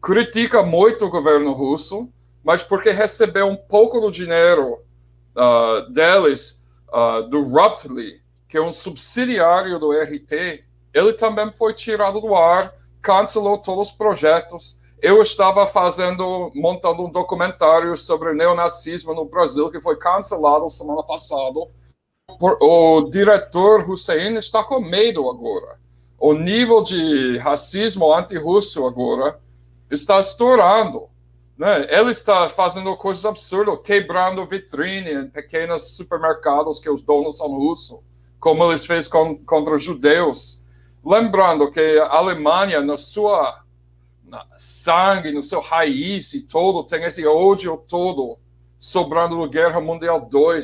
critica muito o governo russo, mas porque recebeu um pouco do dinheiro uh, deles uh, do Ruptly, que é um subsidiário do RT, ele também foi tirado do ar, cancelou todos os projetos eu estava fazendo, montando um documentário sobre neonazismo no Brasil, que foi cancelado semana passada. O diretor Hussein está com medo agora. O nível de racismo anti-russo agora está estourando. Né? Ele está fazendo coisas absurdas, quebrando vitrine em pequenos supermercados que os donos são russos, como eles fez com, contra os judeus. Lembrando que a Alemanha, na sua sangue, no seu raiz e todo, tem esse ódio todo sobrando na Guerra Mundial II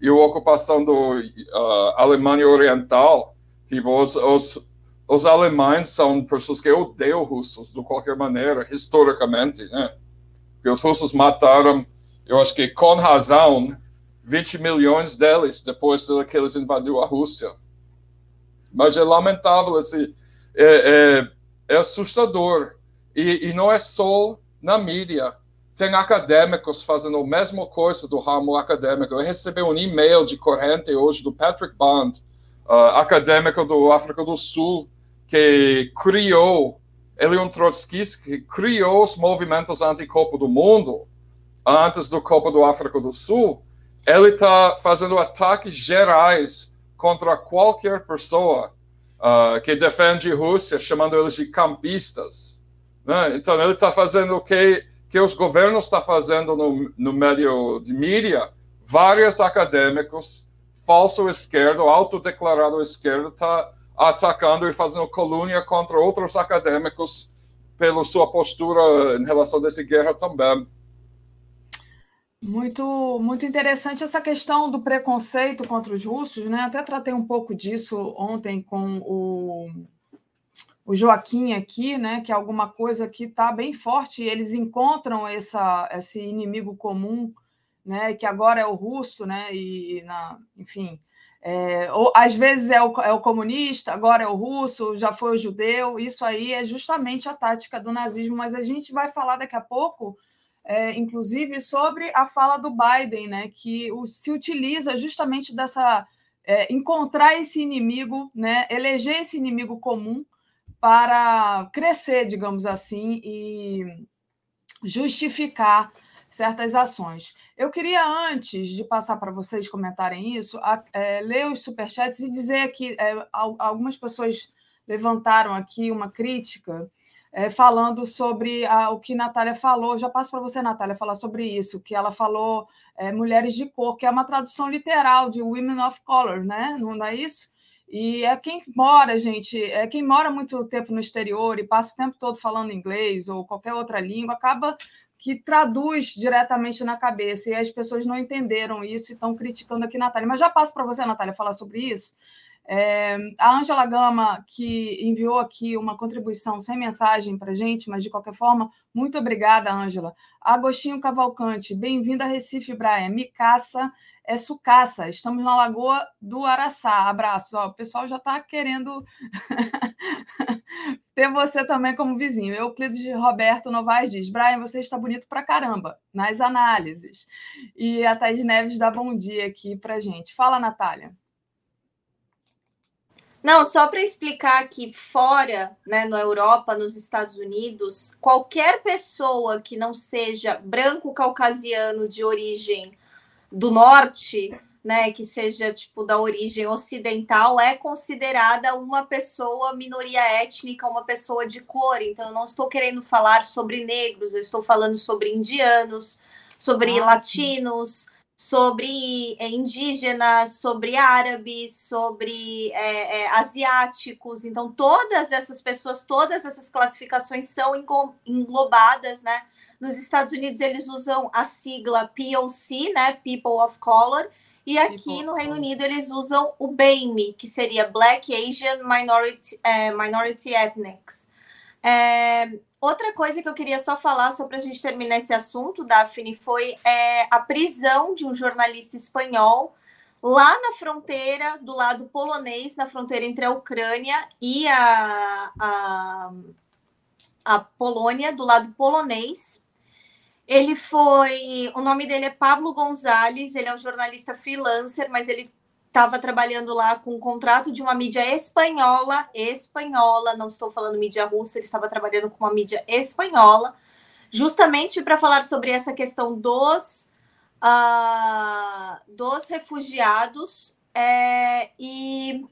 e a ocupação da uh, Alemanha Oriental. Tipo, os, os, os alemães são pessoas que odeiam russos de qualquer maneira, historicamente, né? Porque os russos mataram, eu acho que com razão, 20 milhões deles depois que eles invadiram a Rússia. Mas é lamentável, esse, é, é, é assustador e, e não é só na mídia. Tem acadêmicos fazendo a mesma coisa do ramo acadêmico. Eu recebi um e-mail de corrente hoje do Patrick Bond, uh, acadêmico do África do Sul, que criou, ele é um trotskista que criou os movimentos anti-Copa do Mundo antes do Copa do África do Sul. Ele está fazendo ataques gerais contra qualquer pessoa uh, que defende a Rússia, chamando eles de campistas. Né? Então, ele está fazendo o que, que os governos estão fazendo no, no meio de mídia. Vários acadêmicos falso esquerdo, autodeclarado esquerdo, está atacando e fazendo colúnia contra outros acadêmicos pela sua postura em relação a essa guerra também. Muito, muito interessante essa questão do preconceito contra os russos, né? Até tratei um pouco disso ontem com o, o Joaquim aqui, né? Que é alguma coisa que está bem forte. E eles encontram essa, esse inimigo comum, né? Que agora é o russo, né? E, na, enfim, é, ou, às vezes é o, é o comunista, agora é o russo, já foi o judeu. Isso aí é justamente a tática do nazismo. Mas a gente vai falar daqui a pouco é, inclusive, sobre a fala do Biden, né, que o, se utiliza justamente dessa. É, encontrar esse inimigo, né, eleger esse inimigo comum para crescer, digamos assim, e justificar certas ações. Eu queria, antes de passar para vocês comentarem isso, a, é, ler os superchats e dizer que é, algumas pessoas levantaram aqui uma crítica é, falando sobre a, o que Natália falou. Já passo para você, Natália, falar sobre isso, que ela falou é, mulheres de cor, que é uma tradução literal de Women of Color, né? Não é isso? E é quem mora, gente, é quem mora muito tempo no exterior e passa o tempo todo falando inglês ou qualquer outra língua, acaba que traduz diretamente na cabeça. E as pessoas não entenderam isso e estão criticando aqui, Natália. Mas já passo para você, Natália, falar sobre isso. É, a Ângela Gama, que enviou aqui uma contribuição sem mensagem para a gente, mas de qualquer forma, muito obrigada, Ângela. Agostinho Cavalcante, bem-vindo a Recife, Brian. Micaça é sucaça, estamos na Lagoa do Araçá. Abraço. Ó, o pessoal já está querendo ter você também como vizinho. Euclides Roberto Novaes diz: Brian, você está bonito para caramba nas análises. E a Thais Neves dá bom dia aqui para gente. Fala, Natália. Não, só para explicar que fora, né, na Europa, nos Estados Unidos, qualquer pessoa que não seja branco caucasiano de origem do norte, né, que seja tipo da origem ocidental, é considerada uma pessoa minoria étnica, uma pessoa de cor. Então, eu não estou querendo falar sobre negros, eu estou falando sobre indianos, sobre ah, latinos. Sim sobre é, indígenas, sobre árabes, sobre é, é, asiáticos. Então, todas essas pessoas, todas essas classificações são englobadas, né? Nos Estados Unidos, eles usam a sigla POC, né? People of Color. E aqui People no Reino Unido, eles usam o BAME, que seria Black Asian Minority, é, Minority Ethnics. É, outra coisa que eu queria só falar, só para a gente terminar esse assunto, Daphne, foi é, a prisão de um jornalista espanhol lá na fronteira, do lado polonês, na fronteira entre a Ucrânia e a, a, a Polônia, do lado polonês. Ele foi. O nome dele é Pablo Gonzalez, ele é um jornalista freelancer, mas ele estava trabalhando lá com um contrato de uma mídia espanhola, espanhola, não estou falando mídia russa, ele estava trabalhando com uma mídia espanhola, justamente para falar sobre essa questão dos, uh, dos refugiados é, e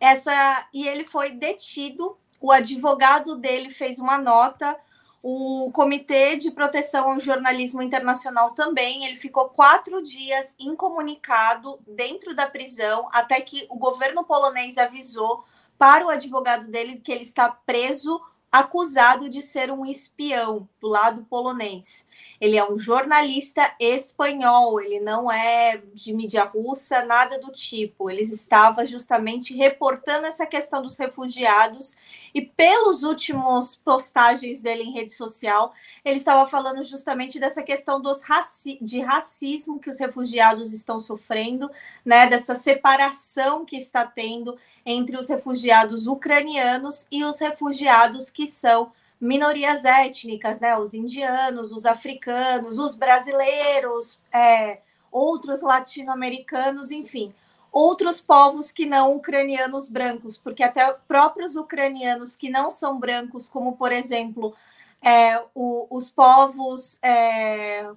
essa e ele foi detido. O advogado dele fez uma nota o Comitê de Proteção ao Jornalismo Internacional também, ele ficou quatro dias incomunicado dentro da prisão, até que o governo polonês avisou para o advogado dele que ele está preso acusado de ser um espião lado polonês. Ele é um jornalista espanhol, ele não é de mídia russa, nada do tipo. Ele estava justamente reportando essa questão dos refugiados e pelos últimos postagens dele em rede social, ele estava falando justamente dessa questão dos raci de racismo que os refugiados estão sofrendo, né, dessa separação que está tendo entre os refugiados ucranianos e os refugiados que são minorias étnicas, né? Os indianos, os africanos, os brasileiros, é, outros latino-americanos, enfim, outros povos que não ucranianos brancos, porque até próprios ucranianos que não são brancos, como por exemplo é, o, os povos é,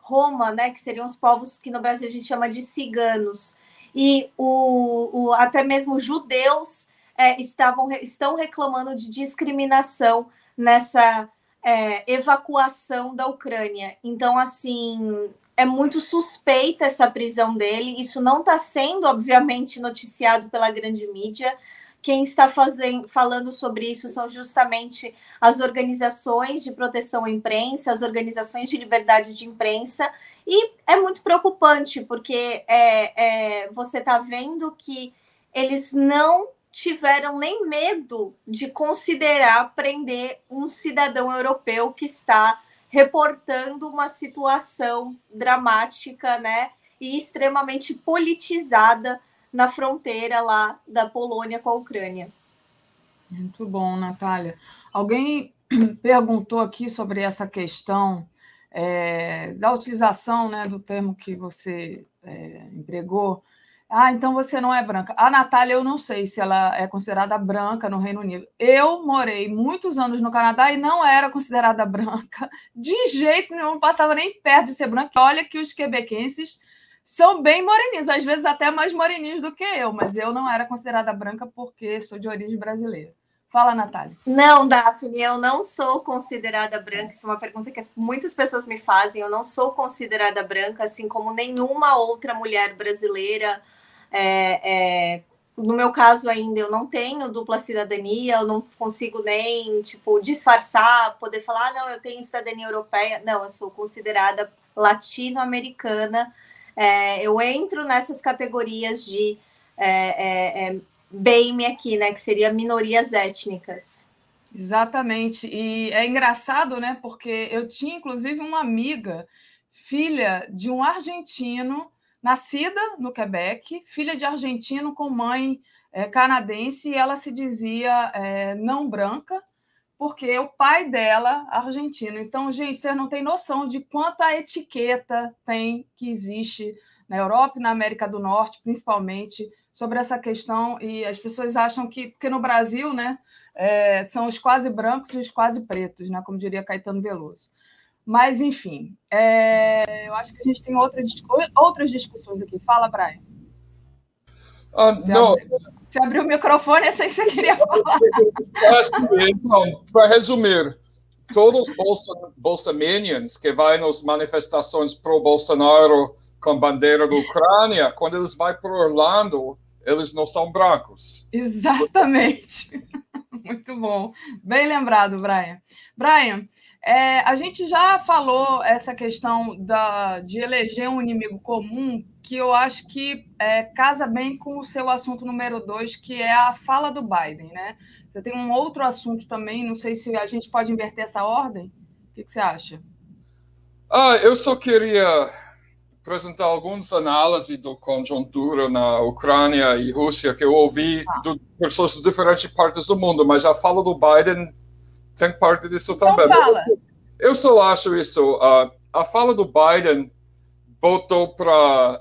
Roma, né? Que seriam os povos que no Brasil a gente chama de ciganos e o, o até mesmo judeus é, estavam estão reclamando de discriminação nessa é, evacuação da Ucrânia. Então, assim, é muito suspeita essa prisão dele. Isso não está sendo, obviamente, noticiado pela grande mídia. Quem está fazendo, falando sobre isso são justamente as organizações de proteção à imprensa, as organizações de liberdade de imprensa, e é muito preocupante, porque é, é você está vendo que eles não tiveram nem medo de considerar prender um cidadão europeu que está reportando uma situação dramática, né, e extremamente politizada na fronteira lá da Polônia com a Ucrânia. Muito bom, Natália. Alguém perguntou aqui sobre essa questão é, da utilização né, do termo que você é, empregou. Ah, então você não é branca. A Natália, eu não sei se ela é considerada branca no Reino Unido. Eu morei muitos anos no Canadá e não era considerada branca. De jeito nenhum, não passava nem perto de ser branca. Olha que os quebequenses são bem moreninhos, às vezes até mais moreninhos do que eu, mas eu não era considerada branca porque sou de origem brasileira. Fala, Natália. Não, Daphne, eu não sou considerada branca. Isso é uma pergunta que muitas pessoas me fazem. Eu não sou considerada branca, assim como nenhuma outra mulher brasileira. É, é, no meu caso ainda, eu não tenho dupla cidadania, eu não consigo nem, tipo, disfarçar, poder falar, ah, não, eu tenho cidadania europeia. Não, eu sou considerada latino-americana é, eu entro nessas categorias de é, é, é BEIM aqui, né? Que seria minorias étnicas. Exatamente. E é engraçado, né? Porque eu tinha, inclusive, uma amiga, filha de um argentino, nascida no Quebec, filha de argentino com mãe é, canadense, e ela se dizia é, não branca, porque o pai dela argentino. Então, gente, vocês não têm noção de quanta etiqueta tem que existe na Europa e na América do Norte, principalmente, sobre essa questão. E as pessoas acham que, porque no Brasil, né, é, são os quase brancos e os quase pretos, né, como diria Caetano Veloso. Mas, enfim, é, eu acho que a gente tem outra, outras discussões aqui. Fala, Brian. Uh, não, você abriu o microfone, eu sei que você queria falar. Então, para resumir, todos os bolsa, bolsominions que vão nas manifestações pro-Bolsonaro com bandeira da Ucrânia, quando eles vão para Orlando, eles não são brancos. Exatamente. Muito bom. Bem lembrado, Brian. Brian, é, a gente já falou essa questão da, de eleger um inimigo comum, que eu acho que é, casa bem com o seu assunto número dois, que é a fala do Biden, né? Você tem um outro assunto também, não sei se a gente pode inverter essa ordem. O que, que você acha? Ah, eu só queria apresentar algumas análises da conjuntura na Ucrânia e Rússia que eu ouvi ah. de pessoas de diferentes partes do mundo, mas a fala do Biden tem parte disso então também. Fala. Eu só acho isso. Uh, a fala do Biden botou para.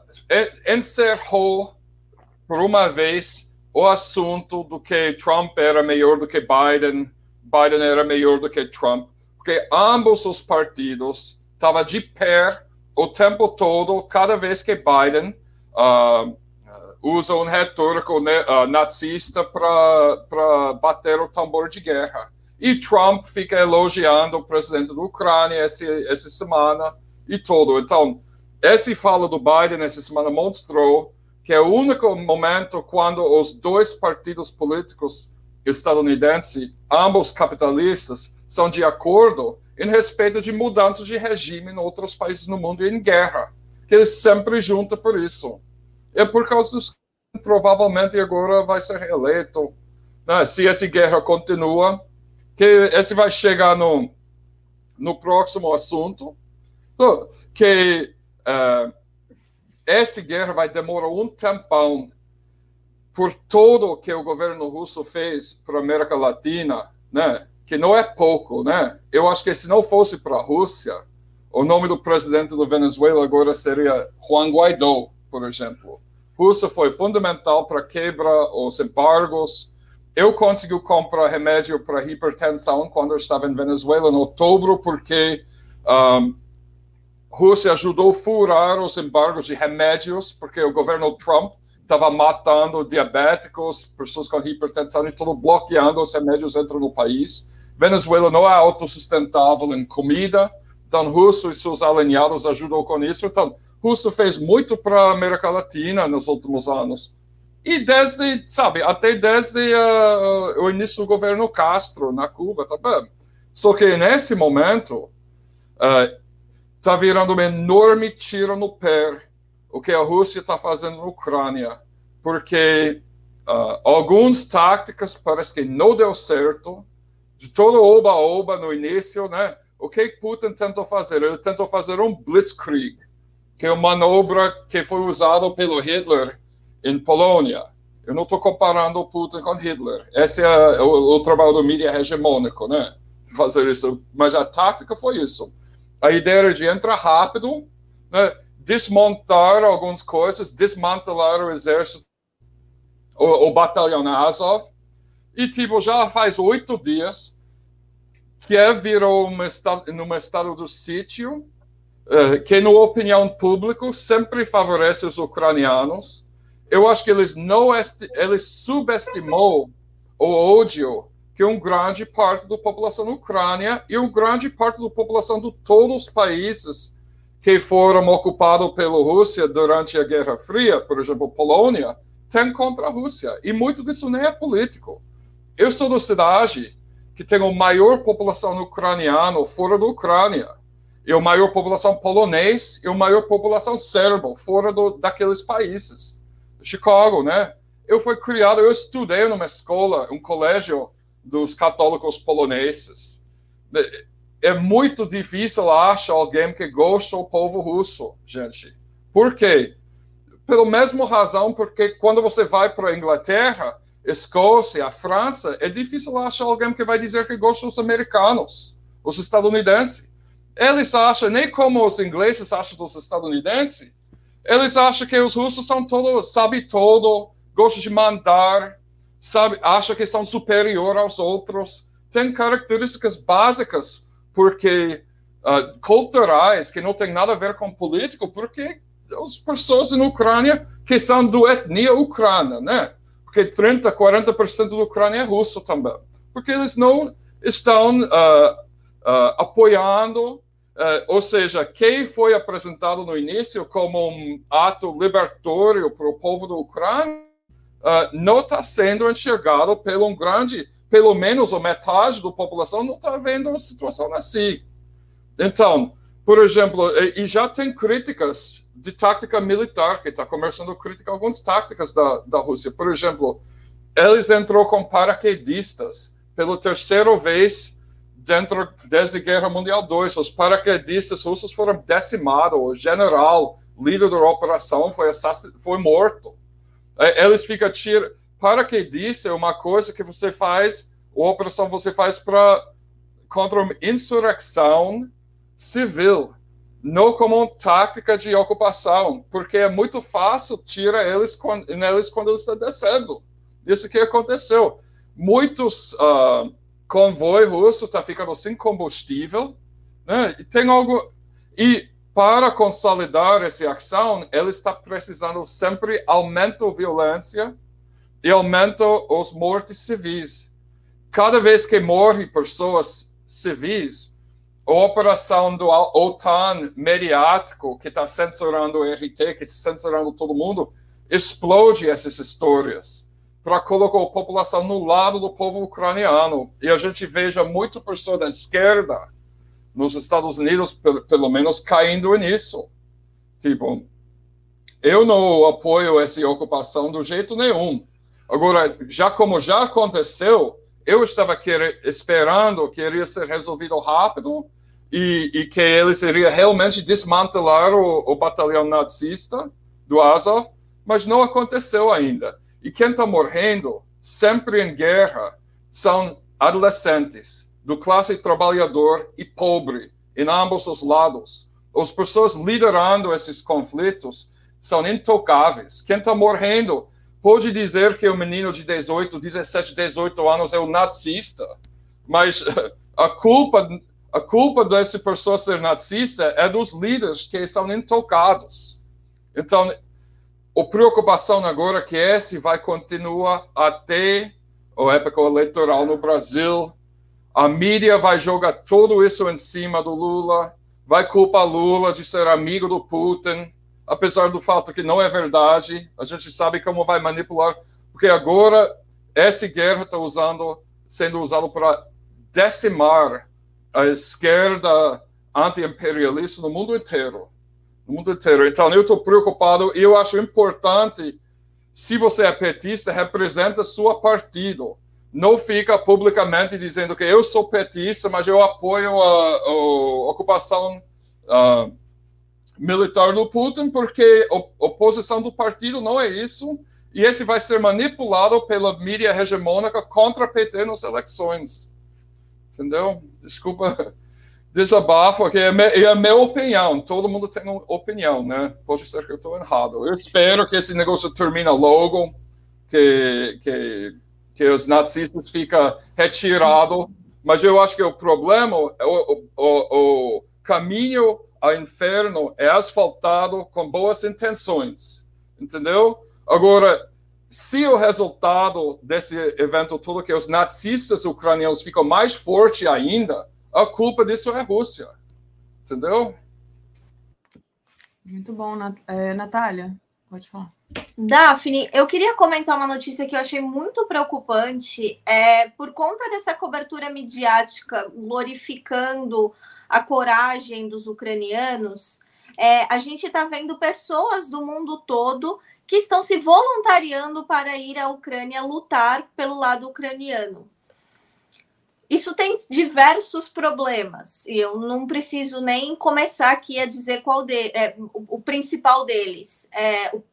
encerrou, por uma vez, o assunto do que Trump era melhor do que Biden, Biden era melhor do que Trump, porque ambos os partidos estavam de pé o tempo todo, cada vez que Biden uh, usa um retórico uh, nazista para bater o tambor de guerra. E Trump fica elogiando o presidente da Ucrânia esse, essa semana e tudo. Então, esse fala do Biden essa semana mostrou que é o único momento quando os dois partidos políticos estadunidenses, ambos capitalistas, são de acordo em respeito de mudança de regime em outros países no mundo em guerra, que eles sempre juntam por isso. É por causa dos provavelmente agora vai ser reeleito. Né? Se essa guerra continua, que esse vai chegar no, no próximo assunto, que uh, essa guerra vai demorar um tempão por tudo que o governo russo fez para a América Latina, né? Que não é pouco, né? Eu acho que se não fosse para a Rússia, o nome do presidente da Venezuela agora seria Juan Guaidó, por exemplo. Rússia foi fundamental para quebrar os embargos, eu consegui comprar remédio para hipertensão quando eu estava em Venezuela em outubro, porque um, Rússia ajudou a furar os embargos de remédios, porque o governo Trump estava matando diabéticos, pessoas com hipertensão e tudo bloqueando os remédios dentro do país. Venezuela não é autossustentável em comida, então Russo e seus alinhados ajudam com isso. Então, Russo fez muito para a América Latina nos últimos anos. E desde, sabe, até desde uh, o início do governo Castro na Cuba também. Só que nesse momento está uh, virando um enorme tiro no pé o que a Rússia está fazendo na Ucrânia, porque uh, algumas táticas parece que não deu certo. De todo oba-oba no início, né? O que Putin tentou fazer? Ele tentou fazer um blitzkrieg, que é uma manobra que foi usada pelo Hitler em Polônia. Eu não estou comparando o Putin com Hitler. Esse é o, o, trabalho do mídia hegemônico, né? Fazer isso. Mas a tática foi isso. A ideia era de entrar rápido, né? desmontar algumas coisas, desmantelar o exército, o, o batalhão Azov. E, tipo, já faz oito dias, Kiev virou uma estado, num estado do sítio, uh, que, na opinião pública, sempre favorece os ucranianos eu acho que eles não eles subestimou o ódio que uma grande parte da população da Ucrânia e uma grande parte da população de todos os países que foram ocupados pela Rússia durante a Guerra Fria, por exemplo, Polônia, tem contra a Rússia. E muito disso nem é político. Eu sou da cidade que tem a maior população ucraniana fora da Ucrânia, e a maior população polonês e a maior população serbo fora do, daqueles países. Chicago, né? Eu fui criado, eu estudei numa escola, um colégio dos católicos poloneses. É muito difícil achar alguém que gosta do povo russo, gente. Por quê? Pela mesma razão, porque quando você vai para a Inglaterra, Escócia, a França, é difícil achar alguém que vai dizer que gosta dos americanos, os estadunidenses. Eles acham, nem como os ingleses acham dos estadunidenses, eles acham que os russos são todos, sabe todo, gostam de mandar, sabe, acham que são superior aos outros. Tem características básicas, porque uh, culturais, que não tem nada a ver com político, porque as pessoas na Ucrânia que são do etnia ucrana, né? Porque 30, 40% da Ucrânia é russo também. Porque eles não estão uh, uh, apoiando Uh, ou seja, quem foi apresentado no início como um ato libertório para o povo da Ucrânia uh, não está sendo enxergado pelo um grande, pelo menos a metade da população não está vendo a situação assim. Então, por exemplo, e, e já tem críticas de tática militar, que está começando a criticar algumas táticas da, da Rússia. Por exemplo, eles entrou com paraquedistas pela terceira vez dentro desde Guerra Mundial II. Os paraquedistas russos foram decimados. O general, líder da operação, foi, foi morto. É, eles ficam tirando. Paraquedista é uma coisa que você faz, a operação você faz para contra uma insurreição civil, não como uma tática de ocupação, porque é muito fácil tirar eles quando, neles quando eles estão descendo. Isso que aconteceu. Muitos uh, convoy russo está ficando sem combustível, né? E tem algo e para consolidar essa ação, ele está precisando sempre aumentar a violência e aumentar os mortes civis. Cada vez que morre pessoas civis, a operação do OTAN mediático, que está censurando o RT, que está censurando todo mundo, explode essas histórias para colocar a população no lado do povo ucraniano. E a gente veja muito pessoa da esquerda nos Estados Unidos, pelo menos, caindo nisso. Tipo, eu não apoio essa ocupação do jeito nenhum. Agora, já como já aconteceu, eu estava querer, esperando que iria ser resolvido rápido e, e que eles iriam realmente desmantelar o, o batalhão nazista do Azov, mas não aconteceu ainda. E quem está morrendo, sempre em guerra, são adolescentes, do classe trabalhador e pobre, em ambos os lados. As pessoas liderando esses conflitos são intocáveis. Quem está morrendo pode dizer que o menino de 18, 17, 18 anos é um nazista, mas a culpa, a culpa dessa pessoa ser nazista é dos líderes que são intocados. Então, a preocupação agora que esse vai continuar até a época eleitoral no Brasil. a mídia vai jogar tudo isso em cima do Lula, vai culpar Lula de ser amigo do Putin, apesar do fato que não é verdade. A gente sabe como vai manipular, porque agora essa guerra está usando, sendo usada para decimar a esquerda anti-imperialista no mundo inteiro. No mundo inteiro. Então, eu estou preocupado e eu acho importante, se você é petista, representa seu partido não fica publicamente dizendo que eu sou petista, mas eu apoio a, a ocupação uh, militar do Putin, porque a oposição do partido não é isso, e esse vai ser manipulado pela mídia hegemônica contra a PT nas eleições. Entendeu? Desculpa, desabafo, que é, é a minha opinião. Todo mundo tem uma opinião, né? Pode ser que eu estou errado. Eu espero que esse negócio termine logo, que, que que os nazistas ficam retirados, mas eu acho que o problema, o, o, o, caminho ao inferno é asfaltado com boas intenções, entendeu? Agora, se o resultado desse evento todo que os nazistas ucranianos ficam mais fortes ainda, a culpa disso é a Rússia, entendeu? Muito bom, Nat é, Natália, pode falar. Daphne, eu queria comentar uma notícia que eu achei muito preocupante. É, por conta dessa cobertura midiática glorificando a coragem dos ucranianos, é, a gente está vendo pessoas do mundo todo que estão se voluntariando para ir à Ucrânia lutar pelo lado ucraniano. Isso tem diversos problemas, e eu não preciso nem começar aqui a dizer qual de, é, o, o principal deles. É, o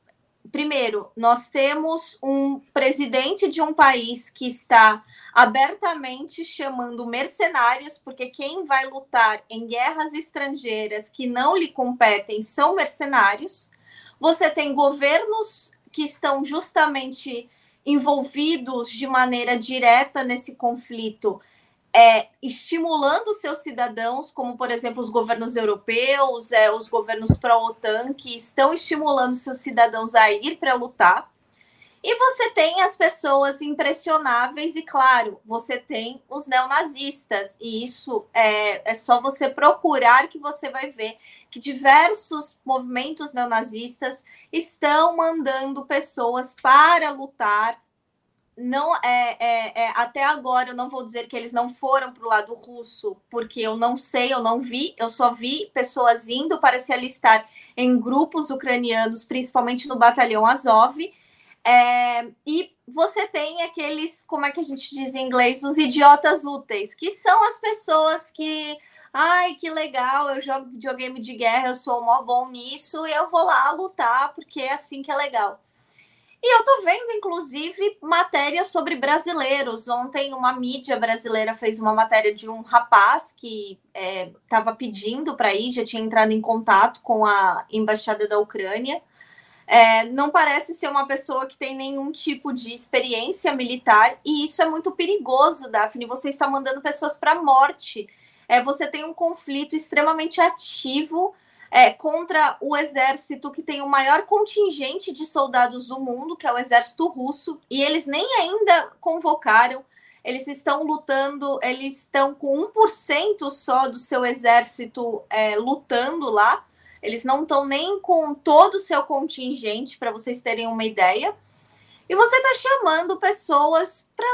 primeiro, nós temos um presidente de um país que está abertamente chamando mercenários, porque quem vai lutar em guerras estrangeiras que não lhe competem são mercenários. Você tem governos que estão justamente envolvidos de maneira direta nesse conflito é, estimulando seus cidadãos, como por exemplo os governos europeus, é, os governos pró-OTAN, que estão estimulando seus cidadãos a ir para lutar. E você tem as pessoas impressionáveis, e claro, você tem os neonazistas, e isso é, é só você procurar que você vai ver que diversos movimentos neonazistas estão mandando pessoas para lutar não é, é, é, até agora eu não vou dizer que eles não foram para o lado russo, porque eu não sei, eu não vi, eu só vi pessoas indo para se alistar em grupos ucranianos, principalmente no batalhão Azov. É, e você tem aqueles, como é que a gente diz em inglês, os idiotas úteis, que são as pessoas que, ai, que legal, eu jogo videogame de guerra, eu sou mó bom nisso, e eu vou lá lutar, porque é assim que é legal. E eu tô vendo, inclusive, matérias sobre brasileiros. Ontem, uma mídia brasileira fez uma matéria de um rapaz que estava é, pedindo para ir, já tinha entrado em contato com a embaixada da Ucrânia. É, não parece ser uma pessoa que tem nenhum tipo de experiência militar, e isso é muito perigoso, Daphne. Você está mandando pessoas para a morte. É, você tem um conflito extremamente ativo é, contra o exército que tem o maior contingente de soldados do mundo, que é o exército russo, e eles nem ainda convocaram. Eles estão lutando, eles estão com 1% só do seu exército é, lutando lá. Eles não estão nem com todo o seu contingente, para vocês terem uma ideia. E você está chamando pessoas para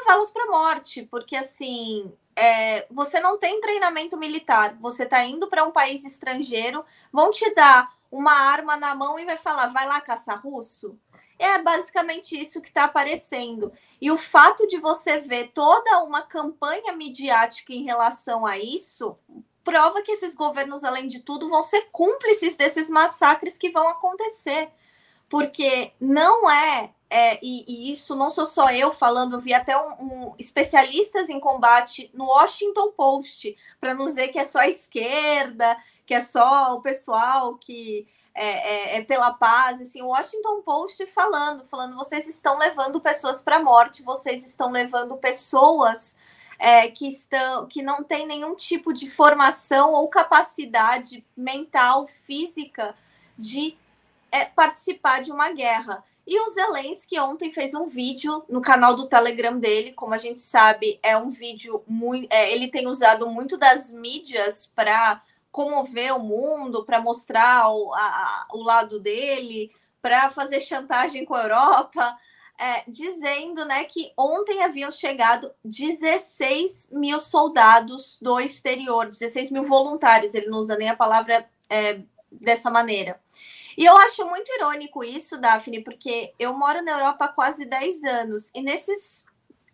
levá-las para a morte, porque assim é, você não tem treinamento militar, você está indo para um país estrangeiro, vão te dar uma arma na mão e vai falar, vai lá caçar russo? É basicamente isso que está aparecendo. E o fato de você ver toda uma campanha midiática em relação a isso prova que esses governos, além de tudo, vão ser cúmplices desses massacres que vão acontecer. Porque não é é, e, e, isso não sou só eu falando, eu vi até um, um especialistas em combate no Washington Post, para não dizer que é só a esquerda, que é só o pessoal que é, é, é, pela paz, assim, o Washington Post falando, falando, vocês estão levando pessoas para a morte, vocês estão levando pessoas é, que estão que não têm nenhum tipo de formação ou capacidade mental, física de é, participar de uma guerra. E o Zelensky ontem fez um vídeo no canal do Telegram dele, como a gente sabe, é um vídeo muito. É, ele tem usado muito das mídias para comover o mundo, para mostrar o, a, o lado dele, para fazer chantagem com a Europa, é, dizendo né, que ontem haviam chegado 16 mil soldados do exterior, 16 mil voluntários, ele não usa nem a palavra é, dessa maneira. E eu acho muito irônico isso, Daphne, porque eu moro na Europa há quase 10 anos, e nesses,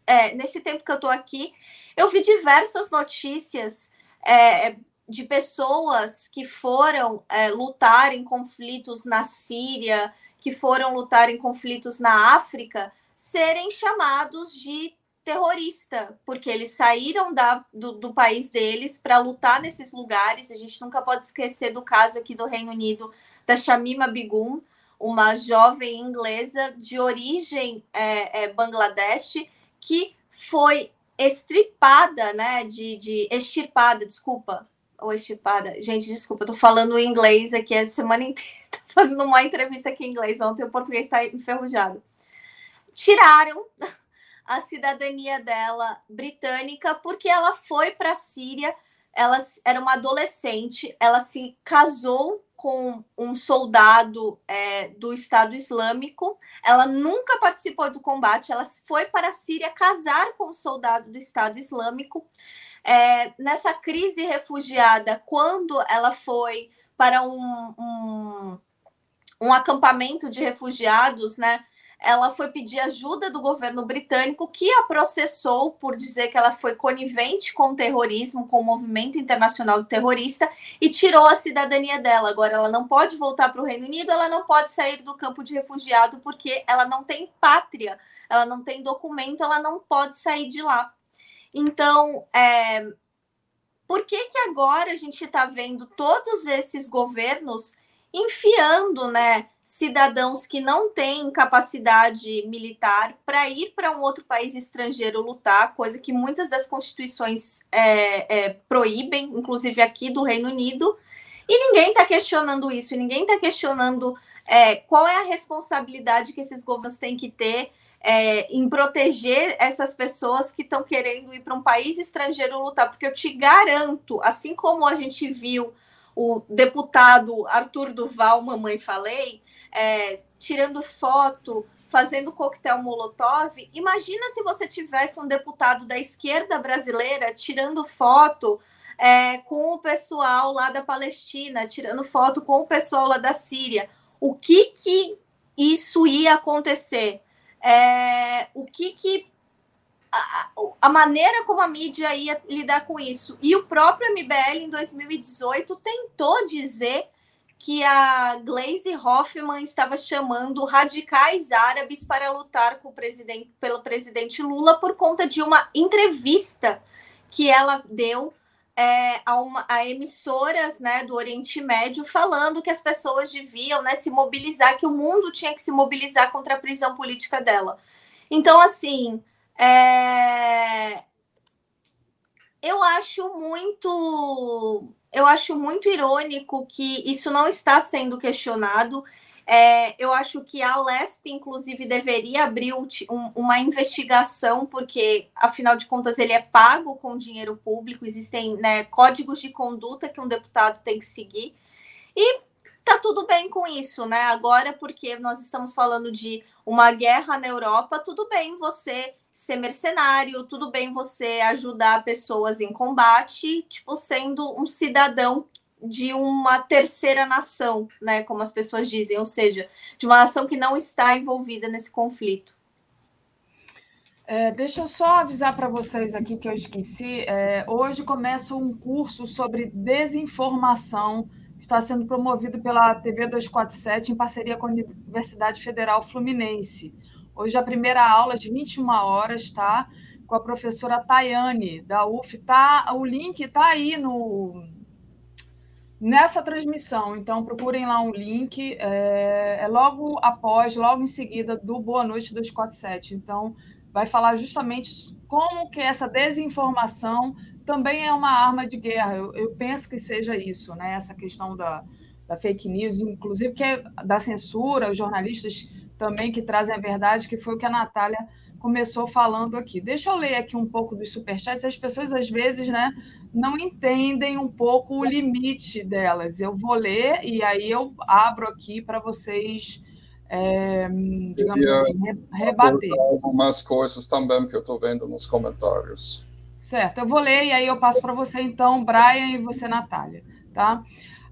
é, nesse tempo que eu estou aqui, eu vi diversas notícias é, de pessoas que foram é, lutar em conflitos na Síria, que foram lutar em conflitos na África, serem chamados de terrorista, porque eles saíram da, do, do país deles para lutar nesses lugares. A gente nunca pode esquecer do caso aqui do Reino Unido da Shamima Begum, uma jovem inglesa de origem é, é, Bangladesh que foi estripada, né, de, de extirpada, desculpa, ou extirpada. Gente, desculpa, eu tô falando em inglês aqui a semana inteira, tô falando uma entrevista aqui em inglês, ontem o português está enferrujado. Tiraram a cidadania dela britânica porque ela foi para a Síria, ela era uma adolescente, ela se casou com um soldado é, do Estado Islâmico. Ela nunca participou do combate, ela foi para a Síria casar com um soldado do Estado Islâmico. É, nessa crise refugiada, quando ela foi para um, um, um acampamento de refugiados, né? Ela foi pedir ajuda do governo britânico, que a processou por dizer que ela foi conivente com o terrorismo, com o movimento internacional terrorista, e tirou a cidadania dela. Agora, ela não pode voltar para o Reino Unido, ela não pode sair do campo de refugiado, porque ela não tem pátria, ela não tem documento, ela não pode sair de lá. Então, é, por que, que agora a gente está vendo todos esses governos enfiando, né? cidadãos que não têm capacidade militar para ir para um outro país estrangeiro lutar, coisa que muitas das constituições é, é, proíbem, inclusive aqui do Reino Unido, e ninguém está questionando isso, ninguém está questionando é, qual é a responsabilidade que esses governos têm que ter é, em proteger essas pessoas que estão querendo ir para um país estrangeiro lutar, porque eu te garanto, assim como a gente viu o deputado Arthur Duval, mamãe falei, é, tirando foto, fazendo coquetel molotov. Imagina se você tivesse um deputado da esquerda brasileira tirando foto é, com o pessoal lá da Palestina, tirando foto com o pessoal lá da Síria. O que que isso ia acontecer? É, o que que a, a, maneira como a mídia ia lidar com isso. E o próprio MBL em 2018 tentou dizer que a Glaze Hoffman estava chamando radicais árabes para lutar com o presidente, pelo presidente Lula por conta de uma entrevista que ela deu é, a, uma, a, emissoras né, do Oriente Médio falando que as pessoas deviam né, se mobilizar, que o mundo tinha que se mobilizar contra a prisão política dela. Então, assim, é, eu acho muito eu acho muito irônico que isso não está sendo questionado. É, eu acho que a LESP, inclusive, deveria abrir um, uma investigação, porque, afinal de contas, ele é pago com dinheiro público, existem né, códigos de conduta que um deputado tem que seguir. E tá tudo bem com isso, né? Agora, porque nós estamos falando de uma guerra na Europa, tudo bem você ser mercenário, tudo bem você ajudar pessoas em combate, tipo, sendo um cidadão de uma terceira nação, né, como as pessoas dizem, ou seja, de uma nação que não está envolvida nesse conflito. É, deixa eu só avisar para vocês aqui que eu esqueci. É, hoje começa um curso sobre desinformação que está sendo promovido pela TV 247 em parceria com a Universidade Federal Fluminense. Hoje a primeira aula de 21 horas, tá? Com a professora Tayane, da UF. Tá, o link está aí no, nessa transmissão. Então, procurem lá um link. É, é, logo após, logo em seguida do Boa Noite 247. Então, vai falar justamente como que essa desinformação também é uma arma de guerra. Eu, eu penso que seja isso, né? Essa questão da, da fake news, inclusive que é da censura, os jornalistas também que trazem a verdade, que foi o que a Natália começou falando aqui. Deixa eu ler aqui um pouco dos superchats. As pessoas, às vezes, né, não entendem um pouco o limite delas. Eu vou ler e aí eu abro aqui para vocês, é, digamos assim, rebater. Algumas coisas também que eu estou vendo nos comentários. Certo, eu vou ler e aí eu passo para você, então, Brian e você, Natália. Tá?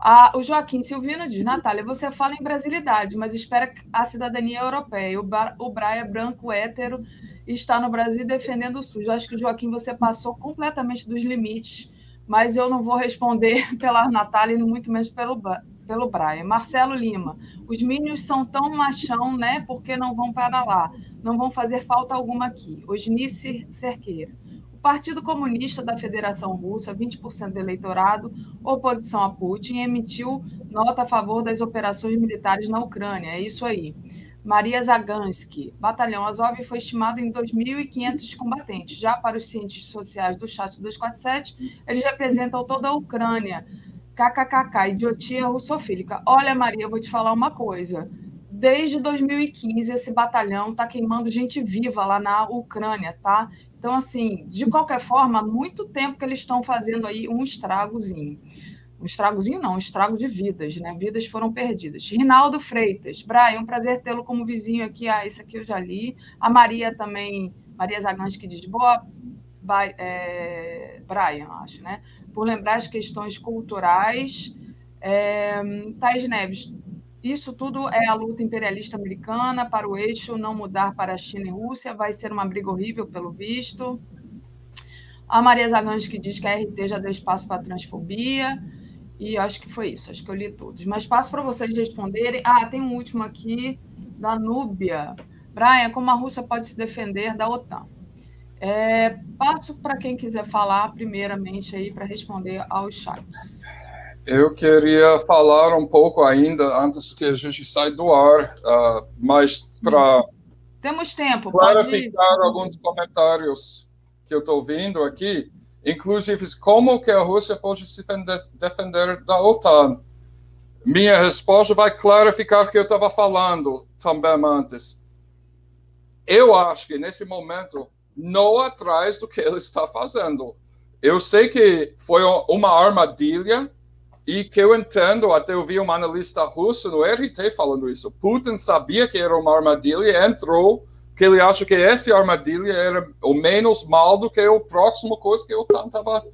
Ah, o Joaquim Silvino diz: Natália, você fala em brasilidade, mas espera a cidadania europeia. O, o Braia branco, hétero, está no Brasil defendendo o SUS. Acho que, Joaquim, você passou completamente dos limites, mas eu não vou responder pela Natália e muito menos pelo, pelo Braia. Marcelo Lima: os mínimos são tão machão, né? Porque não vão para lá. Não vão fazer falta alguma aqui. Osnice Cerqueira. Partido Comunista da Federação Russa, 20% do eleitorado, oposição a Putin, emitiu nota a favor das operações militares na Ucrânia. É isso aí. Maria Zagansky, batalhão Azov foi estimado em 2.500 combatentes. Já para os cientistas sociais do chat 247, eles representam toda a Ucrânia. KKKK, idiotia russofílica. Olha, Maria, eu vou te falar uma coisa. Desde 2015, esse batalhão está queimando gente viva lá na Ucrânia, tá? Então, assim, de qualquer forma, há muito tempo que eles estão fazendo aí um estragozinho. Um estragozinho não, um estrago de vidas, né? Vidas foram perdidas. Rinaldo Freitas, Brian, um prazer tê-lo como vizinho aqui. Ah, isso aqui eu já li. A Maria também, Maria Zagans, que diz, boa, é, Brian, acho, né? Por lembrar as questões culturais. É, Thais Neves, isso tudo é a luta imperialista americana para o eixo não mudar para a China e Rússia. Vai ser uma briga horrível, pelo visto. A Maria Zagansky diz que a RT já deu espaço para a transfobia. E acho que foi isso, acho que eu li todos. Mas passo para vocês responderem. Ah, tem um último aqui, da Núbia. Brian, como a Rússia pode se defender da OTAN? É, passo para quem quiser falar primeiramente aí para responder aos chats. Eu queria falar um pouco ainda antes que a gente saia do ar, uh, mas para temos tempo. Clarificar alguns comentários que eu estou vendo aqui, inclusive como que a Rússia pode se defender da OTAN. Minha resposta vai clarificar o que eu estava falando também antes. Eu acho que nesse momento não atrás do que ele está fazendo. Eu sei que foi uma armadilha e que eu entendo, até eu vi um analista russo no RT falando isso. Putin sabia que era uma armadilha, entrou, que ele acha que essa armadilha era o menos mal do que o próximo coisa que o OTAN estava uh,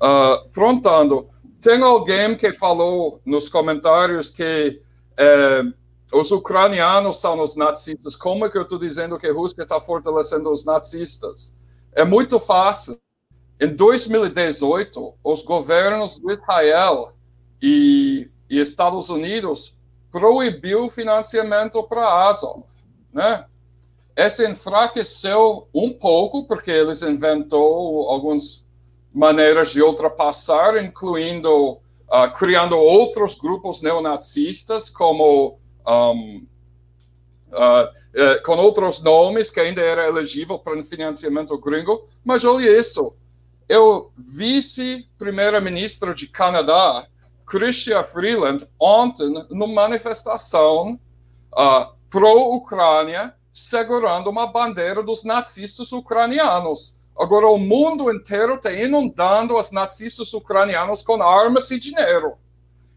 ah, prontando. Tem alguém que falou nos comentários que uh, os ucranianos são os nazistas. Como é que eu estou dizendo que a Rússia está fortalecendo os nazistas? É muito fácil. Em 2018, os governos de Israel e, e Estados Unidos proibiu financiamento para Azov, né? Esse enfraqueceu um pouco, porque eles inventou algumas maneiras de ultrapassar, incluindo uh, criando outros grupos neonazistas, como um, uh, uh, com outros nomes que ainda era elegível para financiamento gringo. Mas olha isso, eu vice-primeira-ministra de Canadá Chrystia Freeland ontem numa manifestação uh, pró-Ucrânia segurando uma bandeira dos nazistas ucranianos. Agora o mundo inteiro está inundando os nazistas ucranianos com armas e dinheiro.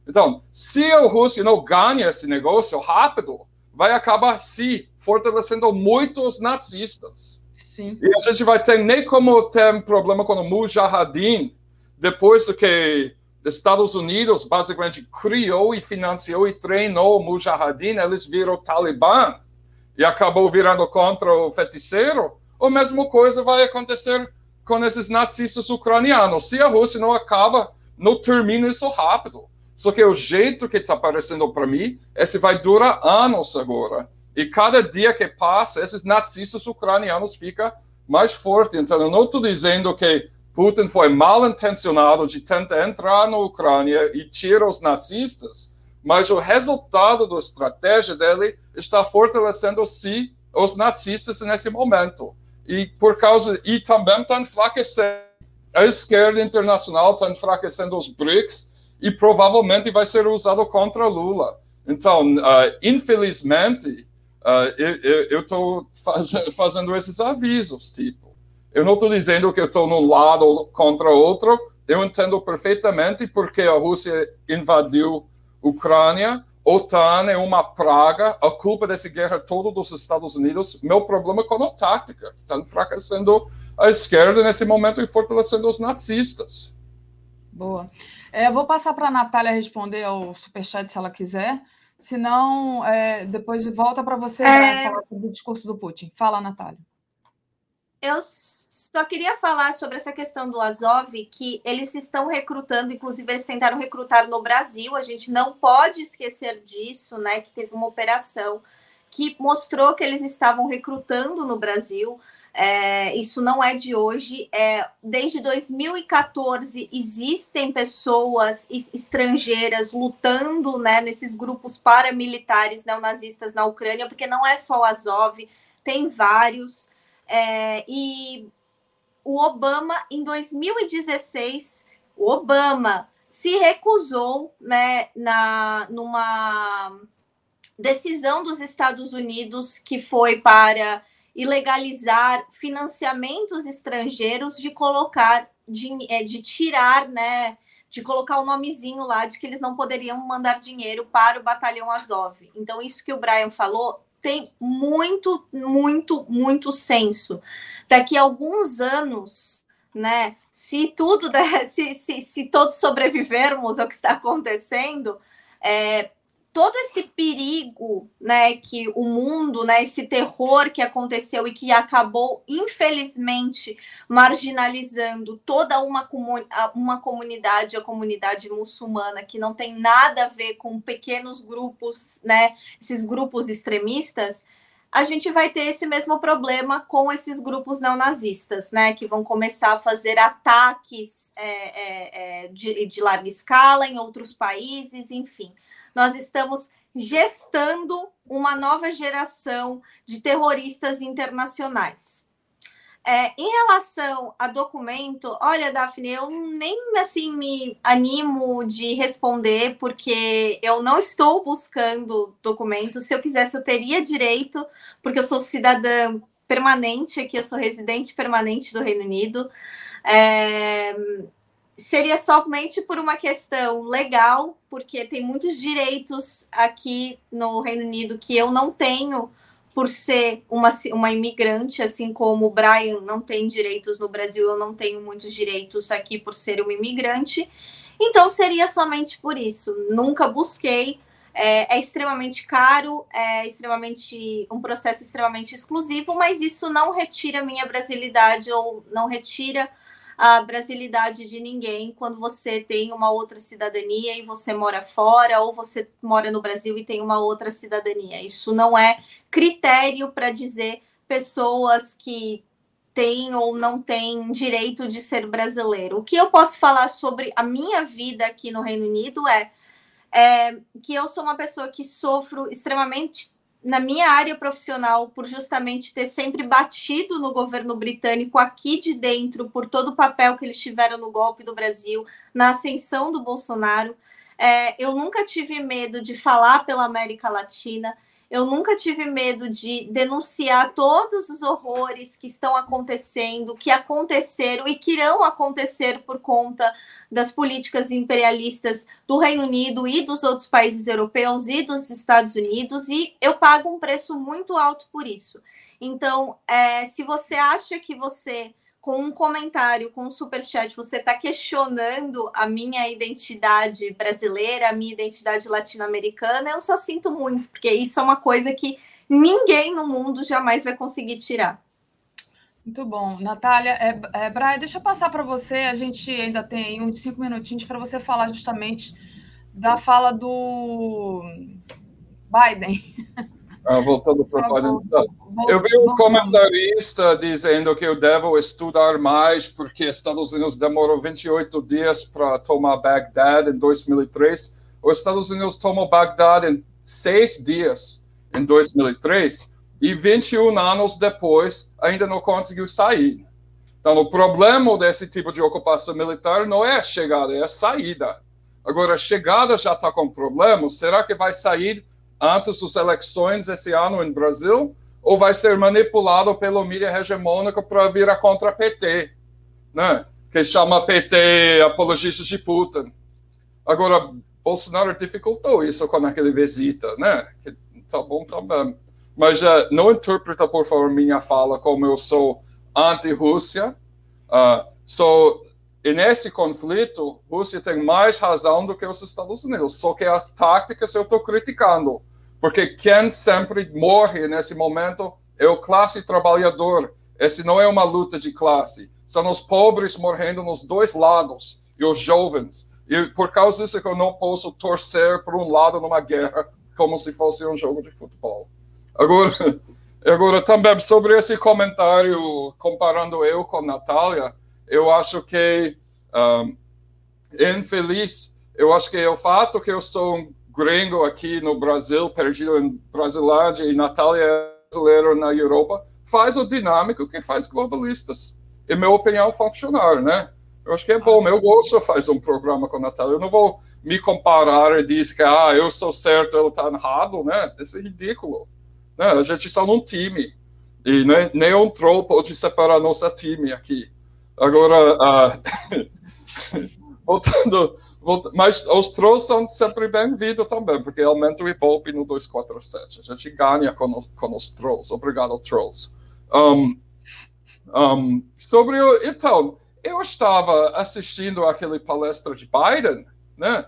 Então, se a Rússia não ganha esse negócio rápido, vai acabar se fortalecendo muito os nazistas. Sim. E a gente vai ter nem como ter problema com o Mujahideen, depois do que Estados Unidos basicamente criou e financiou e treinou o Mujahideen, eles viram Talibã e acabou virando contra o feiticeiro, a mesma coisa vai acontecer com esses nazistas ucranianos. Se a Rússia não acaba, não termina isso rápido. Só que o jeito que está aparecendo para mim, esse vai durar anos agora. E cada dia que passa, esses nazistas ucranianos ficam mais fortes. Então, eu não estou dizendo que Putin foi mal intencionado de tentar entrar na Ucrânia e tirar os nazistas, mas o resultado da estratégia dele está fortalecendo-se os nazistas nesse momento. E por causa e também está enfraquecendo a esquerda internacional, está enfraquecendo os BRICS e provavelmente vai ser usado contra Lula. Então, uh, infelizmente, uh, eu estou faz, fazendo esses avisos, tipo. Eu não estou dizendo que eu estou num lado contra outro, eu entendo perfeitamente porque a Rússia invadiu a Ucrânia, OTAN é uma praga, a culpa dessa guerra toda dos Estados Unidos. Meu problema com a tática, que está enfraquecendo a esquerda nesse momento e fortalecendo os nazistas. Boa. É, eu vou passar para a Natália responder ao superchat se ela quiser. Se não, é, depois volta para você é... falar sobre o discurso do Putin. Fala, Natália. Eu só queria falar sobre essa questão do Azov, que eles estão recrutando, inclusive eles tentaram recrutar no Brasil, a gente não pode esquecer disso, né? Que teve uma operação que mostrou que eles estavam recrutando no Brasil. É, isso não é de hoje. É, desde 2014 existem pessoas estrangeiras lutando né, nesses grupos paramilitares neonazistas na Ucrânia, porque não é só o Azov, tem vários. É, e o Obama, em 2016, o Obama se recusou né, na, numa decisão dos Estados Unidos que foi para ilegalizar financiamentos estrangeiros de colocar, de, é, de tirar, né, de colocar o nomezinho lá de que eles não poderiam mandar dinheiro para o batalhão Azov. Então, isso que o Brian falou tem muito, muito, muito senso. Daqui a alguns anos, né? Se tudo, se, se, se todos sobrevivermos ao que está acontecendo, é, todo esse perigo, né, que o mundo, né, esse terror que aconteceu e que acabou, infelizmente, marginalizando toda uma, uma comunidade, a comunidade muçulmana, que não tem nada a ver com pequenos grupos, né, esses grupos extremistas, a gente vai ter esse mesmo problema com esses grupos neonazistas, né, que vão começar a fazer ataques é, é, é, de, de larga escala em outros países, enfim nós estamos gestando uma nova geração de terroristas internacionais. É, em relação a documento, olha, Daphne, eu nem assim me animo de responder, porque eu não estou buscando documentos. Se eu quisesse, eu teria direito, porque eu sou cidadã permanente aqui, eu sou residente permanente do Reino Unido. É, seria somente por uma questão legal, porque tem muitos direitos aqui no Reino Unido que eu não tenho por ser uma, uma imigrante, assim como o Brian não tem direitos no Brasil, eu não tenho muitos direitos aqui por ser uma imigrante. Então seria somente por isso. Nunca busquei. É, é extremamente caro, é extremamente um processo extremamente exclusivo, mas isso não retira minha brasilidade ou não retira a brasilidade de ninguém quando você tem uma outra cidadania e você mora fora, ou você mora no Brasil e tem uma outra cidadania. Isso não é critério para dizer pessoas que têm ou não têm direito de ser brasileiro. O que eu posso falar sobre a minha vida aqui no Reino Unido é, é que eu sou uma pessoa que sofro extremamente na minha área profissional, por justamente ter sempre batido no governo britânico aqui de dentro, por todo o papel que eles tiveram no golpe do Brasil, na ascensão do Bolsonaro, é, eu nunca tive medo de falar pela América Latina. Eu nunca tive medo de denunciar todos os horrores que estão acontecendo, que aconteceram e que irão acontecer por conta das políticas imperialistas do Reino Unido e dos outros países europeus e dos Estados Unidos, e eu pago um preço muito alto por isso. Então, é, se você acha que você com um comentário, com um superchat, você está questionando a minha identidade brasileira, a minha identidade latino-americana, eu só sinto muito, porque isso é uma coisa que ninguém no mundo jamais vai conseguir tirar. Muito bom. Natália, é, é, Brian, deixa eu passar para você, a gente ainda tem uns cinco minutinhos para você falar justamente da fala do Biden. Ah, voltando para o Eu vi um comentarista dizendo que eu devo estudar mais porque Estados Unidos demorou 28 dias para tomar Bagdad em 2003. Os Estados Unidos tomou Bagdad em seis dias em 2003 e 21 anos depois ainda não conseguiu sair. Então, o problema desse tipo de ocupação militar não é a chegada, é a saída. Agora, a chegada já está com problemas, será que vai sair antes das eleições esse ano em Brasil, ou vai ser manipulado pela mídia hegemônica para virar contra PT, né? que chama PT apologistas de Putin. Agora, Bolsonaro dificultou isso com aquele visita, né? Que, tá bom também. Mas uh, não interpreta, por favor, minha fala como eu sou anti-Rússia. Uh, sou e nesse conflito, Rússia tem mais razão do que os Estados Unidos. Só que as táticas eu estou criticando. Porque quem sempre morre nesse momento é o classe trabalhador. Esse não é uma luta de classe. São os pobres morrendo nos dois lados e os jovens. E por causa disso que eu não posso torcer por um lado numa guerra como se fosse um jogo de futebol. Agora, agora também sobre esse comentário comparando eu com Natália, eu acho que um, infeliz, eu acho que é o fato que eu sou um gringo aqui no Brasil, perdido em Brasilândia, e Natália é brasileira na Europa, faz o dinâmico que faz globalistas. Em minha opinião, funcionar, né? Eu acho que é bom. Eu gosto fazer um programa com a Natália. Eu não vou me comparar e dizer que ah, eu sou certo, ele está errado, né? Isso é ridículo. Né? A gente está num time. E nem, nem um troll pode separar nosso time aqui. Agora, uh, voltando, voltando, mas os trolls são sempre bem-vindos também, porque aumenta o Ibope no 247. A gente ganha com, com os trolls. Obrigado, trolls. Um, um, sobre o. Então, eu estava assistindo aquele palestra de Biden, né?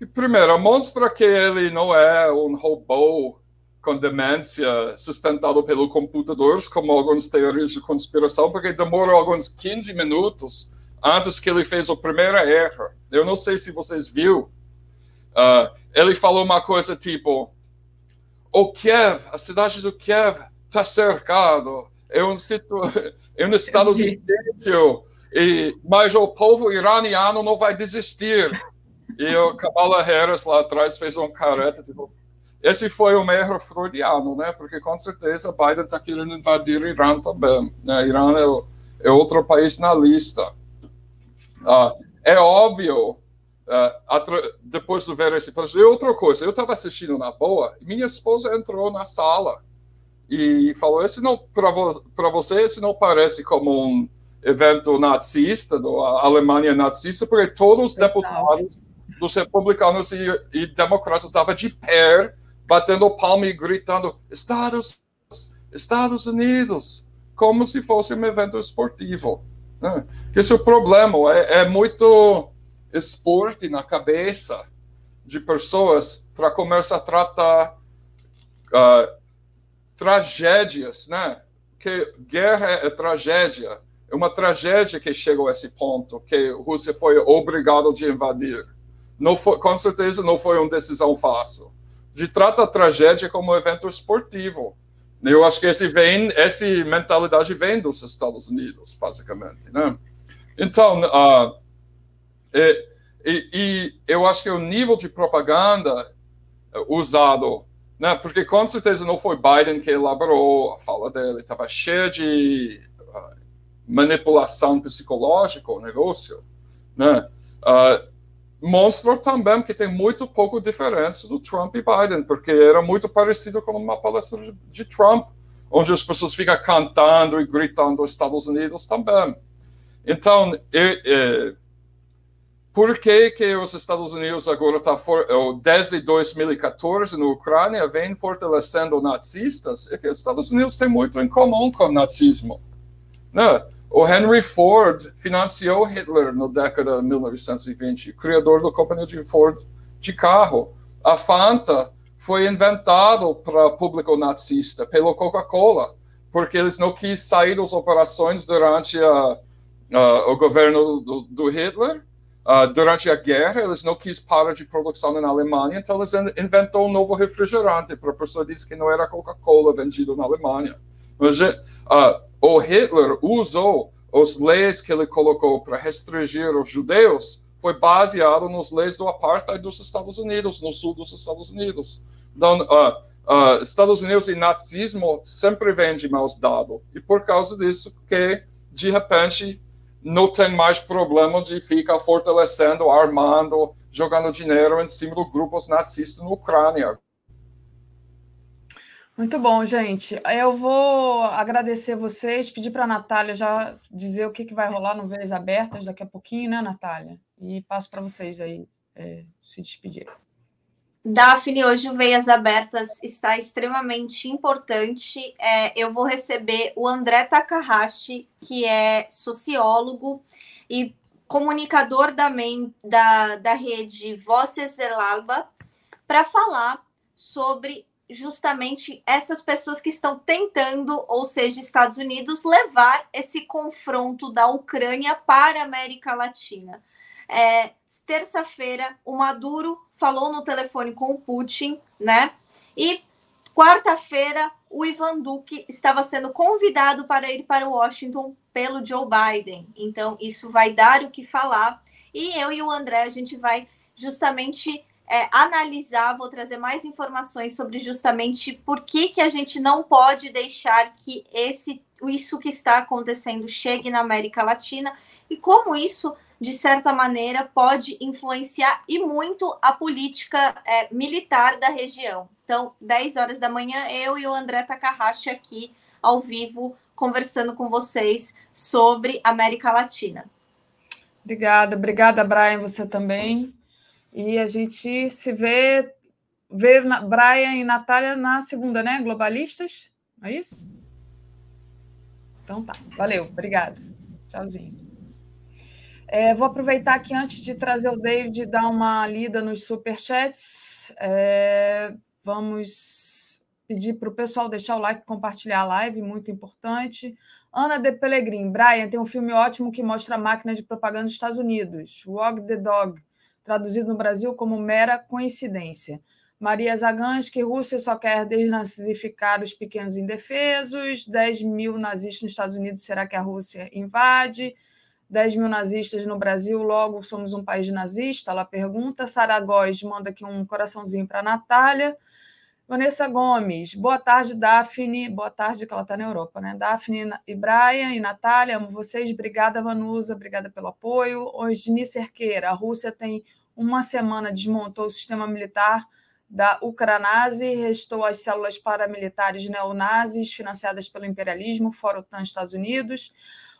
E, primeiro, mostra que ele não é um robô com demência sustentado pelo computadores, como algumas teorias de conspiração, porque demorou alguns 15 minutos antes que ele fez o primeiro erro. Eu não sei se vocês viram. Uh, ele falou uma coisa tipo: o Kiev, a cidade do Kiev, está cercado, é um, situ... é um estado de sítio, e... mas o povo iraniano não vai desistir. E o Kamala Harris lá atrás fez um careta, tipo, esse foi um erro freudiano, né? Porque com certeza Biden está querendo invadir o Irã também. Né? Irã é, é outro país na lista. Uh, é óbvio, uh, depois de ver esse e outra coisa, eu estava assistindo na boa, minha esposa entrou na sala e falou: esse não para vo você esse não parece como um evento nazista, da Alemanha nazista, porque todos os deputados dos republicanos e, e democratas estavam de pé batendo palma e gritando Estados, Estados Unidos, como se fosse um evento esportivo. Né? É o problema, é, é muito esporte na cabeça de pessoas para começar a tratar uh, tragédias, né? Que guerra é tragédia, é uma tragédia que chegou a esse ponto, que a Rússia foi obrigada a invadir. Não foi, com certeza não foi uma decisão fácil de trata a tragédia como evento esportivo. Eu acho que esse vem, essa mentalidade vem dos Estados Unidos, basicamente, né? Então, uh, e, e, e, eu acho que o nível de propaganda usado, né? Porque com certeza não foi Biden que elaborou a fala dele, estava cheio de uh, manipulação psicológica o negócio, né? Uh, mostra também que tem muito pouco diferença do Trump e Biden, porque era muito parecido com uma palestra de Trump, onde as pessoas ficam cantando e gritando os Estados Unidos também. Então, e, e, por que, que os Estados Unidos agora está, desde 2014 na Ucrânia, vem fortalecendo nazistas? É que os Estados Unidos têm muito em comum com o nazismo. Né? O Henry Ford financiou Hitler na década de 1920, criador da companhia de Ford de carro. A Fanta foi inventado para público nazista pelo Coca-Cola, porque eles não quis sair das operações durante a, o governo do, do Hitler. Uh, durante a guerra, eles não quis parar de produção na Alemanha, então eles inventou um novo refrigerante para a pessoa dizer que não era Coca-Cola vendido na Alemanha. Mas, uh, o Hitler usou as leis que ele colocou para restringir os judeus foi baseado nas leis do apartheid dos Estados Unidos, no sul dos Estados Unidos. Então, uh, uh, Estados Unidos e nazismo sempre vêm de mãos dadas. E por causa disso que, de repente, não tem mais problema de ficar fortalecendo, armando, jogando dinheiro em cima dos grupos nazistas na Ucrânia. Muito bom, gente. Eu vou agradecer vocês, pedir para a Natália já dizer o que, que vai rolar no Veias Abertas daqui a pouquinho, né, Natália? E passo para vocês aí é, se despedirem. Daphne, hoje o Veias Abertas está extremamente importante. É, eu vou receber o André Takahashi, que é sociólogo e comunicador da, da, da rede Voces del Alba, para falar sobre justamente essas pessoas que estão tentando, ou seja, Estados Unidos, levar esse confronto da Ucrânia para a América Latina. É, Terça-feira, o Maduro falou no telefone com o Putin, né? E quarta-feira, o Ivan Duque estava sendo convidado para ir para Washington pelo Joe Biden. Então, isso vai dar o que falar. E eu e o André, a gente vai justamente é, analisar, vou trazer mais informações sobre justamente por que, que a gente não pode deixar que esse, isso que está acontecendo chegue na América Latina e como isso, de certa maneira, pode influenciar e muito a política é, militar da região. Então, 10 horas da manhã, eu e o André Takahashi aqui ao vivo conversando com vocês sobre América Latina. Obrigada, obrigada, Brian, você também. E a gente se vê, vê Brian e Natália na segunda, né? Globalistas, é isso? Então tá, valeu, obrigada. Tchauzinho. É, vou aproveitar aqui antes de trazer o David dar uma lida nos superchats. É, vamos pedir para o pessoal deixar o like, compartilhar a live, muito importante. Ana de Pellegrin, Brian, tem um filme ótimo que mostra a máquina de propaganda dos Estados Unidos, Walk the Dog traduzido no Brasil como mera coincidência. Maria Zagansky, Rússia só quer desnazificar os pequenos indefesos. 10 mil nazistas nos Estados Unidos, será que a Rússia invade? 10 mil nazistas no Brasil, logo somos um país nazista? Ela pergunta. Sara Góes manda aqui um coraçãozinho para a Natália. Vanessa Gomes, boa tarde, Daphne. Boa tarde, que ela está na Europa, né? Daphne e Brian e Natália, amo vocês. Obrigada, Vanusa, obrigada pelo apoio. Osni Cerqueira, a Rússia tem uma semana desmontou o sistema militar da Ucranase, restou as células paramilitares neonazis financiadas pelo imperialismo, fora OTAN Estados Unidos.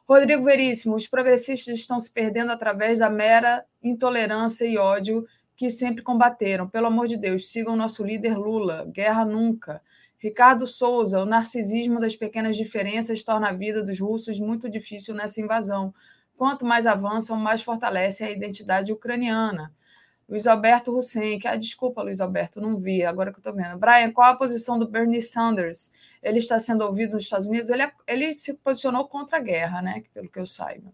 Rodrigo Veríssimo, os progressistas estão se perdendo através da mera intolerância e ódio que sempre combateram. Pelo amor de Deus, sigam nosso líder Lula. Guerra nunca. Ricardo Souza, o narcisismo das pequenas diferenças torna a vida dos russos muito difícil nessa invasão. Quanto mais avançam, mais fortalecem a identidade ucraniana. Luiz Alberto Hussein, que, ah, desculpa, Luiz Alberto, não vi, agora que eu estou vendo. Brian, qual a posição do Bernie Sanders? Ele está sendo ouvido nos Estados Unidos? Ele, é, ele se posicionou contra a guerra, né? Pelo que eu saiba.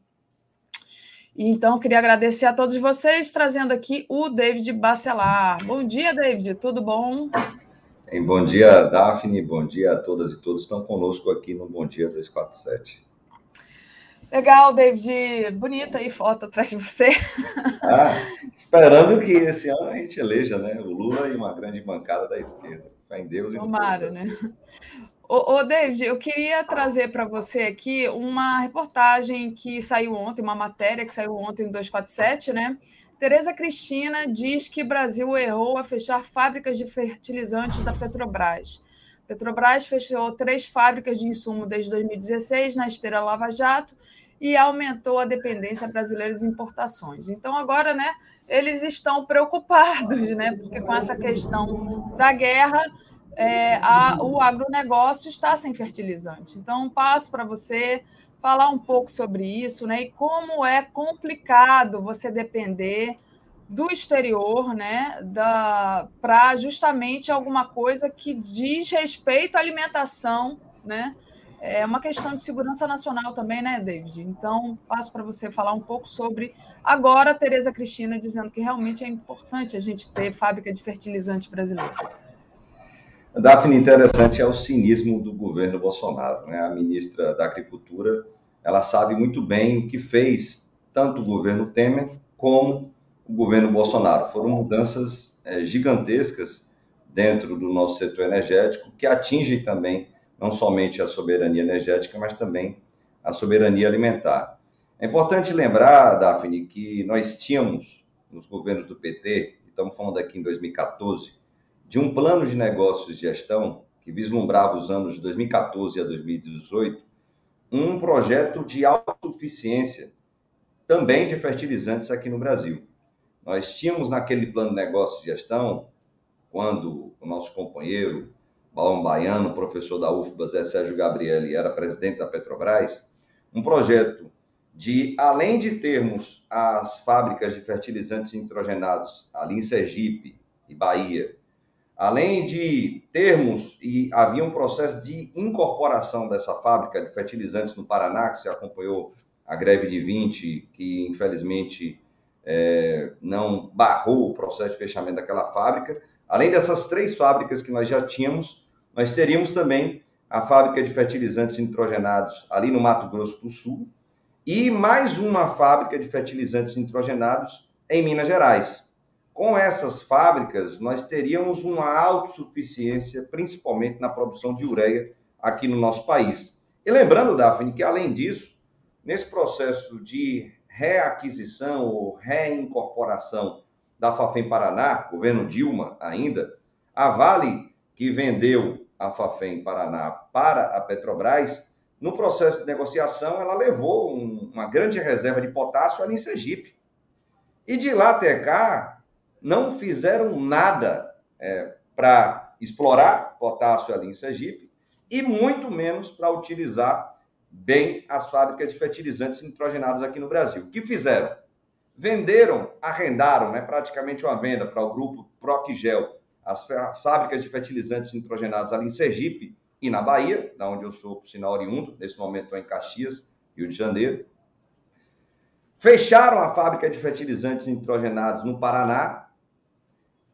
Então, queria agradecer a todos vocês, trazendo aqui o David Bacelar. Bom dia, David, tudo bom? bom dia, Daphne, bom dia a todas e todos que estão conosco aqui no Bom Dia 247. Legal, David, bonita aí foto atrás de você. Ah, esperando que esse ano a gente eleja né, o Lula e uma grande bancada da esquerda. Fé em Deus e Tomara, né? Ô, ô, David, eu queria trazer para você aqui uma reportagem que saiu ontem, uma matéria que saiu ontem em 247, né? Tereza Cristina diz que Brasil errou a fechar fábricas de fertilizantes da Petrobras. Petrobras fechou três fábricas de insumo desde 2016 na esteira Lava Jato e aumentou a dependência brasileira das importações. Então agora, né, eles estão preocupados, né, porque com essa questão da guerra é, a, o agronegócio está sem fertilizante. Então, passo para você falar um pouco sobre isso, né? E como é complicado você depender do exterior, né? Para justamente alguma coisa que diz respeito à alimentação, né? É uma questão de segurança nacional também, né, David? Então, passo para você falar um pouco sobre agora a Tereza Cristina dizendo que realmente é importante a gente ter fábrica de fertilizante brasileira. Daphne, interessante é o cinismo do governo Bolsonaro. Né? A ministra da Agricultura, ela sabe muito bem o que fez tanto o governo Temer como o governo Bolsonaro. Foram mudanças é, gigantescas dentro do nosso setor energético que atingem também não somente a soberania energética, mas também a soberania alimentar. É importante lembrar, Daphne, que nós tínhamos nos governos do PT, estamos falando aqui em 2014, de um plano de negócios de gestão que vislumbrava os anos de 2014 a 2018, um projeto de autossuficiência também de fertilizantes aqui no Brasil. Nós tínhamos naquele plano de negócio de gestão, quando o nosso companheiro, Balão Baiano, professor da UFBA, Zé Sérgio Gabrielli, era presidente da Petrobras, um projeto de, além de termos as fábricas de fertilizantes nitrogenados ali em Sergipe e Bahia, além de termos, e havia um processo de incorporação dessa fábrica de fertilizantes no Paraná, que se acompanhou a greve de 20, que infelizmente é, não barrou o processo de fechamento daquela fábrica. Além dessas três fábricas que nós já tínhamos, nós teríamos também a fábrica de fertilizantes nitrogenados ali no Mato Grosso do Sul e mais uma fábrica de fertilizantes nitrogenados em Minas Gerais. Com essas fábricas, nós teríamos uma autossuficiência, principalmente na produção de ureia aqui no nosso país. E lembrando, Daphne, que além disso, nesse processo de reaquisição ou reincorporação da Fafem Paraná, governo Dilma ainda, a Vale, que vendeu a Fafem Paraná para a Petrobras, no processo de negociação, ela levou um, uma grande reserva de potássio ali em Sergipe. E de lá até cá, não fizeram nada é, para explorar potássio ali em Sergipe e muito menos para utilizar bem as fábricas de fertilizantes nitrogenados aqui no Brasil. O que fizeram? Venderam, arrendaram, né, praticamente uma venda para o grupo Procgel, as, as fábricas de fertilizantes nitrogenados ali em Sergipe e na Bahia, da onde eu sou, por sinal, oriundo, nesse momento estou em Caxias, Rio de Janeiro. Fecharam a fábrica de fertilizantes nitrogenados no Paraná.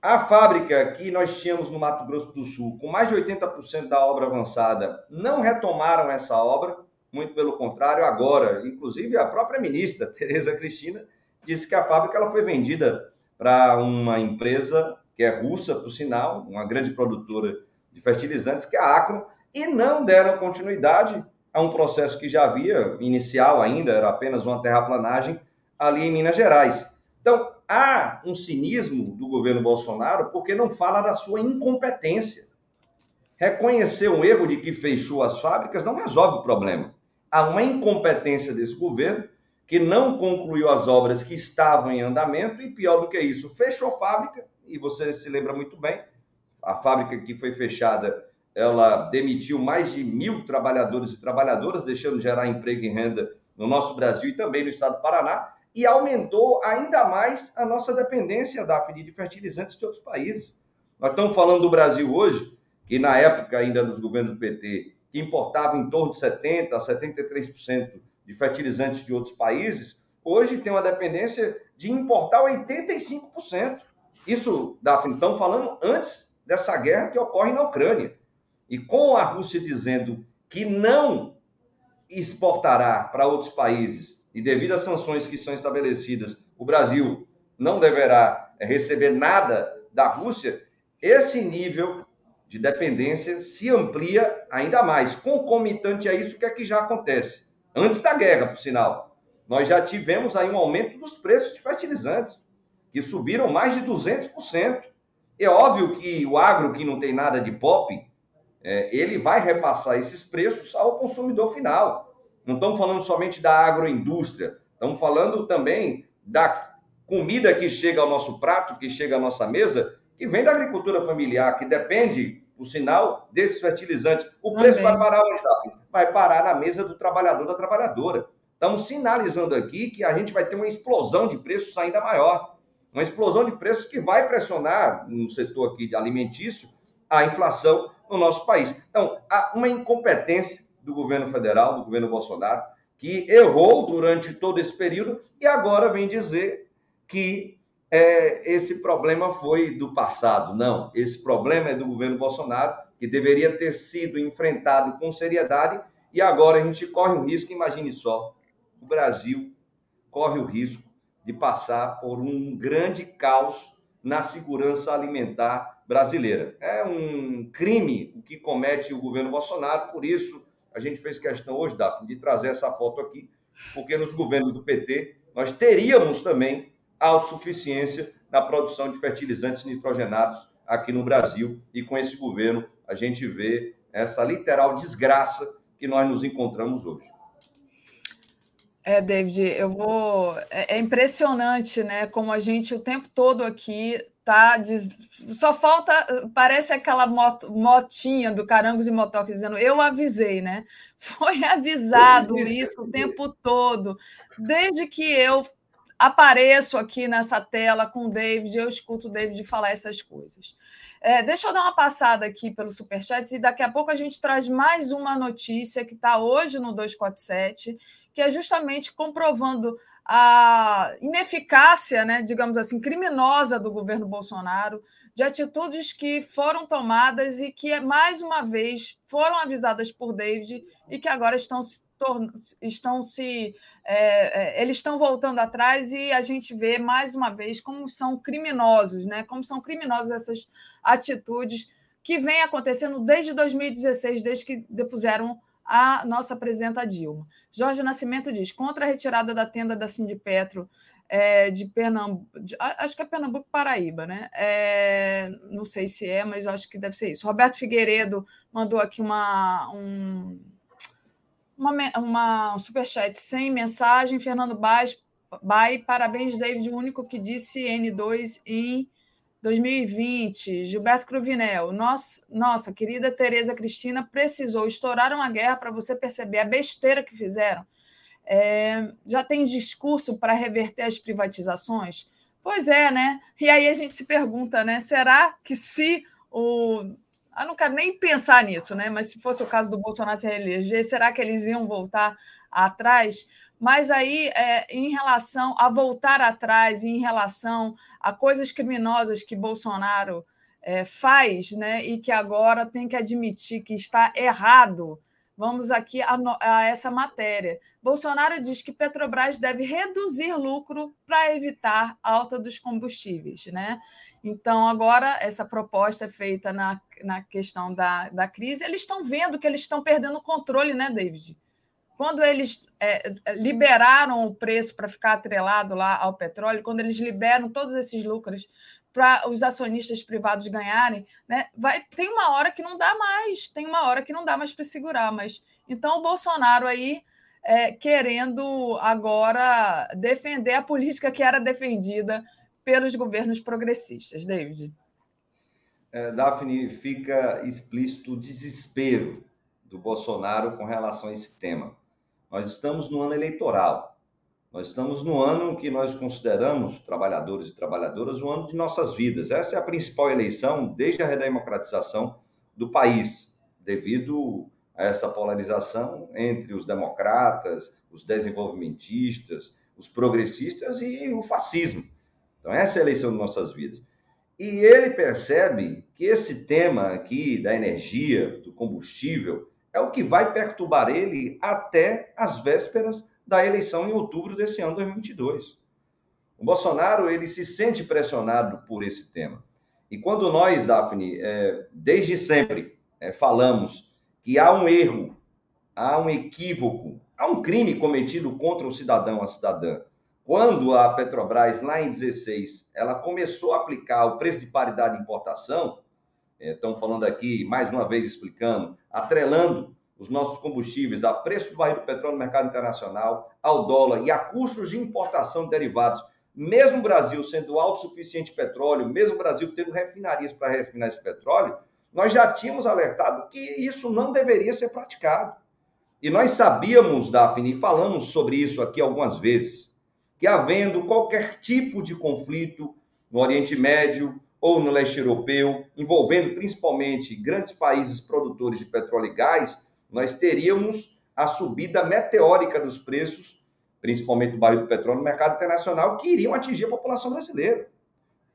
A fábrica que nós tínhamos no Mato Grosso do Sul, com mais de 80% da obra avançada, não retomaram essa obra, muito pelo contrário, agora, inclusive a própria ministra, Tereza Cristina, disse que a fábrica ela foi vendida para uma empresa que é russa, por sinal, uma grande produtora de fertilizantes, que é a Acro, e não deram continuidade a um processo que já havia, inicial ainda, era apenas uma terraplanagem ali em Minas Gerais. Então, há um cinismo do governo Bolsonaro porque não fala da sua incompetência. Reconhecer um erro de que fechou as fábricas não resolve o problema. Há uma incompetência desse governo que não concluiu as obras que estavam em andamento e, pior do que isso, fechou fábrica, e você se lembra muito bem, a fábrica que foi fechada, ela demitiu mais de mil trabalhadores e trabalhadoras, deixando de gerar emprego e renda no nosso Brasil e também no estado do Paraná, e aumentou ainda mais a nossa dependência da de fertilizantes de outros países. Nós estamos falando do Brasil hoje, que na época ainda dos governos do PT, que importava em torno de 70% a 73% de fertilizantes de outros países, hoje tem uma dependência de importar 85%. Isso, Daphne, estamos falando antes dessa guerra que ocorre na Ucrânia. E com a Rússia dizendo que não exportará para outros países e devido às sanções que são estabelecidas, o Brasil não deverá receber nada da Rússia, esse nível de dependência se amplia ainda mais. Concomitante a isso, o que é que já acontece? Antes da guerra, por sinal, nós já tivemos aí um aumento dos preços de fertilizantes, que subiram mais de 200%. É óbvio que o agro, que não tem nada de pop, é, ele vai repassar esses preços ao consumidor final. Não estamos falando somente da agroindústria, estamos falando também da comida que chega ao nosso prato, que chega à nossa mesa, que vem da agricultura familiar, que depende, por sinal, desses fertilizantes. O preço vai parar onde, Daphne? Vai parar na mesa do trabalhador, da trabalhadora. Estamos sinalizando aqui que a gente vai ter uma explosão de preços ainda maior uma explosão de preços que vai pressionar no setor aqui de alimentício a inflação no nosso país. Então, há uma incompetência do governo federal, do governo Bolsonaro, que errou durante todo esse período e agora vem dizer que é, esse problema foi do passado. Não, esse problema é do governo Bolsonaro, que deveria ter sido enfrentado com seriedade e agora a gente corre o risco, imagine só, o Brasil corre o risco de passar por um grande caos na segurança alimentar brasileira. É um crime o que comete o governo Bolsonaro, por isso a gente fez questão hoje, Daphne, de trazer essa foto aqui, porque nos governos do PT nós teríamos também autossuficiência na produção de fertilizantes nitrogenados aqui no Brasil. E com esse governo, a gente vê essa literal desgraça que nós nos encontramos hoje. É, David, eu vou. É, é impressionante, né? Como a gente o tempo todo aqui tá. Diz... Só falta. Parece aquela mot... motinha do Carangos e Motoca dizendo: Eu avisei, né? Foi avisado isso o tempo todo. Desde que eu apareço aqui nessa tela com o David, eu escuto o David falar essas coisas. É, deixa eu dar uma passada aqui pelo Superchat e daqui a pouco a gente traz mais uma notícia que está hoje no 247 que é justamente comprovando a ineficácia, né, digamos assim, criminosa do governo Bolsonaro, de atitudes que foram tomadas e que, mais uma vez, foram avisadas por David e que agora estão se estão se é, é, eles estão voltando atrás e a gente vê mais uma vez como são criminosos, né? Como são criminosos essas atitudes que vêm acontecendo desde 2016, desde que depuseram a nossa presidenta Dilma. Jorge Nascimento diz: contra a retirada da tenda da Sindipetro é, de Pernambuco, acho que é Pernambuco Paraíba, né? É, não sei se é, mas acho que deve ser isso. Roberto Figueiredo mandou aqui uma, um, uma, uma um superchat sem mensagem. Fernando Baes, Bai, parabéns, David, o único que disse N2 em 2020, Gilberto Cruvinel. Nossa, nossa querida Tereza Cristina precisou estourar uma guerra para você perceber a besteira que fizeram. É, já tem discurso para reverter as privatizações? Pois é, né? E aí a gente se pergunta, né? Será que se o. Eu não quero nem pensar nisso, né? Mas se fosse o caso do Bolsonaro se reeleger, será que eles iam voltar atrás? Mas aí, é, em relação a voltar atrás, em relação a coisas criminosas que Bolsonaro é, faz, né, e que agora tem que admitir que está errado, vamos aqui a, a essa matéria. Bolsonaro diz que Petrobras deve reduzir lucro para evitar alta dos combustíveis. Né? Então, agora, essa proposta é feita na, na questão da, da crise. Eles estão vendo que eles estão perdendo o controle, né, David? Quando eles é, liberaram o preço para ficar atrelado lá ao petróleo, quando eles liberam todos esses lucros para os acionistas privados ganharem, né, vai, tem uma hora que não dá mais, tem uma hora que não dá mais para segurar. Mas então o Bolsonaro aí é, querendo agora defender a política que era defendida pelos governos progressistas, David. É, Daphne, fica explícito o desespero do Bolsonaro com relação a esse tema. Nós estamos no ano eleitoral. Nós estamos no ano que nós consideramos, trabalhadores e trabalhadoras, o ano de nossas vidas. Essa é a principal eleição desde a redemocratização do país, devido a essa polarização entre os democratas, os desenvolvimentistas, os progressistas e o fascismo. Então, essa é a eleição de nossas vidas. E ele percebe que esse tema aqui da energia, do combustível, é o que vai perturbar ele até as vésperas da eleição em outubro desse ano 2022. O Bolsonaro ele se sente pressionado por esse tema. E quando nós, Daphne, é, desde sempre é, falamos que há um erro, há um equívoco, há um crime cometido contra o cidadão, a cidadã, quando a Petrobras, lá em 16, ela começou a aplicar o preço de paridade de importação, estão falando aqui, mais uma vez explicando, atrelando os nossos combustíveis a preço do barril do petróleo no mercado internacional, ao dólar e a custos de importação de derivados, mesmo o Brasil sendo autossuficiente em petróleo, mesmo o Brasil tendo refinarias para refinar esse petróleo, nós já tínhamos alertado que isso não deveria ser praticado. E nós sabíamos, Daphne, e falamos sobre isso aqui algumas vezes, que havendo qualquer tipo de conflito no Oriente Médio, ou no leste europeu, envolvendo principalmente grandes países produtores de petróleo e gás, nós teríamos a subida meteórica dos preços, principalmente do barril do petróleo no mercado internacional, que iriam atingir a população brasileira.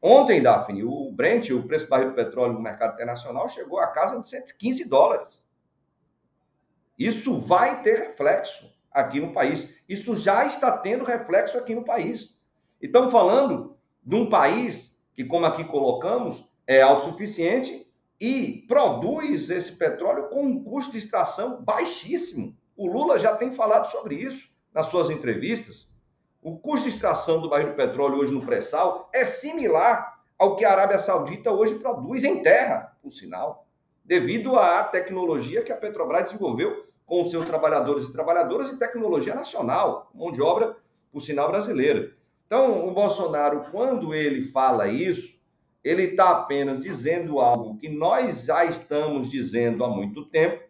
Ontem, Daphne, o Brent, o preço do barril do petróleo no mercado internacional, chegou a casa de 115 dólares. Isso vai ter reflexo aqui no país. Isso já está tendo reflexo aqui no país. E estamos falando de um país que, como aqui colocamos, é autossuficiente e produz esse petróleo com um custo de extração baixíssimo. O Lula já tem falado sobre isso nas suas entrevistas. O custo de extração do barril de petróleo hoje no pré-sal é similar ao que a Arábia Saudita hoje produz em terra, por sinal, devido à tecnologia que a Petrobras desenvolveu com os seus trabalhadores e trabalhadoras e tecnologia nacional, mão de obra, por sinal, brasileira. Então, o Bolsonaro, quando ele fala isso, ele está apenas dizendo algo que nós já estamos dizendo há muito tempo,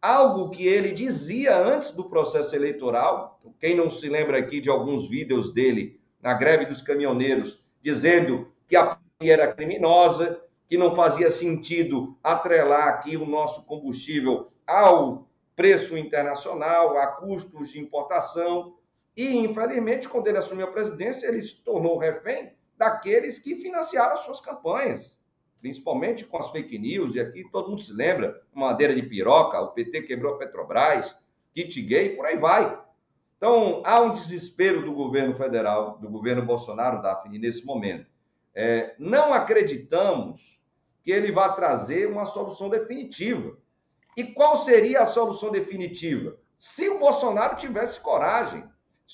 algo que ele dizia antes do processo eleitoral. Quem não se lembra aqui de alguns vídeos dele na greve dos caminhoneiros, dizendo que a era criminosa, que não fazia sentido atrelar aqui o nosso combustível ao preço internacional, a custos de importação. E, infelizmente, quando ele assumiu a presidência, ele se tornou refém daqueles que financiaram as suas campanhas, principalmente com as fake news. E aqui todo mundo se lembra: madeira de piroca, o PT quebrou a Petrobras, kit gay, por aí vai. Então, há um desespero do governo federal, do governo Bolsonaro, Daphne, nesse momento. É, não acreditamos que ele vá trazer uma solução definitiva. E qual seria a solução definitiva? Se o Bolsonaro tivesse coragem,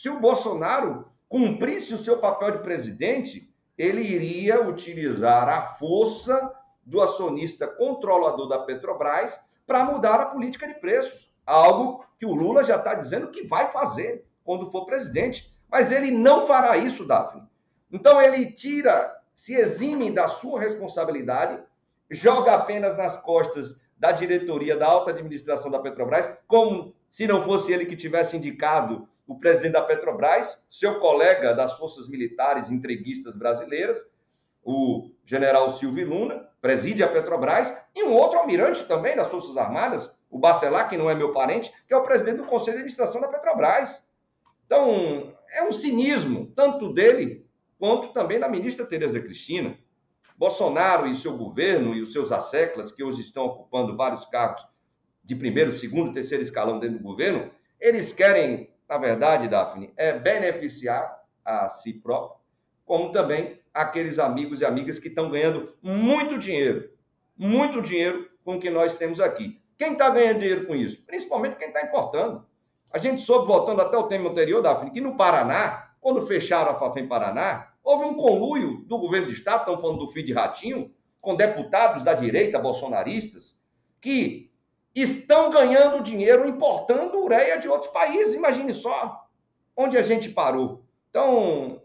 se o Bolsonaro cumprisse o seu papel de presidente, ele iria utilizar a força do acionista controlador da Petrobras para mudar a política de preços. Algo que o Lula já está dizendo que vai fazer quando for presidente. Mas ele não fará isso, Daphne. Então ele tira se exime da sua responsabilidade, joga apenas nas costas da diretoria da alta administração da Petrobras, como se não fosse ele que tivesse indicado o presidente da Petrobras, seu colega das forças militares entreguistas brasileiras, o general Silvio Luna, preside a Petrobras, e um outro almirante também das Forças Armadas, o Bacelar, que não é meu parente, que é o presidente do Conselho de Administração da Petrobras. Então, é um cinismo, tanto dele quanto também da ministra Tereza Cristina. Bolsonaro e seu governo e os seus asseclas, que hoje estão ocupando vários cargos de primeiro, segundo, terceiro escalão dentro do governo, eles querem, na verdade, Daphne, é beneficiar a si próprio, como também aqueles amigos e amigas que estão ganhando muito dinheiro, muito dinheiro com o que nós temos aqui. Quem está ganhando dinheiro com isso? Principalmente quem está importando. A gente soube, voltando até o tema anterior, Daphne, que no Paraná, quando fecharam a Fafem Paraná, houve um conluio do governo do Estado, estamos falando do filho de Ratinho, com deputados da direita bolsonaristas, que estão ganhando dinheiro importando ureia de outros países. Imagine só onde a gente parou. Então,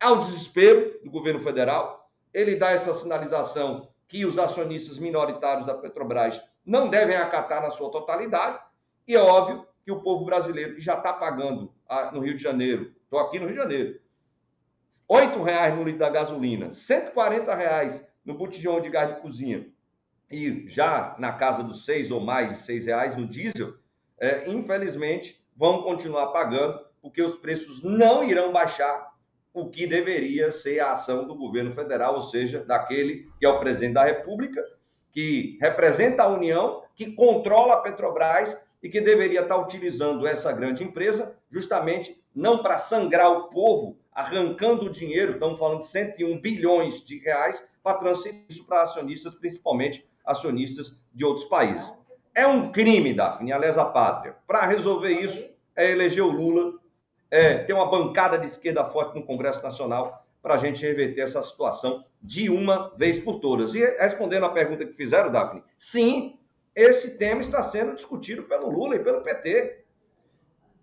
há um desespero do governo federal. Ele dá essa sinalização que os acionistas minoritários da Petrobras não devem acatar na sua totalidade. E é óbvio que o povo brasileiro, que já está pagando ah, no Rio de Janeiro Estou aqui no Rio de Janeiro. R$ reais no litro da gasolina, R$ reais no botijão de gás de cozinha e já na casa dos seis ou mais de seis reais no diesel, é, infelizmente vão continuar pagando porque os preços não irão baixar o que deveria ser a ação do governo federal, ou seja, daquele que é o presidente da República, que representa a União, que controla a Petrobras e que deveria estar utilizando essa grande empresa justamente não para sangrar o povo, arrancando o dinheiro, estamos falando de 101 bilhões de reais, para transferir isso para acionistas, principalmente acionistas de outros países. É um crime, Daphne, a lesa pátria. Para resolver isso, é eleger o Lula, é ter uma bancada de esquerda forte no Congresso Nacional para a gente reverter essa situação de uma vez por todas. E respondendo à pergunta que fizeram, Daphne, sim, esse tema está sendo discutido pelo Lula e pelo PT.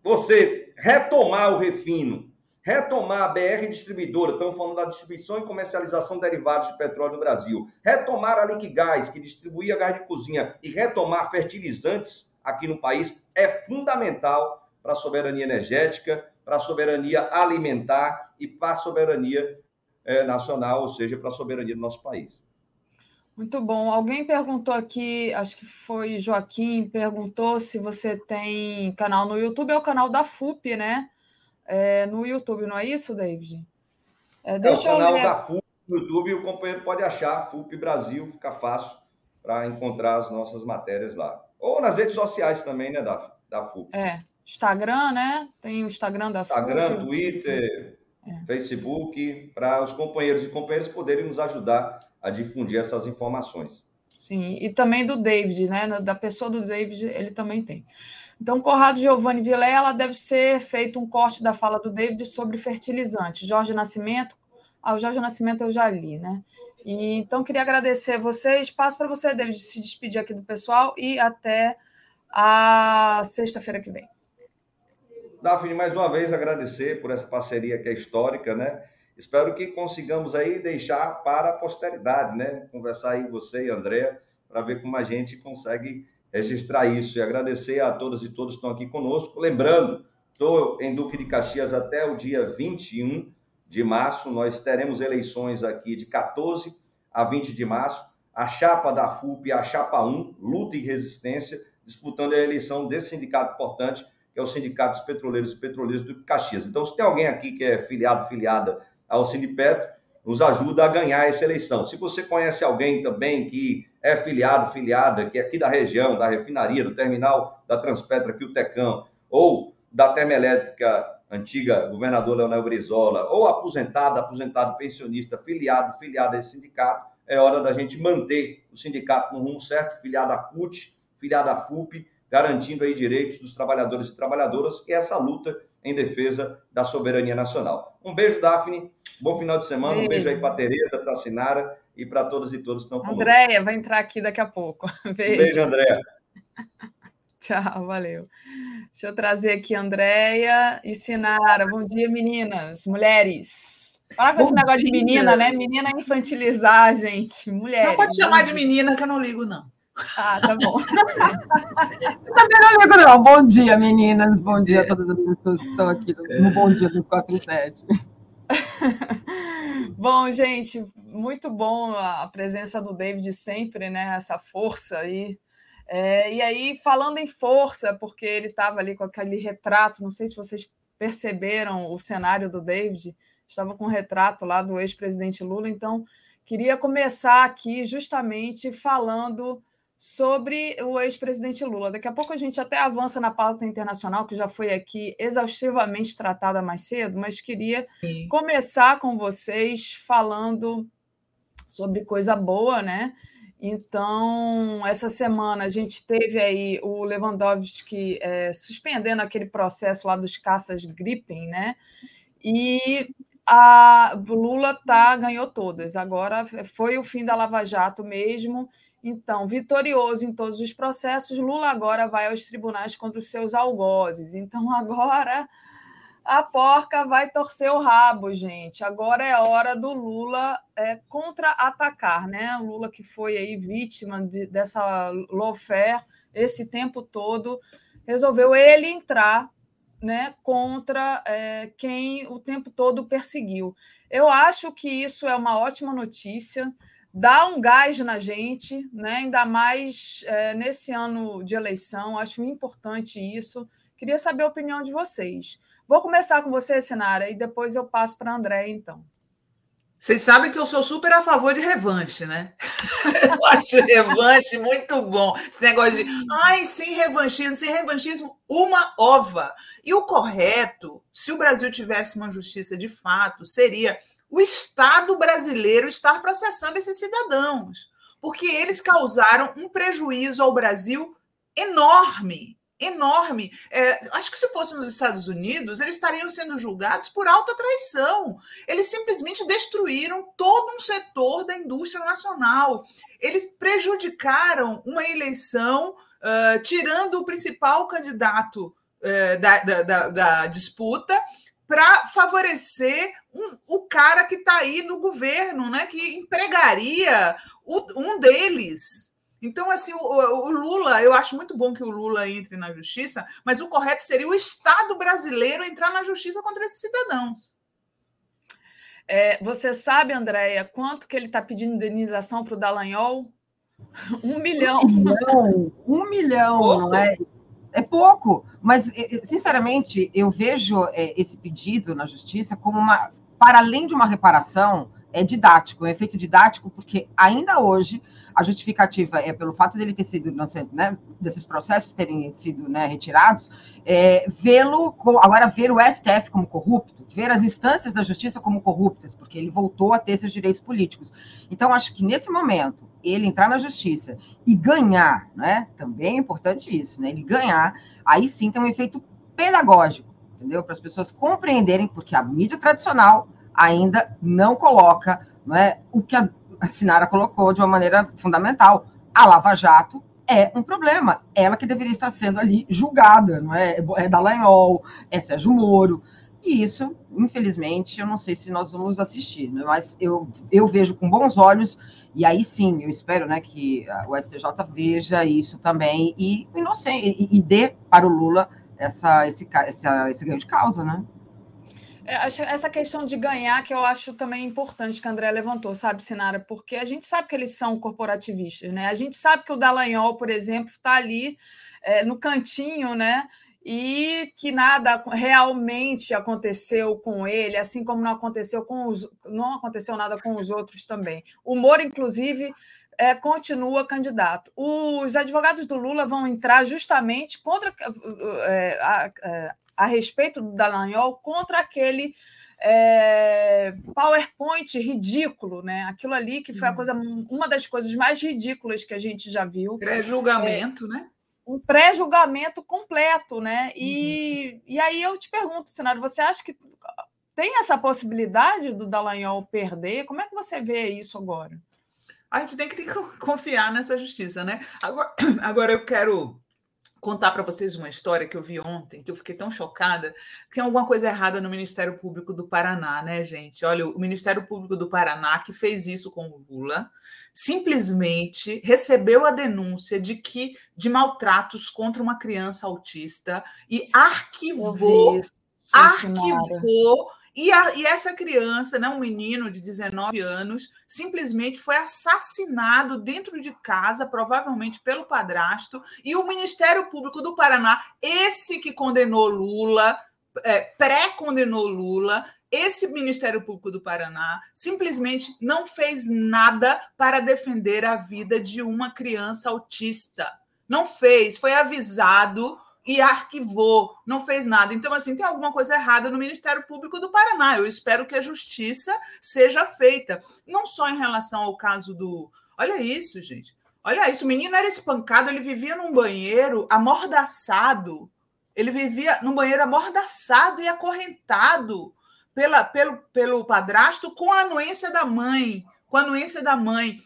Você retomar o refino, retomar a BR distribuidora, estamos falando da distribuição e comercialização de derivados de petróleo no Brasil, retomar a Liquigás, que distribuía gás de cozinha, e retomar fertilizantes aqui no país é fundamental para a soberania energética, para a soberania alimentar e para a soberania é, nacional, ou seja, para a soberania do nosso país. Muito bom. Alguém perguntou aqui, acho que foi Joaquim, perguntou se você tem canal no YouTube, é o canal da FUP, né? É, no YouTube, não é isso, David? É, deixa é o canal da FUP no YouTube, o companheiro pode achar, FUP Brasil, fica fácil para encontrar as nossas matérias lá. Ou nas redes sociais também, né, da, da FUP. É, Instagram, né? Tem o Instagram da FUP. Instagram, Twitter, é. Facebook, para os companheiros e companheiras poderem nos ajudar a difundir essas informações. Sim, e também do David, né? Da pessoa do David, ele também tem. Então, Corrado Giovanni Vilela deve ser feito um corte da fala do David sobre fertilizante. Jorge Nascimento, ah, o Jorge Nascimento eu já li, né? E, então, queria agradecer a vocês. Passo para você, David, se despedir aqui do pessoal e até a sexta-feira que vem. Daphne, mais uma vez agradecer por essa parceria que é histórica, né? Espero que consigamos aí deixar para a posteridade, né? Conversar aí você e André para ver como a gente consegue registrar isso e agradecer a todas e todos que estão aqui conosco. Lembrando, estou em Duque de Caxias até o dia 21 de março. Nós teremos eleições aqui de 14 a 20 de março. A chapa da FUP, a chapa 1, luta e resistência, disputando a eleição desse sindicato importante, que é o Sindicato dos Petroleiros e Petroleiros do Caxias. Então, se tem alguém aqui que é filiado, filiada ao Sindipetro, nos ajuda a ganhar essa eleição. Se você conhece alguém também que é filiado, filiada, que é aqui da região, da refinaria, do terminal da Transpetra, aqui o Tecão, ou da termoelétrica antiga governador Leonel Brizola, ou aposentado, aposentado, pensionista, filiado, filiado a esse sindicato, é hora da gente manter o sindicato no rumo certo, filiado à CUT, filiado à FUP, garantindo aí direitos dos trabalhadores e trabalhadoras e essa luta em defesa da soberania nacional. Um beijo, Daphne. Bom final de semana. Beijo. Um beijo aí para a Tereza, para a Sinara e para todos e todos que estão conosco. Andréia vai entrar aqui daqui a pouco. Beijo, um beijo Andréia. Tchau, valeu. Deixa eu trazer aqui a Andréia e Sinara. Bom dia, meninas, mulheres. Fala com Bom esse negócio dia. de menina, né? Menina infantilizar, gente. Mulher. Não pode chamar de menina, que eu não ligo, não. Ah, tá bom. Também não ligo, não. Bom dia, meninas. Bom dia a todas as pessoas que estão aqui no Bom Dia dos 4 e 7. Bom, gente, muito bom a presença do David sempre, né? Essa força aí. É, e aí, falando em força, porque ele estava ali com aquele retrato, não sei se vocês perceberam o cenário do David, estava com um retrato lá do ex-presidente Lula, então queria começar aqui justamente falando sobre o ex-presidente Lula. Daqui a pouco a gente até avança na pauta internacional, que já foi aqui exaustivamente tratada mais cedo, mas queria Sim. começar com vocês falando sobre coisa boa, né? Então, essa semana a gente teve aí o Lewandowski é, suspendendo aquele processo lá dos caças Gripen, né? E a Lula tá, ganhou todas. Agora foi o fim da Lava Jato mesmo. Então, vitorioso em todos os processos, Lula agora vai aos tribunais contra os seus algozes. Então, agora a porca vai torcer o rabo, gente. Agora é hora do Lula é, contra-atacar, né? O Lula que foi aí vítima de, dessa lawfare esse tempo todo, resolveu ele entrar né, contra é, quem o tempo todo perseguiu. Eu acho que isso é uma ótima notícia dá um gás na gente, né? ainda mais é, nesse ano de eleição, acho importante isso. Queria saber a opinião de vocês. Vou começar com você, Sinara, e depois eu passo para André, então. Vocês sabem que eu sou super a favor de revanche, né? Eu acho revanche muito bom. Esse negócio de, ai, sem revanchismo, sem revanchismo, uma ova. E o correto, se o Brasil tivesse uma justiça de fato, seria o Estado brasileiro estar processando esses cidadãos, porque eles causaram um prejuízo ao Brasil enorme. Enorme. É, acho que se fosse nos Estados Unidos, eles estariam sendo julgados por alta traição. Eles simplesmente destruíram todo um setor da indústria nacional. Eles prejudicaram uma eleição, uh, tirando o principal candidato uh, da, da, da, da disputa para favorecer um, o cara que está aí no governo, né, que empregaria o, um deles. Então, assim, o, o, Lula, eu acho muito bom que o Lula entre na justiça, mas o correto seria o Estado brasileiro entrar na justiça contra esses cidadãos. É, você sabe, Andréia, quanto que ele está pedindo indenização para o Dallagnol? Um milhão. Um milhão, um milhão não é? É pouco, mas, sinceramente, eu vejo é, esse pedido na justiça como uma. Para além de uma reparação, é didático, é um efeito didático, porque ainda hoje a justificativa é pelo fato dele ter sido inocente, né, desses processos terem sido né, retirados, é, vê-lo, agora ver o STF como corrupto, ver as instâncias da justiça como corruptas, porque ele voltou a ter seus direitos políticos. Então, acho que nesse momento, ele entrar na justiça e ganhar, né, também é importante isso, né, ele ganhar, aí sim tem um efeito pedagógico, entendeu? Para as pessoas compreenderem, porque a mídia tradicional ainda não coloca não é, o que a, a Sinara colocou de uma maneira fundamental. A Lava Jato é um problema. Ela que deveria estar sendo ali julgada, não é? É Dallagnol, é Sérgio Moro. E isso, infelizmente, eu não sei se nós vamos assistir, né? mas eu, eu vejo com bons olhos, e aí sim, eu espero né, que o STJ veja isso também e, inocente, e, e dê para o Lula essa, esse, essa, esse ganho de causa, né? É, essa questão de ganhar que eu acho também importante que a André levantou, sabe, Sinara? Porque a gente sabe que eles são corporativistas, né? A gente sabe que o Dallagnol, por exemplo, está ali é, no cantinho, né? E que nada realmente aconteceu com ele, assim como não aconteceu com os, não aconteceu nada com os outros também. O Moro, inclusive, é, continua candidato. Os advogados do Lula vão entrar justamente contra é, a, a, respeito do Dallagnol contra aquele é, PowerPoint ridículo, né? Aquilo ali que foi a coisa, uma das coisas mais ridículas que a gente já viu. Pré-julgamento, é, né? Um pré-julgamento completo, né? E, uhum. e aí eu te pergunto, Senado, você acha que tem essa possibilidade do Dallagnol perder? Como é que você vê isso agora? A gente tem que confiar nessa justiça, né? Agora, agora eu quero contar para vocês uma história que eu vi ontem, que eu fiquei tão chocada. Tem alguma coisa errada no Ministério Público do Paraná, né, gente? Olha, o Ministério Público do Paraná, que fez isso com o Lula, simplesmente recebeu a denúncia de que de maltratos contra uma criança autista e arquivou, arquivou e, a, e, essa criança, né, um menino de 19 anos, simplesmente foi assassinado dentro de casa, provavelmente pelo padrasto, e o Ministério Público do Paraná, esse que condenou Lula, é, pré-condenou Lula, esse Ministério Público do Paraná simplesmente não fez nada para defender a vida de uma criança autista. Não fez, foi avisado e arquivou, não fez nada. Então, assim, tem alguma coisa errada no Ministério Público do Paraná. Eu espero que a justiça seja feita, não só em relação ao caso do. Olha isso, gente. Olha isso, o menino era espancado, ele vivia num banheiro amordaçado. Ele vivia num banheiro amordaçado e acorrentado pela, pelo, pelo padrasto com a anuência da mãe. Com a anuência da mãe.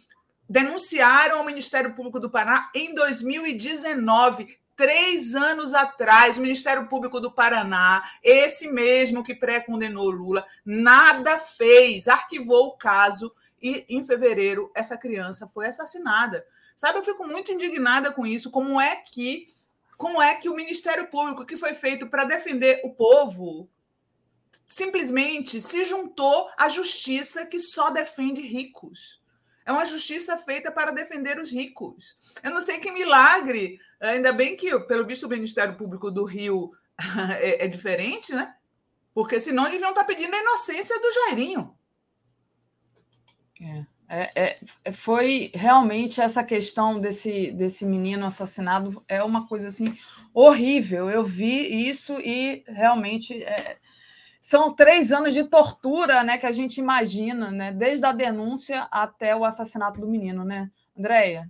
Denunciaram ao Ministério Público do Paraná em 2019 três anos atrás, o Ministério Público do Paraná, esse mesmo que pré-condenou Lula, nada fez, arquivou o caso e em fevereiro essa criança foi assassinada. Sabe, eu fico muito indignada com isso. Como é que, como é que o Ministério Público, que foi feito para defender o povo, simplesmente se juntou à justiça que só defende ricos? É uma justiça feita para defender os ricos. Eu não sei que milagre Ainda bem que, pelo visto, o Ministério Público do Rio é, é diferente, né? Porque senão deviam estar pedindo a inocência do Jairinho. É, é, é, foi realmente essa questão desse, desse menino assassinado é uma coisa assim horrível. Eu vi isso e realmente é, são três anos de tortura, né, que a gente imagina, né, desde a denúncia até o assassinato do menino, né, Andréia?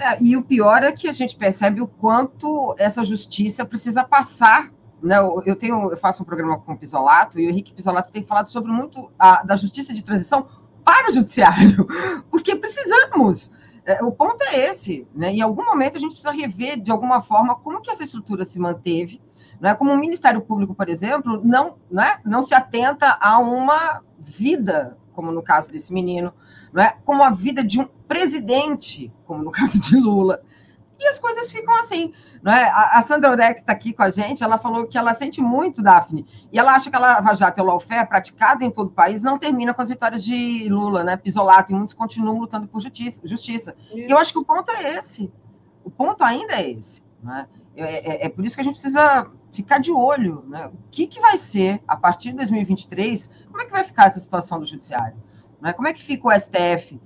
É, e o pior é que a gente percebe o quanto essa justiça precisa passar. Né? Eu, tenho, eu faço um programa com o Pisolato e o Henrique Pisolato tem falado sobre muito a, da justiça de transição para o judiciário, porque precisamos. É, o ponto é esse, né? Em algum momento a gente precisa rever de alguma forma como que essa estrutura se manteve, né? Como o Ministério Público, por exemplo, não, né? não se atenta a uma vida, como no caso desse menino, não é? como a vida de um presidente, como no caso de Lula. E as coisas ficam assim. Não é? A, Sandra Urek está aqui com a gente, ela falou que ela sente muito, Daphne, e ela acha que a Lava Jato e o lawfare praticada em todo o país não termina com as vitórias de Lula, né? Pisolato, e muitos continuam lutando por justiça. justiça. E eu acho que o ponto é esse. O ponto ainda é esse. Né? É, é, é, por isso que a gente precisa ficar de olho. Né? O que, que vai ser, a partir de 2023, como é que vai ficar essa situação do judiciário? Né? Como é que fica o STF,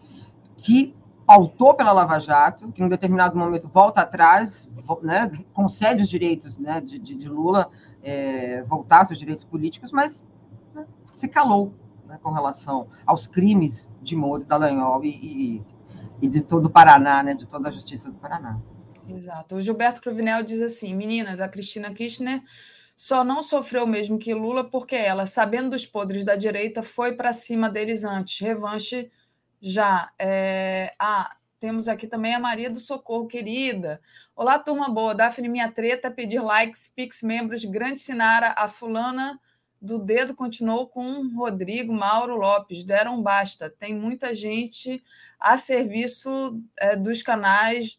que pautou pela Lava Jato, que em um determinado momento volta atrás, né, concede os direitos né, de, de, de Lula é, voltar seus direitos políticos, mas né, se calou né, com relação aos crimes de Moro, Dallagnol e, e, e de todo o Paraná, né, de toda a justiça do Paraná. Exato. O Gilberto Cruvinel diz assim: meninas, a Cristina Kirchner só não sofreu mesmo que Lula porque ela, sabendo dos podres da direita, foi para cima deles antes. Revanche já. É... Ah, temos aqui também a Maria do Socorro, querida. Olá, turma boa. Daphne, minha treta, pedir likes, pix membros, grande Sinara, a fulana do dedo continuou com Rodrigo, Mauro Lopes. Deram basta. Tem muita gente a serviço é, dos canais.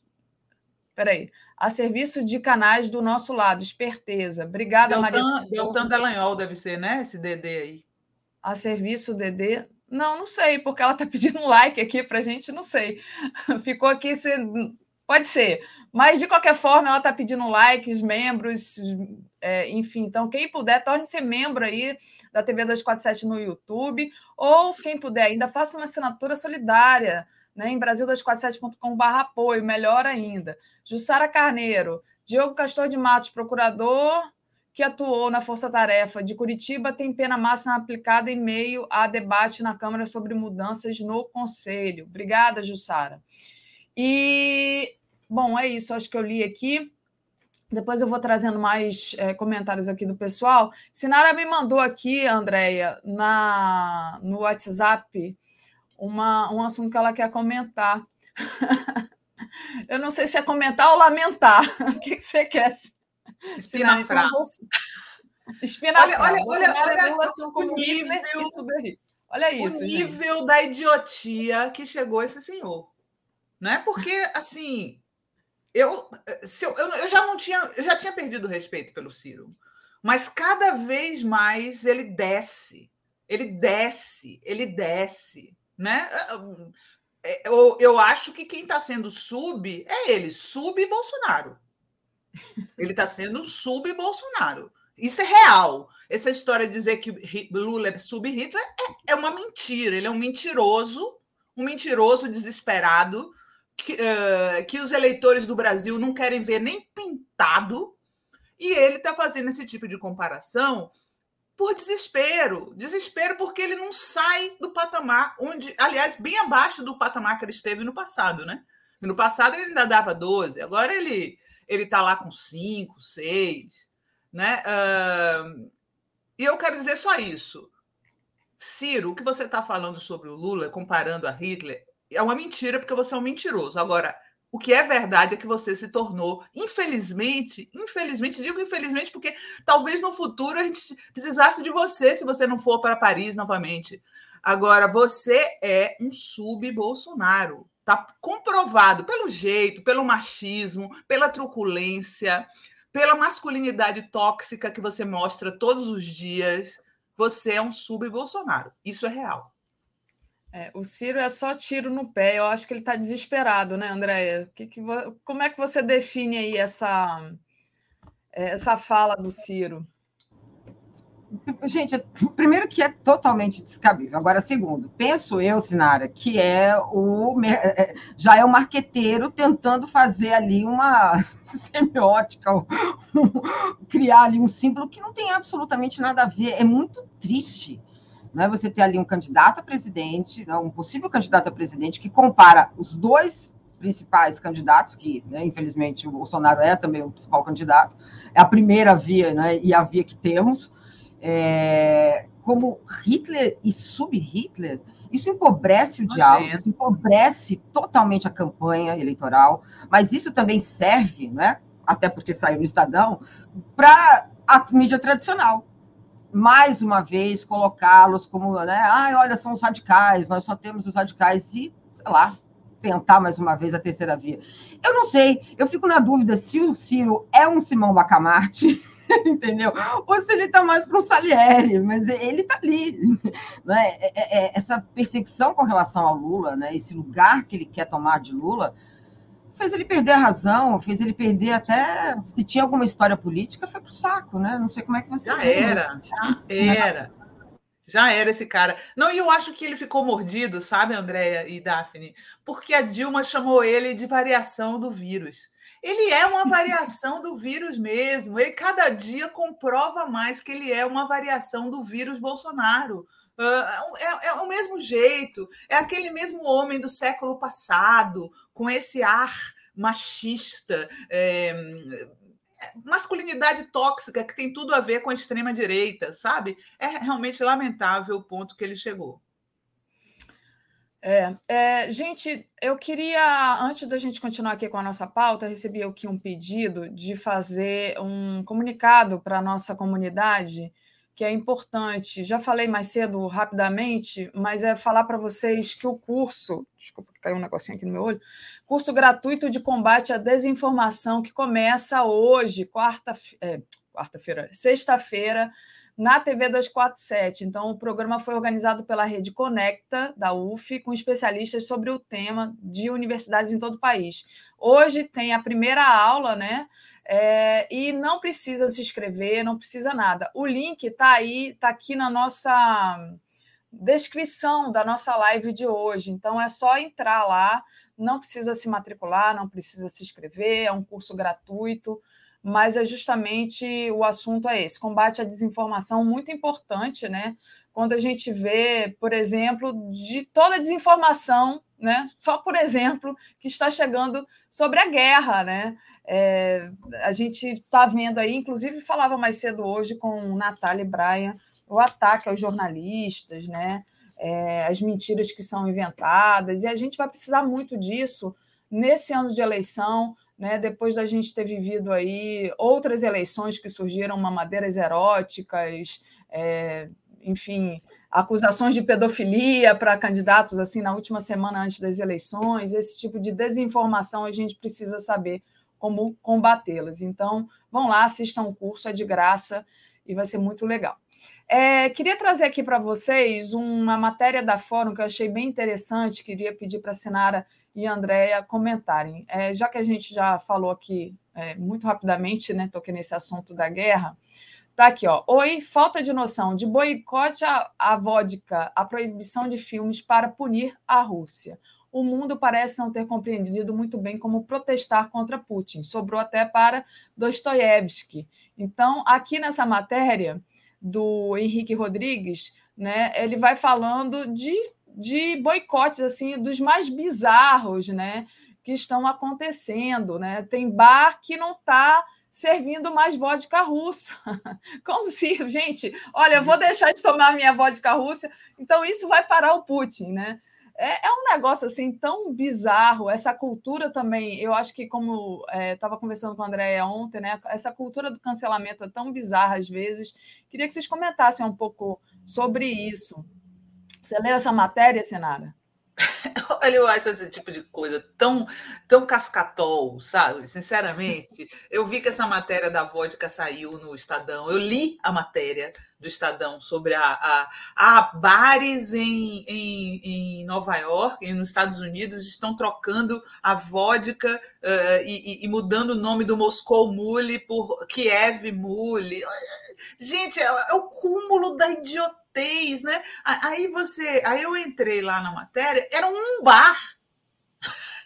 Peraí a serviço de canais do nosso lado. Esperteza. Obrigada, Deltan, Maria. Deltan Dallagnol deve ser, né? Esse DD aí. A serviço DD. Não, não sei, porque ela está pedindo um like aqui para a gente, não sei. Ficou aqui. Se... Pode ser. Mas, de qualquer forma, ela está pedindo likes, membros, é, enfim. Então, quem puder, torne-se membro aí da TV 247 no YouTube. Ou, quem puder ainda, faça uma assinatura solidária né, em brasil247.com.br apoio, melhor ainda. Jussara Carneiro, Diogo Castor de Matos, procurador que atuou na Força Tarefa de Curitiba, tem pena máxima aplicada em meio a debate na Câmara sobre mudanças no Conselho. Obrigada, Jussara. E, bom, é isso, acho que eu li aqui. Depois eu vou trazendo mais é, comentários aqui do pessoal. Sinara me mandou aqui, Andréia, na, no WhatsApp, uma, um assunto que ela quer comentar. Eu não sei se é comentar ou lamentar. O que, que você quer? Espinafrar. Espinafrar. Olha, olha, olha, olha o nível, olha isso. O nível gente. da idiotia que chegou esse senhor. Não é porque, assim, eu, se eu, eu, já não tinha, eu já tinha perdido o respeito pelo Ciro, mas cada vez mais ele desce, ele desce, ele desce né? É, eu, eu acho que quem está sendo sub é ele, sub Bolsonaro. Ele está sendo sub Bolsonaro. Isso é real. Essa história de dizer que Lula é sub Hitler é, é uma mentira. Ele é um mentiroso, um mentiroso desesperado que, uh, que os eleitores do Brasil não querem ver nem pintado. E ele está fazendo esse tipo de comparação por desespero. Desespero porque ele não sai do patamar onde, aliás, bem abaixo do patamar que ele esteve no passado, né? No passado ele ainda dava 12, agora ele ele está lá com 5, 6, né? Uh, e eu quero dizer só isso. Ciro, o que você está falando sobre o Lula, comparando a Hitler, é uma mentira, porque você é um mentiroso. Agora, o que é verdade é que você se tornou, infelizmente, infelizmente, digo infelizmente porque talvez no futuro a gente precisasse de você se você não for para Paris novamente. Agora, você é um sub-Bolsonaro. Está comprovado pelo jeito, pelo machismo, pela truculência, pela masculinidade tóxica que você mostra todos os dias. Você é um sub-Bolsonaro. Isso é real. É, o Ciro é só tiro no pé. Eu acho que ele está desesperado, né, Andréia? Que que, como é que você define aí essa, essa fala do Ciro? Gente, primeiro que é totalmente descabível. Agora, segundo, penso eu, Sinara, que é o é, é, já é o marqueteiro tentando fazer ali uma semiótica, criar ali um símbolo que não tem absolutamente nada a ver. É muito triste né, você ter ali um candidato a presidente, né, um possível candidato a presidente, que compara os dois principais candidatos, que né, infelizmente o Bolsonaro é também o principal candidato, é a primeira via né, e a via que temos, é, como Hitler e sub-Hitler, isso empobrece o diálogo, isso empobrece totalmente a campanha eleitoral, mas isso também serve, né, até porque saiu no Estadão, para a mídia tradicional, mais uma vez colocá-los como, né, ah, olha, são os radicais, nós só temos os radicais e, sei lá, tentar mais uma vez a terceira via. Eu não sei, eu fico na dúvida se o Ciro é um Simão Bacamarte, entendeu? Ou se ele está mais para um Salieri, mas ele está ali. Né? É, é, é, essa perseguição com relação ao Lula, né? esse lugar que ele quer tomar de Lula, fez ele perder a razão, fez ele perder até se tinha alguma história política, foi pro saco, né? Não sei como é que você já era, já era. Já era esse cara. Não, e eu acho que ele ficou mordido, sabe, Andréia e Daphne? Porque a Dilma chamou ele de variação do vírus. Ele é uma variação do vírus mesmo. Ele cada dia comprova mais que ele é uma variação do vírus Bolsonaro. Uh, é, é, o mesmo jeito, é aquele mesmo homem do século passado, com esse ar machista, é, masculinidade tóxica que tem tudo a ver com a extrema-direita, sabe? É realmente lamentável o ponto que ele chegou. É, é, gente, eu queria, antes da gente continuar aqui com a nossa pauta, recebi aqui um pedido de fazer um comunicado para a nossa comunidade que é importante. Já falei mais cedo rapidamente, mas é falar para vocês que o curso, desculpa, caiu um negocinho aqui no meu olho, curso gratuito de combate à desinformação que começa hoje, quarta, é, quarta-feira, sexta-feira, na TV 247. Então, o programa foi organizado pela Rede Conecta, da UF, com especialistas sobre o tema de universidades em todo o país. Hoje tem a primeira aula, né? É, e não precisa se inscrever, não precisa nada. O link está aí, está aqui na nossa descrição da nossa live de hoje. Então é só entrar lá, não precisa se matricular, não precisa se inscrever, é um curso gratuito, mas é justamente o assunto é esse: combate à desinformação, muito importante, né? Quando a gente vê, por exemplo, de toda a desinformação, né? Só por exemplo, que está chegando sobre a guerra, né? É, a gente está vendo aí, inclusive falava mais cedo hoje com Natália e Brian, o ataque aos jornalistas, né? É, as mentiras que são inventadas, e a gente vai precisar muito disso nesse ano de eleição, né? depois da gente ter vivido aí outras eleições que surgiram mamadeiras eróticas, é, enfim, acusações de pedofilia para candidatos assim na última semana antes das eleições, esse tipo de desinformação a gente precisa saber como combatê-las. Então, vão lá, assistam o curso, é de graça e vai ser muito legal. É, queria trazer aqui para vocês uma matéria da Fórum que eu achei bem interessante, queria pedir para a Sinara e a Andréia comentarem. É, já que a gente já falou aqui é, muito rapidamente, né, toquei nesse assunto da guerra, tá aqui, ó. Oi, falta de noção de boicote à, à vodka, a proibição de filmes para punir a Rússia o mundo parece não ter compreendido muito bem como protestar contra Putin. Sobrou até para Dostoiévski. Então, aqui nessa matéria do Henrique Rodrigues, né, ele vai falando de, de boicotes assim dos mais bizarros, né, que estão acontecendo, né? Tem bar que não está servindo mais vodka russa. Como se, gente, olha, eu vou deixar de tomar minha vodka russa, então isso vai parar o Putin, né? É, é, um negócio assim tão bizarro. Essa cultura também, eu acho que, como estava é, conversando com a Andréia ontem, né? Essa cultura do cancelamento é tão bizarra às vezes. Queria que vocês comentassem um pouco sobre isso. Você leu essa matéria, Sinara? Olha, eu acho esse tipo de coisa tão, tão cascatol, sabe? Sinceramente, eu vi que essa matéria da vodka saiu no Estadão. Eu li a matéria do Estadão sobre a, a, a bares em, em, em, Nova York e nos Estados Unidos estão trocando a vodka uh, e, e, mudando o nome do Moscou Mule por Kiev Mule. Gente, é, é o cúmulo da idiotez, né? Aí você, aí eu entrei lá na matéria, era um bar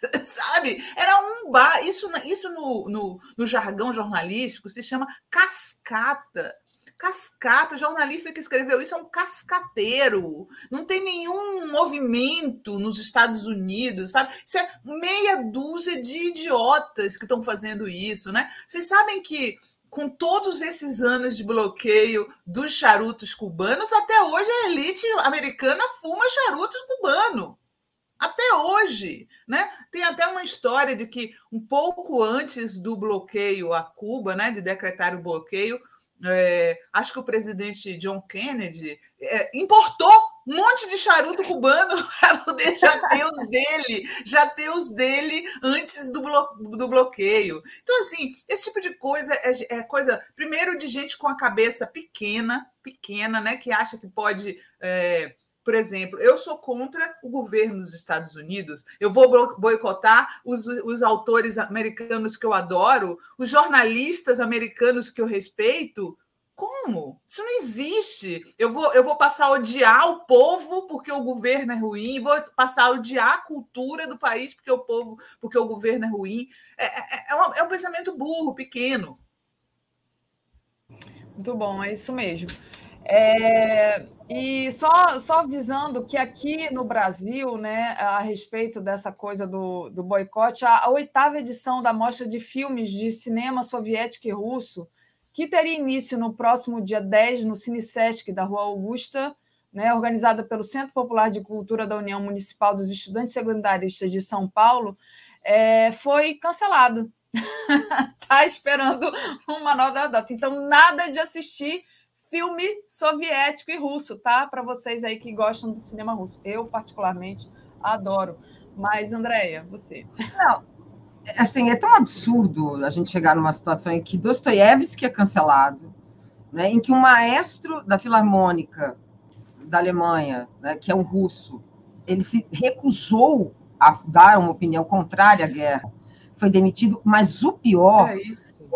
sabe? Era um bar. Isso, isso no, no, no, jargão jornalístico se chama cascata. Cascata, o jornalista que escreveu isso é um cascateiro. Não tem nenhum movimento nos Estados Unidos, sabe? Isso é meia dúzia de idiotas que estão fazendo isso, né? Vocês sabem que com todos esses anos de bloqueio dos charutos cubanos, até hoje a elite americana fuma charutos cubano. Até hoje, né? Tem até uma história de que um pouco antes do bloqueio a Cuba, né, de decretar o bloqueio, é, acho que o presidente John Kennedy é, importou um monte de charuto cubano para poder já ter os dele, já ter os dele antes do, blo do bloqueio. Então, assim, esse tipo de coisa é, é, coisa, primeiro, de gente com a cabeça pequena, pequena, né, que acha que pode. É, por exemplo, eu sou contra o governo dos Estados Unidos, eu vou boicotar os, os autores americanos que eu adoro, os jornalistas americanos que eu respeito. Como? Isso não existe. Eu vou, eu vou passar a odiar o povo porque o governo é ruim, vou passar a odiar a cultura do país porque o povo, porque o governo é ruim. É, é, é, um, é um pensamento burro, pequeno. Muito bom, é isso mesmo. É, e só, só avisando que aqui no Brasil, né, a respeito dessa coisa do, do boicote, a, a oitava edição da Mostra de Filmes de Cinema Soviético e Russo que teria início no próximo dia 10 no Cine da Rua Augusta, né, organizada pelo Centro Popular de Cultura da União Municipal dos Estudantes Secundaristas de São Paulo, é, foi cancelado. Está esperando uma nova data. Então, nada de assistir filme soviético e russo, tá? Para vocês aí que gostam do cinema russo. Eu, particularmente, adoro. Mas, Andréia, você. Não, assim, é tão absurdo a gente chegar numa situação em que Dostoiévski é cancelado, né, em que um maestro da Filarmônica da Alemanha, né, que é um russo, ele se recusou a dar uma opinião contrária à guerra, foi demitido, mas o pior é,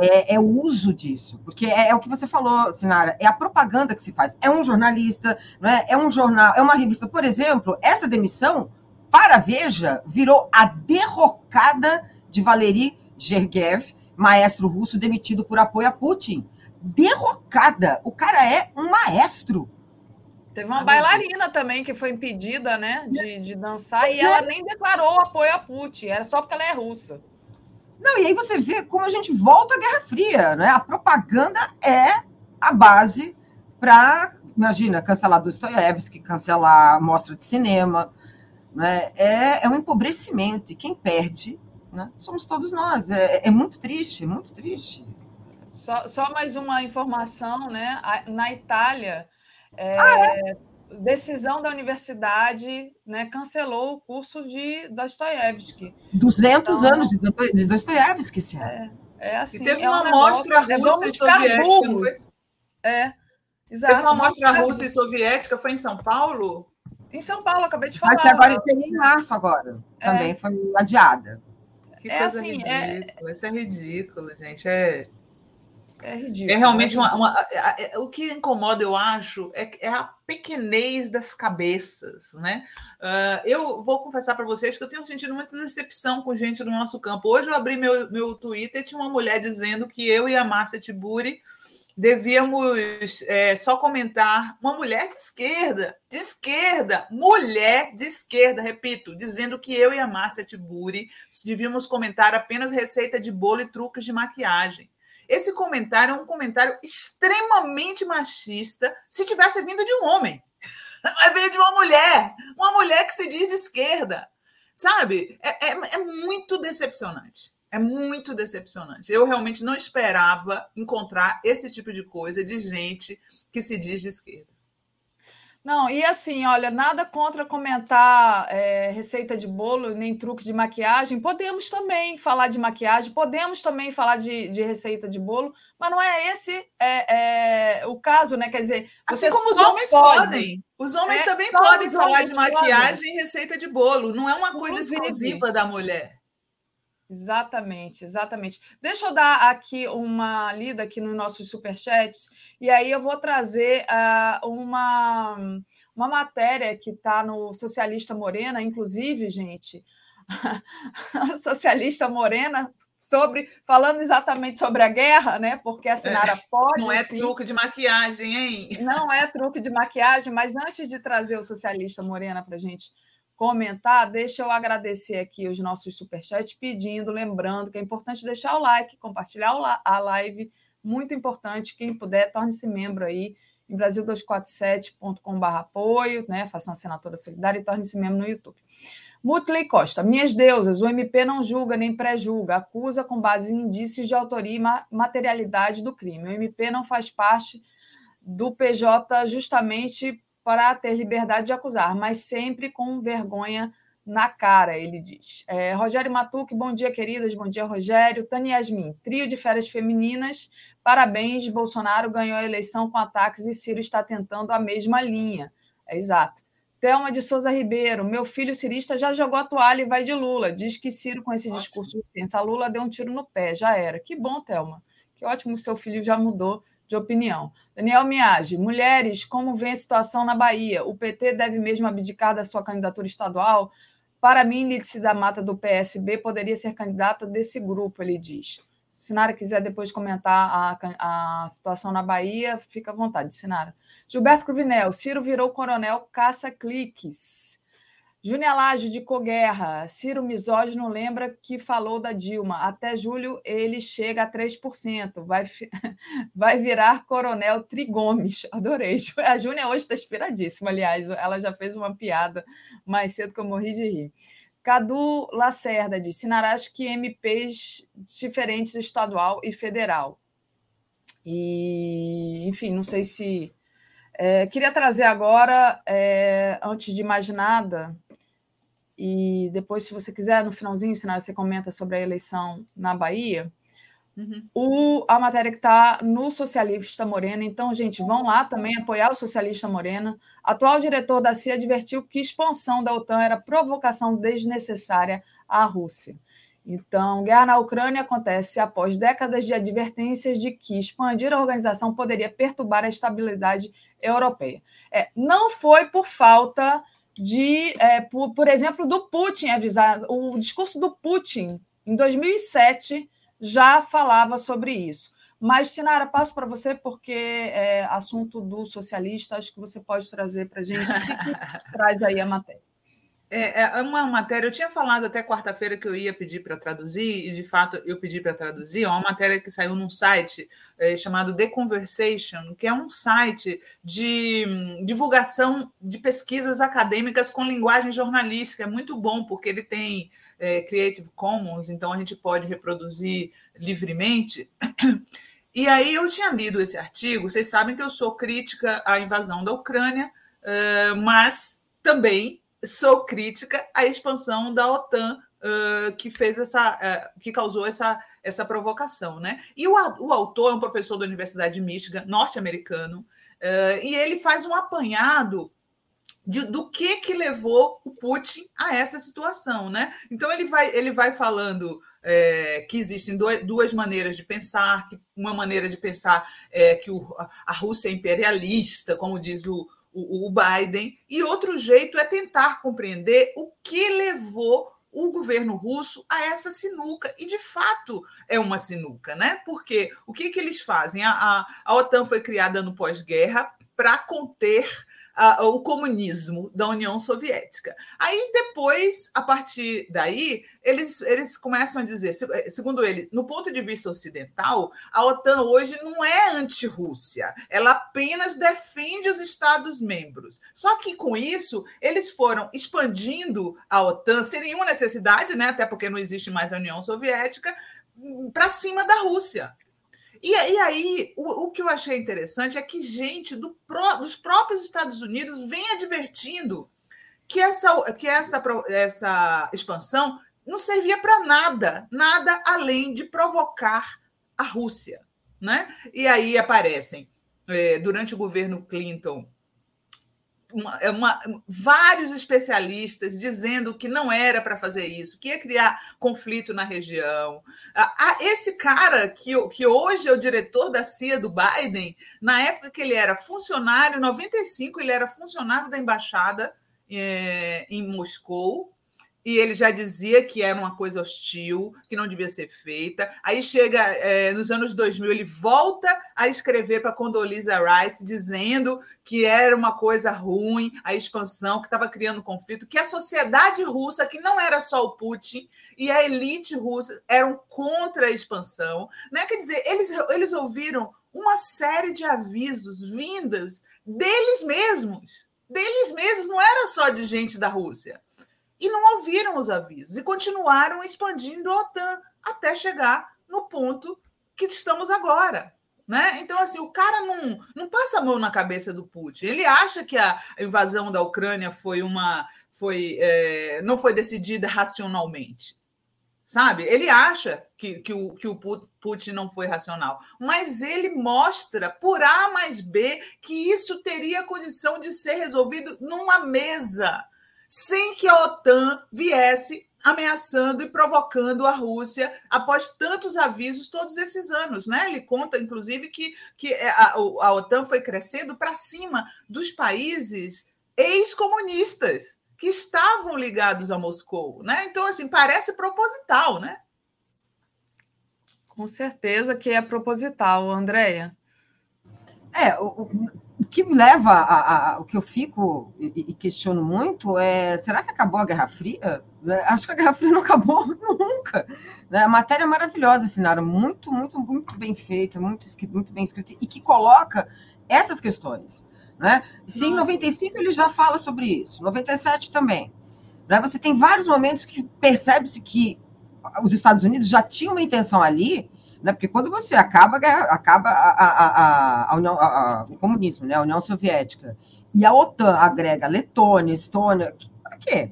é, é o uso disso, porque é, é, o que você falou, Sinara, é a propaganda que se faz. É um jornalista, não é? é um jornal, é uma revista. Por exemplo, essa demissão, para a Veja, virou a derrocada de Valery Gergiev, maestro russo demitido por apoio a Putin. Derrocada. O cara é um maestro. Teve uma bailarina também que foi impedida, né, de, de dançar e ela nem declarou apoio a Putin, era só porque ela é russa. Não, e aí você vê como a gente volta à Guerra Fria, né? A propaganda é a base para, imagina, cancelar Dostoiévski, cancelar a mostra de cinema, né? É, é um empobrecimento e quem perde né? Somos todos nós. É, é muito triste, muito triste. Só, só, mais uma informação, né? Na Itália, é, ah, é? Decisão da universidade né, cancelou o curso de Dostoiévski. 200 então, anos de Dostoiévski esse ano. É, é assim. E teve é uma um mostra russa é, e soviética, não foi? É, exato. Teve uma mostra russa e soviética, foi em São Paulo? Em São Paulo, acabei de falar. Mas agora tem em março agora. Também é. foi adiada. Que é coisa assim, é ridícula. É... Isso é ridículo, gente. É, é ridículo. É realmente uma. uma é, o que incomoda, eu acho, é, é a pequenez das cabeças, né? Uh, eu vou confessar para vocês que eu tenho sentido muita decepção com gente do nosso campo. Hoje eu abri meu, meu Twitter e tinha uma mulher dizendo que eu e a Márcia Tiburi devíamos é, só comentar uma mulher de esquerda, de esquerda, mulher de esquerda, repito, dizendo que eu e a Márcia Tiburi devíamos comentar apenas receita de bolo e truques de maquiagem. Esse comentário é um comentário extremamente machista se tivesse vindo de um homem. Mas veio de uma mulher, uma mulher que se diz de esquerda. Sabe? é, é, é muito decepcionante. É muito decepcionante. Eu realmente não esperava encontrar esse tipo de coisa de gente que se diz de esquerda. Não, e assim, olha, nada contra comentar é, receita de bolo, nem truque de maquiagem. Podemos também falar de maquiagem, podemos também falar de, de receita de bolo, mas não é esse é, é, o caso, né? Quer dizer, assim como os homens pode, podem. Os homens é, também podem falar de maquiagem e receita de bolo. Não é uma coisa exclusiva da mulher. Exatamente, exatamente. Deixa eu dar aqui uma lida aqui nos nossos superchats, e aí eu vou trazer uh, uma, uma matéria que está no Socialista Morena, inclusive, gente, a Socialista Morena sobre falando exatamente sobre a guerra, né? Porque a Sinara é, pode. Não é sim, truque de maquiagem, hein? Não é truque de maquiagem, mas antes de trazer o socialista Morena para a gente comentar, deixa eu agradecer aqui os nossos superchats, pedindo, lembrando que é importante deixar o like, compartilhar a live, muito importante. Quem puder, torne-se membro aí em brasil247.com.br apoio, né? Faça uma assinatura solidária e torne-se membro no YouTube. Mutley Costa, minhas deusas, o MP não julga nem pré-julga, acusa com base em indícios de autoria e materialidade do crime. O MP não faz parte do PJ justamente para ter liberdade de acusar, mas sempre com vergonha na cara, ele diz. É, Rogério Matuque, bom dia, queridas, bom dia, Rogério. Tânia Yasmin, trio de férias femininas, parabéns, Bolsonaro ganhou a eleição com ataques e Ciro está tentando a mesma linha. É exato. Thelma de Souza Ribeiro, meu filho cirista já jogou a toalha e vai de Lula. Diz que Ciro, com esse discurso de pensa Lula, deu um tiro no pé, já era. Que bom, Thelma. Que ótimo, seu filho já mudou de opinião. Daniel Miage, mulheres, como vem a situação na Bahia? O PT deve mesmo abdicar da sua candidatura estadual? Para mim, Lídice da Mata, do PSB, poderia ser candidata desse grupo, ele diz. Sinara quiser depois comentar a, a situação na Bahia, fica à vontade, Sinara. Gilberto Cruvinel, Ciro virou coronel caça-cliques. Júnior Laje, de Coguerra. Ciro Misógino lembra que falou da Dilma. Até julho ele chega a 3%. Vai, vai virar Coronel Trigomes. Adorei. A Júnia hoje está inspiradíssima, aliás. Ela já fez uma piada mais cedo que eu morri de rir. Cadu Lacerda diz: Sinarás que MPs diferentes estadual e federal. E, enfim, não sei se. É, queria trazer agora, é, antes de mais nada, e depois, se você quiser, no finalzinho, Sinara, você comenta sobre a eleição na Bahia. Uhum. O, a matéria que está no Socialista Morena. Então, gente, vão lá também apoiar o Socialista Morena. Atual diretor da CIA advertiu que expansão da OTAN era provocação desnecessária à Rússia. Então, guerra na Ucrânia acontece após décadas de advertências de que expandir a organização poderia perturbar a estabilidade europeia. É, não foi por falta de, é, por, por exemplo, do Putin avisar. O discurso do Putin, em 2007, já falava sobre isso. Mas, Sinara, passo para você, porque é assunto do socialista, acho que você pode trazer para a gente. O que, que traz aí a matéria? É, é uma matéria, eu tinha falado até quarta-feira que eu ia pedir para traduzir, e de fato eu pedi para traduzir, é uma matéria que saiu num site é, chamado The Conversation, que é um site de hum, divulgação de pesquisas acadêmicas com linguagem jornalística. É muito bom, porque ele tem é, Creative Commons, então a gente pode reproduzir livremente. E aí eu tinha lido esse artigo, vocês sabem que eu sou crítica à invasão da Ucrânia, mas também sou crítica à expansão da OTAN uh, que fez essa, uh, que causou essa, essa provocação, né? E o, o autor é um professor da Universidade de Michigan, norte-americano, uh, e ele faz um apanhado de, do que que levou o Putin a essa situação, né? Então ele vai ele vai falando é, que existem duas maneiras de pensar, que uma maneira de pensar é que o, a Rússia é imperialista, como diz o, o, Biden, e outro jeito é tentar compreender o que levou o governo russo a essa sinuca. E, de fato, é uma sinuca, né? Porque o que, que eles fazem? A, a, a OTAN foi criada no pós-guerra para conter uh, o comunismo da União Soviética. Aí depois, a partir daí, eles, eles começam a dizer, eh, segundo ele, no ponto de vista ocidental, a OTAN hoje não é anti-Rússia, ela apenas defende os Estados-membros. Só que com isso, eles foram expandindo a OTAN sem nenhuma necessidade, né, até porque não existe mais a União Soviética, hum, para cima da Rússia. E, e aí, o, o, que eu achei interessante é que gente do dos próprios Estados Unidos vem advertindo que essa, que essa, essa expansão não servia para nada, nada além de provocar a Rússia. Né? E aí aparecem, é, durante o governo Clinton, uma, é uma, vários especialistas dizendo que não era para fazer isso, que ia criar conflito na região. esse cara, que, que hoje é o diretor da CIA do Biden, na época que ele era funcionário, em 95, ele era funcionário da embaixada é, em Moscou, e ele já dizia que era uma coisa hostil, que não devia ser feita. Aí chega é, nos anos 2000, ele volta a escrever para Condoleezza Rice, dizendo que era uma coisa ruim a expansão, que estava criando conflito, que a sociedade russa, que não era só o Putin, e a elite russa eram contra a expansão. Né? Quer dizer, eles, eles ouviram uma série de avisos vindos deles mesmos. Deles mesmos, não era só de gente da Rússia e não ouviram os avisos e continuaram expandindo a OTAN até chegar no ponto que estamos agora. Né? Então, assim, o cara não, não passa a mão na cabeça do Putin. Ele acha que a invasão da Ucrânia foi uma. Foi, é, não foi decidida racionalmente. Sabe? Ele acha que, que, o, que o Putin não foi racional. Mas ele mostra, por A mais B, que isso teria condição de ser resolvido numa mesa sem que a OTAN viesse ameaçando e provocando a Rússia após tantos avisos todos esses anos. Né? Ele conta, inclusive, que, que é, a, a OTAN foi crescendo para cima dos países ex-comunistas que estavam ligados a Moscou. Né? Então, assim, parece proposital, né? Com certeza que é proposital, Andréia. É, o, o que me leva a, a, o que eu fico e, e, questiono muito é: será que acabou a Guerra Fria? Né, acho que a Guerra Fria não acabou nunca. Né? A matéria é maravilhosa, assinaram, muito, muito, muito bem feita, muito, muito bem escrita, e que coloca essas questões. Né? Se em 95 ele já fala sobre isso, 97 também. Né? Você tem vários momentos que percebe-se que os Estados Unidos já tinham uma intenção ali né? Porque quando você acaba, acaba a, a, a, a União, o comunismo, né? a União Soviética, e a OTAN agrega Letônia, Estônia, para quê?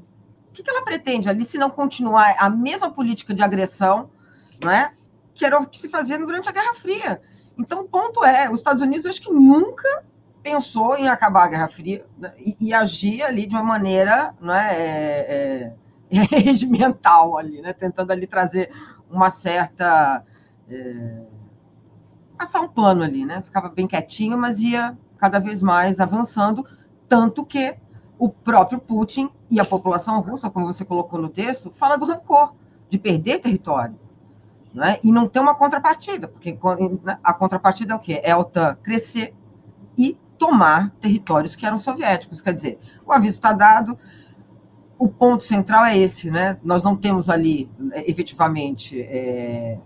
O que, ela pretende ali se não continuar a mesma política de agressão né? que era o que se fazia durante a Guerra Fria? Então, o ponto é, os Estados Unidos, acho que nunca pensou em acabar a Guerra Fria né? e, e, agir ali de uma maneira né, é, é, regimental ali, né, tentando ali trazer uma certa é, passar um plano ali, né? Ficava bem quietinho, mas ia cada vez mais avançando, tanto que o próprio Putin e a população russa, como você colocou no texto, fala do rancor, de perder território. Né? E não ter uma contrapartida, porque né, a contrapartida é o quê? É a OTAN crescer e tomar territórios que eram soviéticos. Quer dizer, o aviso está dado, o ponto central é esse, né? Nós não temos ali, é, efetivamente, é,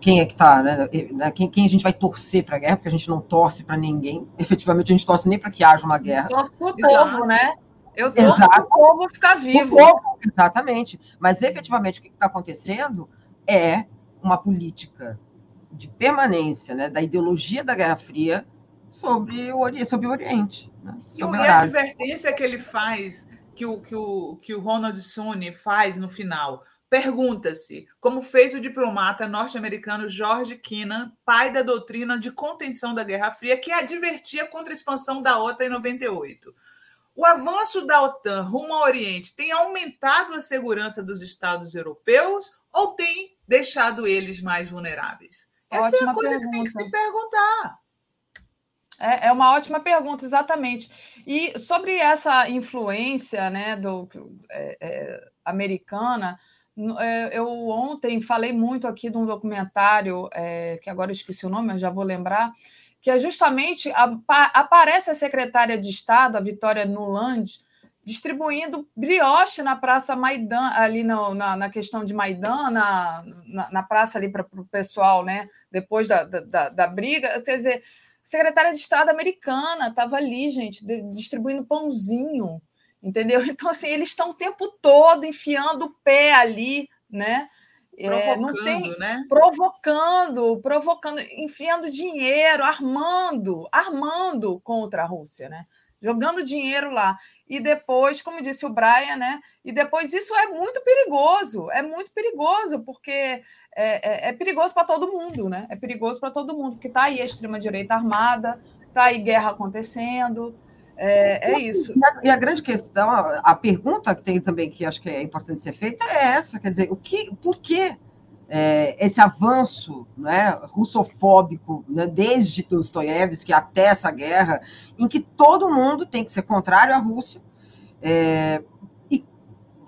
quem é que está, né? né? Quem, quem, a gente vai torcer para a guerra, porque a gente não torce para ninguém. Efetivamente, a gente torce nem para que haja uma guerra. Torce para o povo, né? Eu torço para o povo ficar vivo. Povo, exatamente. Mas, efetivamente, o que está acontecendo é uma política de permanência né, da ideologia da Guerra Fria sobre o, Oriente, sobre o Oriente. Né, sobre e a advertência que ele faz, que o, que o, que o Ronald Sune faz no final Pergunta-se como fez o diplomata norte-americano George Kennan, pai da doutrina de contenção da Guerra Fria, que advertia contra a expansão da OTAN em 98. O avanço da OTAN rumo ao Oriente tem aumentado a segurança dos Estados europeus ou tem deixado eles mais vulneráveis? Essa ótima é a coisa pergunta. que tem que se perguntar. É, é, uma ótima pergunta, exatamente. E sobre essa influência né, do, é, é, americana, eu ontem falei muito aqui de um documentário, é, que agora esqueci o nome, mas já vou lembrar, que é justamente a, aparece a secretária de Estado, a Vitória Nuland, distribuindo brioche na Praça Maidan, ali no, na, na, questão de Maidan, na, na, na praça ali para o pessoal, né? Depois da, da, da, briga. Quer dizer, secretária de Estado americana estava ali, gente, distribuindo pãozinho entendeu? Então, assim, eles estão o tempo todo enfiando o pé ali, né? Provocando, é, tem, né? Provocando, provocando, enfiando dinheiro, armando, armando contra a Rússia, né? Jogando dinheiro lá. E depois, como disse o Brian, né? E depois isso é muito perigoso, é muito perigoso, porque é, é, é perigoso para todo mundo, né? É perigoso para todo mundo, porque está aí a extrema-direita armada, está aí guerra acontecendo, é, é isso. E a, e a, grande questão, a, pergunta que tem também que acho que é importante ser feita é essa, quer dizer, o que, por que é, esse avanço né, russofóbico, né, desde Dostoiévski até essa guerra, em que todo mundo tem que ser contrário à Rússia, é,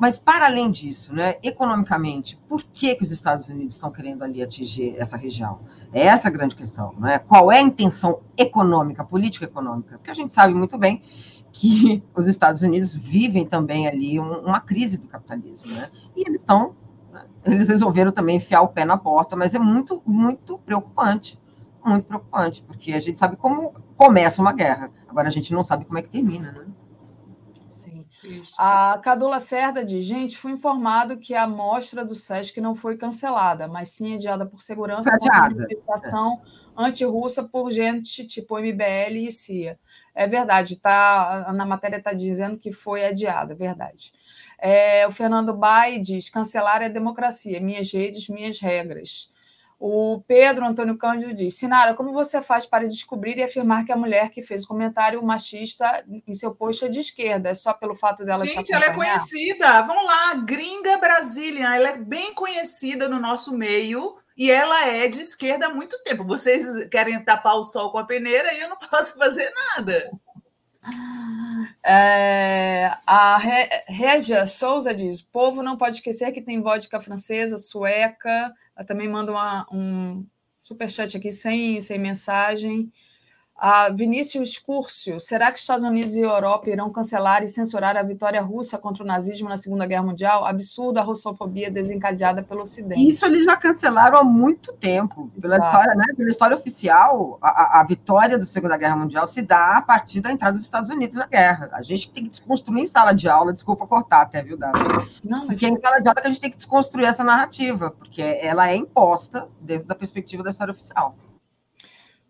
mas, para além disso, né, economicamente, por que, que os Estados Unidos estão querendo ali atingir essa região? É essa a grande questão. Né? Qual é a intenção econômica, política econômica? Porque a gente sabe muito bem que os Estados Unidos vivem também ali uma crise do capitalismo. Né? E eles estão. Eles resolveram também enfiar o pé na porta, mas é muito, muito preocupante. Muito preocupante, porque a gente sabe como começa uma guerra, agora a gente não sabe como é que termina. Né? Isso. A Cadula Cerda diz: gente, fui informado que a mostra do SESC não foi cancelada, mas sim adiada por segurança com manifestação é. anti-russa por gente tipo MBL e CIA. É verdade, tá, na matéria está dizendo que foi adiada, é verdade. É, o Fernando Bai diz: cancelar é democracia, minhas redes, minhas regras. O Pedro Antônio Cândido diz: Sinara, como você faz para descobrir e afirmar que a mulher que fez o comentário machista em seu post é de esquerda? É só pelo fato dela Gente, ela é conhecida. Vamos lá, Gringa Brasília. Ela é bem conhecida no nosso meio e ela é de esquerda há muito tempo. Vocês querem tapar o sol com a peneira e eu não posso fazer nada. É, a Regia Souza diz: povo não pode esquecer que tem vodka francesa, sueca. Ela também manda uma, um superchat aqui sem, sem mensagem. A Vinícius Curcio, será que Estados Unidos e Europa irão cancelar e censurar a vitória russa contra o nazismo na Segunda Guerra Mundial? Absurdo a russofobia desencadeada pelo Ocidente. Isso eles já cancelaram há muito tempo. Pela história, né? Pela história oficial, a, a, vitória da Segunda Guerra Mundial se dá a partir da entrada dos Estados Unidos na guerra. A gente tem que desconstruir em sala de aula, desculpa cortar até, viu, Davi? Não, mas... Porque é em sala de aula que a gente tem que desconstruir essa narrativa, porque ela é imposta dentro da perspectiva da história oficial.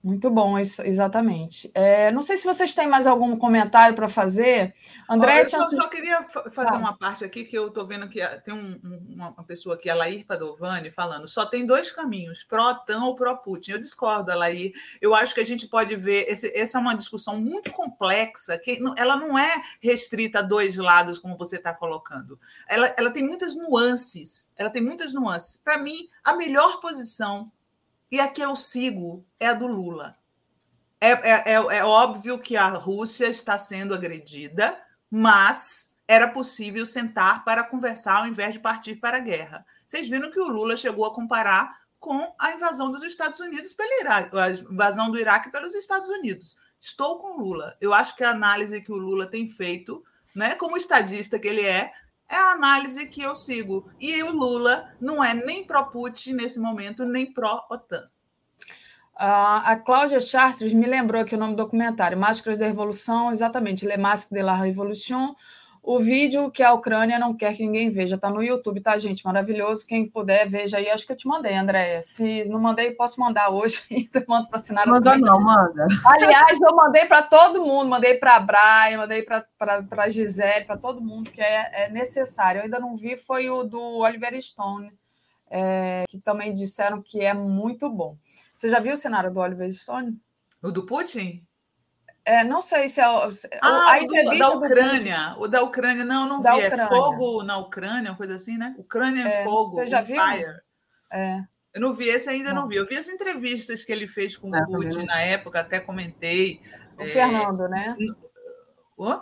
Muito bom, isso, exatamente. É, não sei se vocês têm mais algum comentário para fazer. André, eu só, só, queria fazer ah. uma parte aqui que eu estou vendo que tem um, uma pessoa aqui, a Lair Padovani, falando só tem dois caminhos, pró-OTAN ou pró-Putin. Eu discordo, Lair. Eu acho que a gente pode ver, esse, essa é uma discussão muito complexa, que ela não é restrita a dois lados, como você está colocando. Ela, ela tem muitas nuances. Ela tem muitas nuances. Para mim, a melhor posição e a que eu sigo é a do Lula. É, é, é, é óbvio que a Rússia está sendo agredida, mas era possível sentar para conversar ao invés de partir para a guerra. Vocês viram que o Lula chegou a comparar com a invasão dos Estados Unidos pelo Iraque, a invasão do Iraque pelos Estados Unidos. Estou com o Lula. Eu acho que a análise que o Lula tem feito, né, como estadista que ele é, é a análise que eu sigo. E o Lula não é nem pró-Putin nesse momento, nem pró-OTAN. A Cláudia Chartres me lembrou aqui o nome do documentário, Máscaras da Revolução, exatamente, Le Masque de la Révolution, o vídeo que a Ucrânia não quer que ninguém veja, está no YouTube, tá, gente? Maravilhoso. Quem puder, veja aí. Acho que eu te mandei, Andréia. Se não mandei, posso mandar hoje ainda. Mando para assinar. Mandou não, manda. Aliás, eu mandei para todo mundo. Mandei para a Brian, mandei para a Gisele, para todo mundo, que é, é, necessário. Eu ainda não vi, foi o do Oliver Stone, é, que também disseram que é muito bom. Você já viu o cenário do Oliver Stone? O do Putin? É, não sei se é. Ah, a entrevista da Ucrânia. Do... O da Ucrânia, não, não da vi. É Ucrânia. É fogo na Ucrânia, uma coisa assim, né? Ucrânia é, fogo. Você já viu? Fire. É. Eu não vi, esse ainda não. não vi. Eu vi as entrevistas que ele fez com o é, Putin na época, até comentei. O é... Fernando, né? O?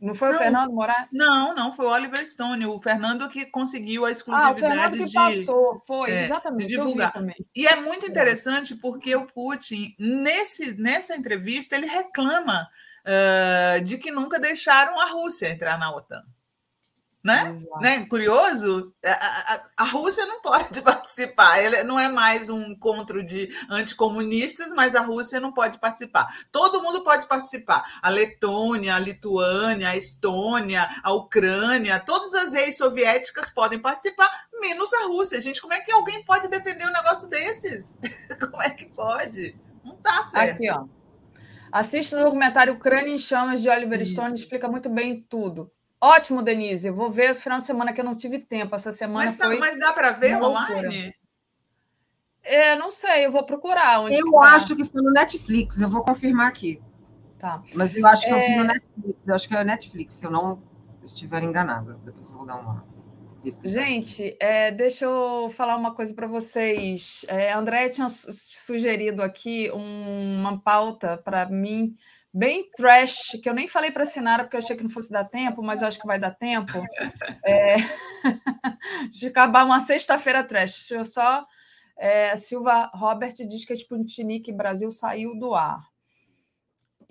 Não foi não, o Fernando Moraes? Não, não, foi o Oliver Stone, o Fernando que conseguiu a exclusividade ah, o Fernando que de, passou, foi, é, exatamente, de divulgar. E é muito interessante porque o Putin, nesse, nessa entrevista, ele reclama uh, de que nunca deixaram a Rússia entrar na OTAN né? né? Curioso, a, a, a, Rússia não pode participar. Ele não é mais um encontro de anticomunistas, mas a Rússia não pode participar. Todo mundo pode participar. A Letônia, a Lituânia, a Estônia, a Ucrânia, todas as ex-soviéticas podem participar, menos a Rússia. Gente, como é que alguém pode defender um negócio desses? como é que pode? Não tá certo. Aqui, ó. Assista o documentário Ucrânia em Chamas de Oliver Isso. Stone, explica muito bem tudo. Ótimo, Denise. Eu vou ver final de semana que eu não tive tempo. Essa semana mas, tá, foi. Mas dá para ver online? É, não sei, eu vou procurar. eu tá. acho que está no Netflix, eu vou confirmar aqui. Tá. Mas eu acho que é... eu vi no Netflix, eu acho que é Netflix, se eu não estiver enganada. Depois eu vou dar uma. Gente, é, deixa eu falar uma coisa para vocês. É, André tinha sugerido aqui uma pauta para mim bem trash, que eu nem falei para assinar porque eu achei que não fosse dar tempo, mas acho que vai dar tempo. É... de acabar uma sexta-feira trash. Eu só. É, Silva Robert diz que a Sputnik Brasil saiu do ar.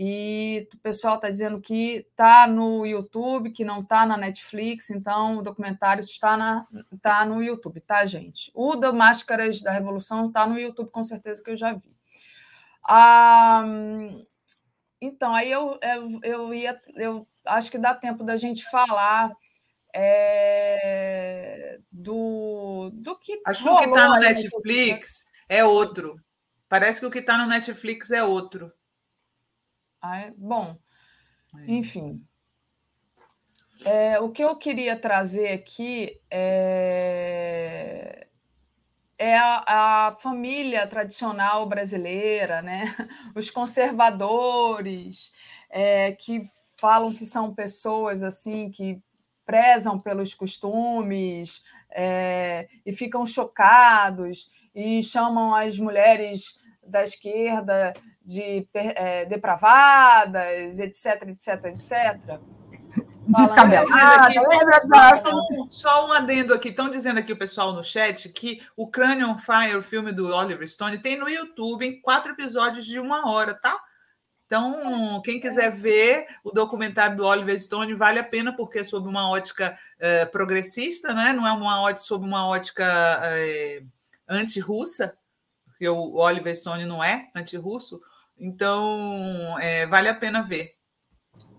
E o pessoal está dizendo que está no YouTube, que não está na Netflix, então o documentário está, na, tá no YouTube, tá, gente? O da Máscaras da Revolução está no YouTube, com certeza que eu já vi. Ah, então, aí eu, eu, eu ia. Eu acho que dá tempo da gente falar é, do, do que. Acho que o que está no Netflix é outro. Parece que o que está no Netflix é outro. Ah, é? Bom, é. enfim. É, o que eu queria trazer aqui é, é a, a, família tradicional brasileira, né? Os conservadores é, que falam que são pessoas assim que prezam pelos costumes é, e ficam chocados e chamam as mulheres da esquerda de é, depravadas, etc, etc, etc. Descabelada. Só um adendo aqui. Estão dizendo aqui o pessoal no chat que o Crânio on Fire, o filme do Oliver Stone, tem no YouTube em quatro episódios de uma hora, tá? Então, quem quiser ver o documentário do Oliver Stone, vale a pena, porque é sob uma ótica eh, progressista, né? não é uma ótica sob uma ótica eh, anti-russa, porque o Oliver Stone não é anti-russo, então é, vale a pena ver.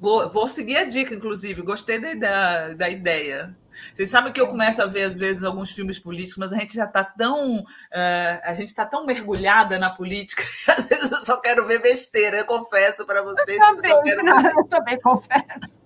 Vou, vou seguir a dica, inclusive, gostei da, da, da ideia. Vocês sabem que eu começo a ver, às vezes, alguns filmes políticos, mas a gente já está tão. Uh, a gente está tão mergulhada na política que às vezes eu só quero ver besteira, eu confesso para vocês. Eu também, eu, quero ver... eu também confesso.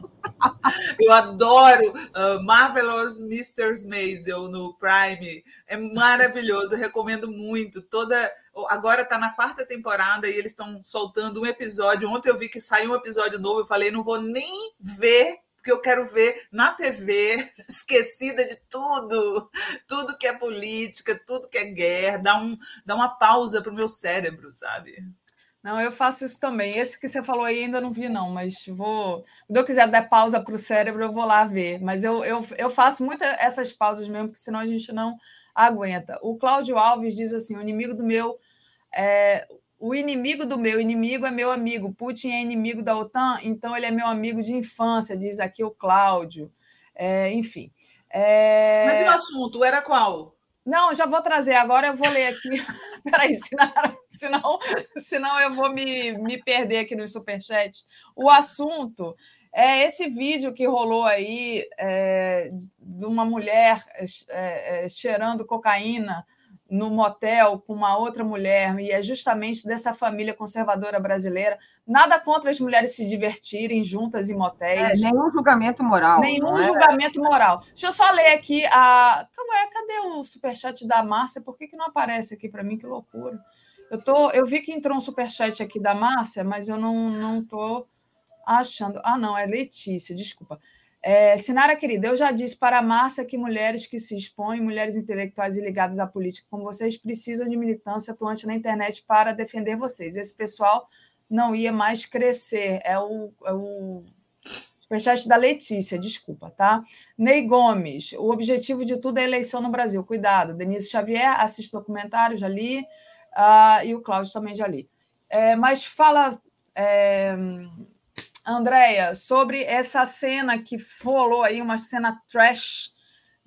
Eu adoro uh, Marvelous Mr. Maisel no Prime. É maravilhoso, eu recomendo muito. Toda agora está na quarta temporada e eles estão soltando um episódio. Ontem eu vi que saiu um episódio novo, eu falei, não vou nem ver porque eu quero ver na TV, esquecida de tudo, tudo que é política, tudo que é guerra, dá, um, dá uma pausa para o meu cérebro, sabe? Não, eu faço isso também. Esse que você falou aí ainda não vi, não, mas vou. Quando eu quiser dar pausa para o cérebro, eu vou lá ver. Mas eu, eu, eu faço muitas essas pausas mesmo, porque senão a gente não aguenta. O Cláudio Alves diz assim: o inimigo do meu. É, o inimigo do meu inimigo é meu amigo. Putin é inimigo da OTAN, então ele é meu amigo de infância, diz aqui o Cláudio. É, enfim. É... Mas o assunto era qual? Não, já vou trazer. Agora eu vou ler aqui. Peraí, senão, senão, senão eu vou me, me perder aqui no superchat. O assunto é esse vídeo que rolou aí é, de uma mulher é, é cheirando cocaína no motel com uma outra mulher, e é justamente dessa família conservadora brasileira. Nada contra as mulheres se divertirem juntas em motéis. É, nenhum julgamento moral. Nenhum é? julgamento moral. Deixa eu só ler aqui a. Calma aí, cadê o superchat da Márcia? Por que, que não aparece aqui para mim? Que loucura. Eu, tô, eu vi que entrou um superchat aqui da Márcia, mas eu não, não tô achando. Ah, não, é Letícia, desculpa. É, Sinara querida, eu já disse para a Márcia que mulheres que se expõem, mulheres intelectuais e ligadas à política como vocês, precisam de militância atuante na internet para defender vocês. Esse pessoal não ia mais crescer. É o, é o superchat da Letícia, desculpa, tá? Ney Gomes, o objetivo de tudo é eleição no Brasil. Cuidado. Denise Xavier, assiste documentário, já li. Uh, e o Cláudio também já li. É, mas fala. É, Andréia, sobre essa cena que rolou aí, uma cena trash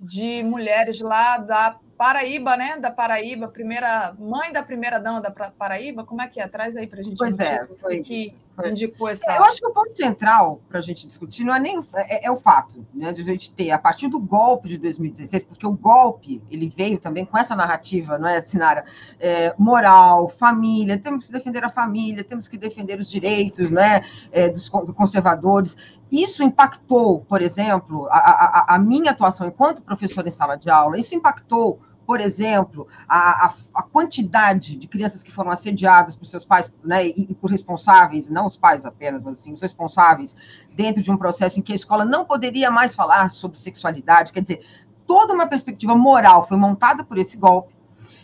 de mulheres lá da Paraíba, né? Da Paraíba, primeira mãe da primeira dama da Paraíba. Como é que é? Traz aí para a gente. Pois é, foi que isso. Indicou essa. Eu acho que o ponto central para a gente discutir não é nem é, é, o fato, né, de a gente ter a partir do golpe de 2016, porque o golpe ele veio também com essa narrativa, não é, Sinara? É, moral, família, temos que defender a família, temos que defender os direitos, né, é, dos conservadores. Isso impactou, por exemplo, a, a, a minha atuação enquanto professora em sala de aula. Isso impactou por exemplo, a, a, a, quantidade de crianças que foram assediadas por seus pais, né, e, e, por responsáveis, não os pais apenas, mas assim, os responsáveis, dentro de um processo em que a escola não poderia mais falar sobre sexualidade, quer dizer, toda uma perspectiva moral foi montada por esse golpe,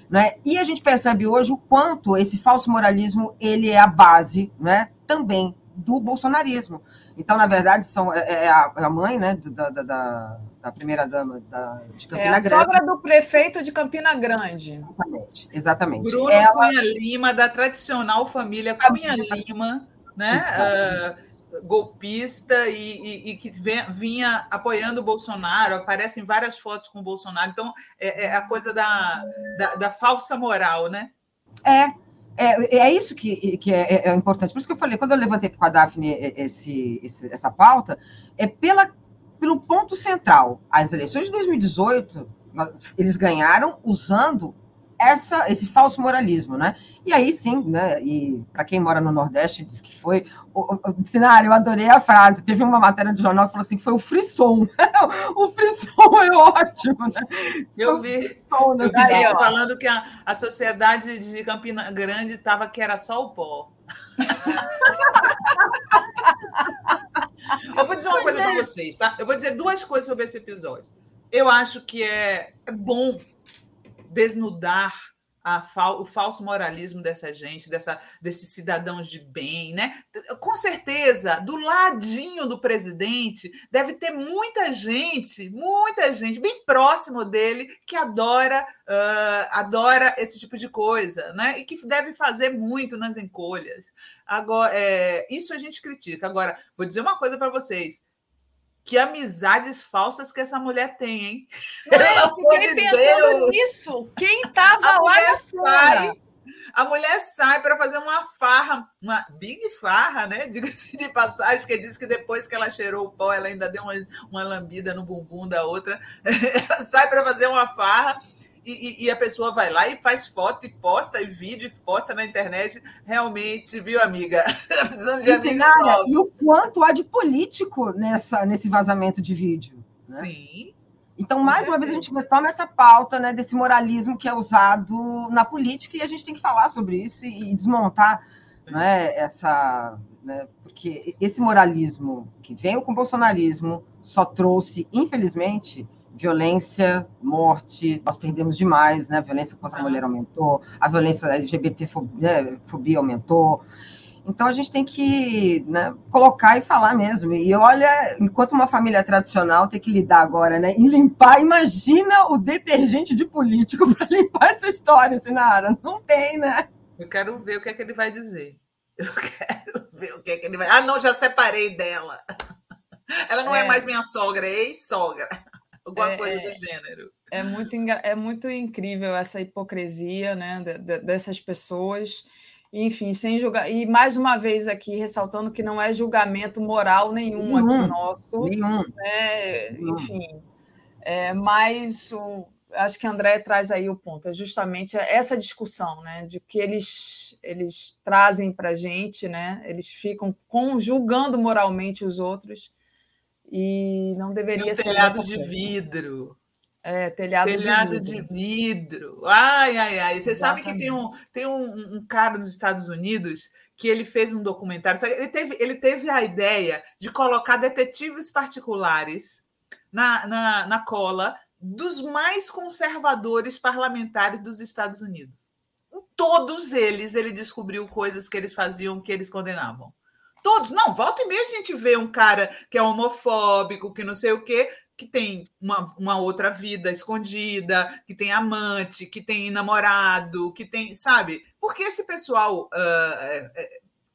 né, e a gente percebe hoje o quanto esse falso moralismo, ele é a base, né, também do bolsonarismo. Então, na verdade, são, é, é, a, é a, mãe né, da, da, da primeira-dama de Campina Grande. É a sogra do prefeito de Campina Grande. Exatamente. exatamente. Bruno Ela... Cunha Lima, da tradicional família Cunha Lima, né? Uh, golpista e, e, e que vem, vinha apoiando o Bolsonaro, aparecem várias fotos com o Bolsonaro. Então, é, é a coisa da, da, da falsa moral, né? É, é, é isso que, que é, é, é, importante. Por isso que eu falei, quando eu levantei com a Daphne esse, esse, essa pauta, é pela, pelo ponto central. As eleições de 2018, eles ganharam usando essa, esse falso moralismo, né? E aí sim, né? E para quem mora no Nordeste, diz que foi. O, o, eu adorei a frase. Teve uma matéria do jornal que falou assim: que foi o frisson. o frisson é ótimo, né? Eu vi. Frisson, né? Eu vi gente falando que a, a sociedade de Campina Grande estava que era só o pó. eu vou dizer uma coisa para é. vocês, tá? Eu vou dizer duas coisas sobre esse episódio. Eu acho que é, é bom desnudar Fal, o falso moralismo dessa gente, dessa, desses cidadãos de bem, né? Com certeza, do ladinho do presidente, deve ter muita gente, muita gente bem próximo dele que adora, uh, adora esse tipo de coisa, né? E que deve fazer muito nas encolhas. Agora, é, isso a gente critica. Agora, vou dizer uma coisa para vocês que amizades falsas que essa mulher tem, hein? Não, eu fiquei de pensando Deus. nisso. Quem estava lá na sai, A mulher sai para fazer uma farra, uma big farra, né? Diga-se de passagem, porque diz que depois que ela cheirou o pó, ela ainda deu uma, uma lambida no bumbum da outra. ela sai para fazer uma farra e, e, a pessoa vai lá e faz foto e posta e vídeo e posta na internet. Realmente, viu, amiga? Tá precisando de amigos novos. E o quanto há de político nessa, nesse vazamento de vídeo. Né? Sim. Então, mais uma vez, a gente retoma essa pauta né, desse moralismo que é usado na política e a gente tem que falar sobre isso e, desmontar né, essa. Né, porque esse moralismo que veio com o bolsonarismo só trouxe, infelizmente, violência, morte, nós perdemos demais, né? A violência contra a mulher aumentou, a violência LGBT né, fobia aumentou. Então a gente tem que né, colocar e falar mesmo. E olha, enquanto uma família tradicional tem que lidar agora, né? E limpar, imagina o detergente de político para limpar essa história, Sinara. Não tem, né? Eu quero ver o que é que ele vai dizer. Eu quero ver o que é que ele vai. Ah, não, já separei dela. Ela não é, é mais minha sogra, é ex-sogra alguma é, coisa do é, gênero. É muito, é muito incrível essa hipocrisia né, de, de, dessas pessoas. Enfim, sem julgar. E mais uma vez aqui, ressaltando que não é julgamento moral nenhum, nenhum aqui nosso. Nenhum. Né? Nenhum. Enfim. É, mas o, acho que André traz aí o ponto, é justamente essa discussão, né, de que eles, eles trazem para a gente, né, eles ficam com, julgando moralmente os outros, e não deveria e ser. Telhado de vidro. É, telhado, telhado de, vidro. de vidro. Ai, ai, ai. Você Exatamente. sabe que tem, um, tem um, um, cara nos Estados Unidos que ele fez um documentário. Ele teve, ele teve a ideia de colocar detetives particulares na, na, na cola dos mais conservadores parlamentares dos Estados Unidos. Em todos eles, ele descobriu coisas que eles faziam que eles condenavam. Todos. Não, volta e meia a gente vê um cara que é homofóbico, que não sei o quê, que tem uma, uma outra vida escondida, que tem amante, que tem namorado, que tem. Sabe? Porque esse pessoal uh,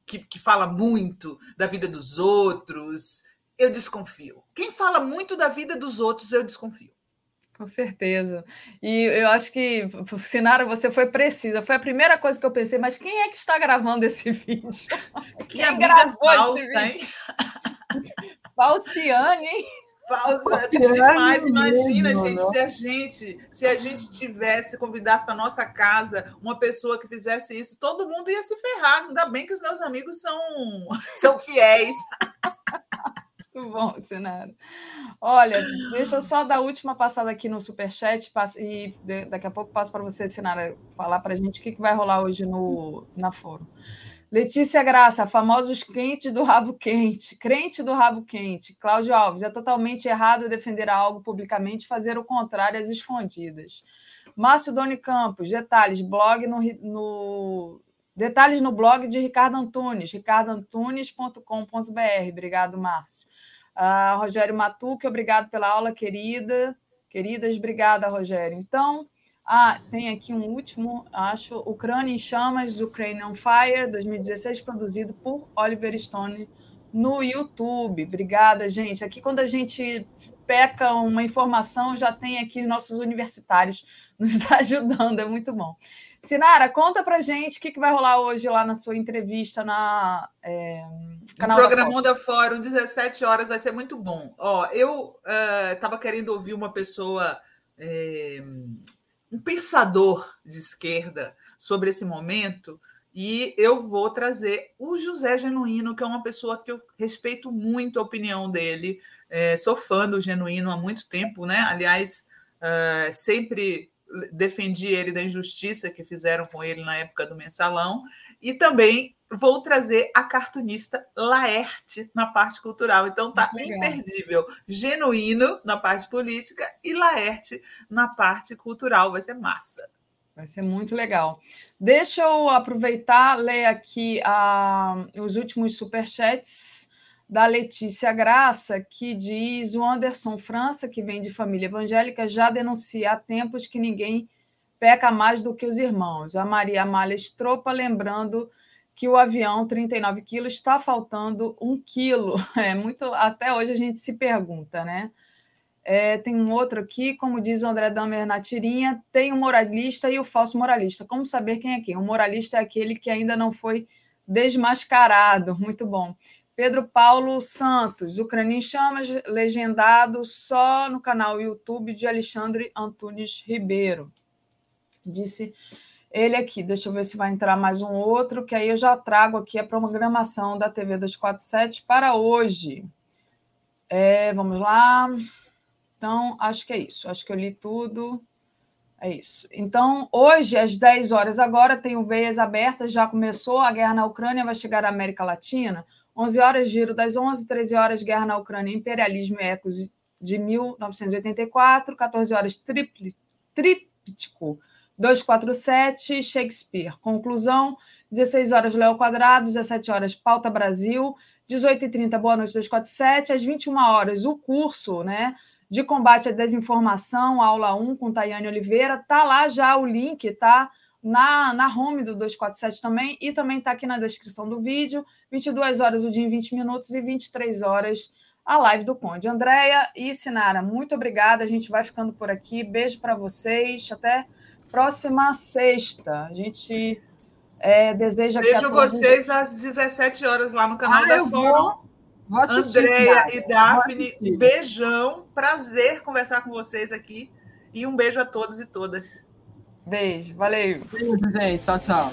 que, que fala muito da vida dos outros, eu desconfio. Quem fala muito da vida dos outros, eu desconfio. Com certeza. E eu acho que, Sinara, você foi precisa. Foi a primeira coisa que eu pensei, mas quem é que está gravando esse vídeo? Que quem amiga falsa, hein? Falciane, hein? Falsa demais. Imagina, mesmo, gente, se a gente, se a gente tivesse, convidasse para nossa casa uma pessoa que fizesse isso, todo mundo ia se ferrar. Ainda bem que os meus amigos são, são fiéis. Muito bom, Sinara. Olha, deixa eu só dar a última passada aqui no Superchat e daqui a pouco passo para você, Sinara, falar para a gente o que, vai rolar hoje no, na fórum. Letícia Graça, famosos quentes do rabo quente, crente do rabo quente. Cláudio Alves, é totalmente errado defender algo publicamente e fazer o contrário às escondidas. Márcio Doni Campos, detalhes, blog no, no Detalhes no blog de Ricardo Antunes, ricardoantunes.com.br. Obrigado, Márcio. Uh, Rogério Matuque, obrigado pela aula, querida. Queridas, obrigada, Rogério. Então, ah, tem aqui um último, acho, Ucrânia em Chamas, Ukraine on Fire, 2016, produzido por Oliver Stone no YouTube. Obrigada, gente. Aqui, quando a gente peca uma informação, já tem aqui nossos universitários nos ajudando, é muito bom. Sinara, conta pra gente o que, que vai rolar hoje lá na sua entrevista na é, canal no Programão da Fórum. da Fórum, 17 horas, vai ser muito bom. Ó, eu estava uh, querendo ouvir uma pessoa. É, um pensador de esquerda sobre esse momento. E eu vou trazer o José Genuíno, que é uma pessoa que eu respeito muito a opinião dele. É, sou fã do Genuíno há muito tempo, né? Aliás, uh, sempre defendi ele da injustiça que fizeram com ele na época do mensalão. E também vou trazer a cartunista Laerte na parte cultural. Então tá imperdível. Genuíno na parte política e Laerte na parte cultural. Vai ser massa. Vai ser muito legal. Deixa eu aproveitar, ler aqui a, os últimos superchats da Letícia Graça, que diz: o Anderson França, que vem de família evangélica, já denuncia há tempos que ninguém peca mais do que os irmãos. A Maria Amália Estropa, lembrando que o avião 39 quilos está faltando um quilo. É muito. Até hoje a gente se pergunta, né? É, tem um outro aqui, como diz o André Damer na tirinha, tem o moralista e o falso moralista. Como saber quem é quem? O moralista é aquele que ainda não foi desmascarado. Muito bom. Pedro Paulo Santos, Ucrânia em Chamas, legendado só no canal YouTube de Alexandre Antunes Ribeiro. Disse ele aqui, deixa eu ver se vai entrar mais um outro, que aí eu já trago aqui a programação da TV 247 para hoje. É, vamos lá. Então, acho que é isso. Acho que eu li tudo. É isso. Então, hoje, às 10 horas agora, tem o Veias Abertas, já começou, a guerra na Ucrânia vai chegar à América Latina. 11 horas, giro das 11, 13 horas, guerra na Ucrânia, imperialismo e ecos de 1984, 14 horas, tripli, tríptico 247, Shakespeare. Conclusão, 16 horas, Léo Quadrado, 17 horas, Pauta Brasil, 18h30, Boa Noite 247, às 21 horas, o curso né, de combate à desinformação, aula 1, com Tayane Oliveira. Tá lá já o link, tá? Na, na home do 247 também, e também está aqui na descrição do vídeo. 22 horas o dia em 20 minutos e 23 horas a live do Conde. Andréia e Sinara, muito obrigada. A gente vai ficando por aqui. Beijo para vocês. Até próxima sexta. A gente é, deseja Vejo que. Vejo vocês às 17 horas lá no canal ah, da Fórum. Vou, Andréia e Daphne, beijão. Prazer conversar com vocês aqui. E um beijo a todos e todas. Beijo, valeu. Beijo, gente. Tchau, tchau.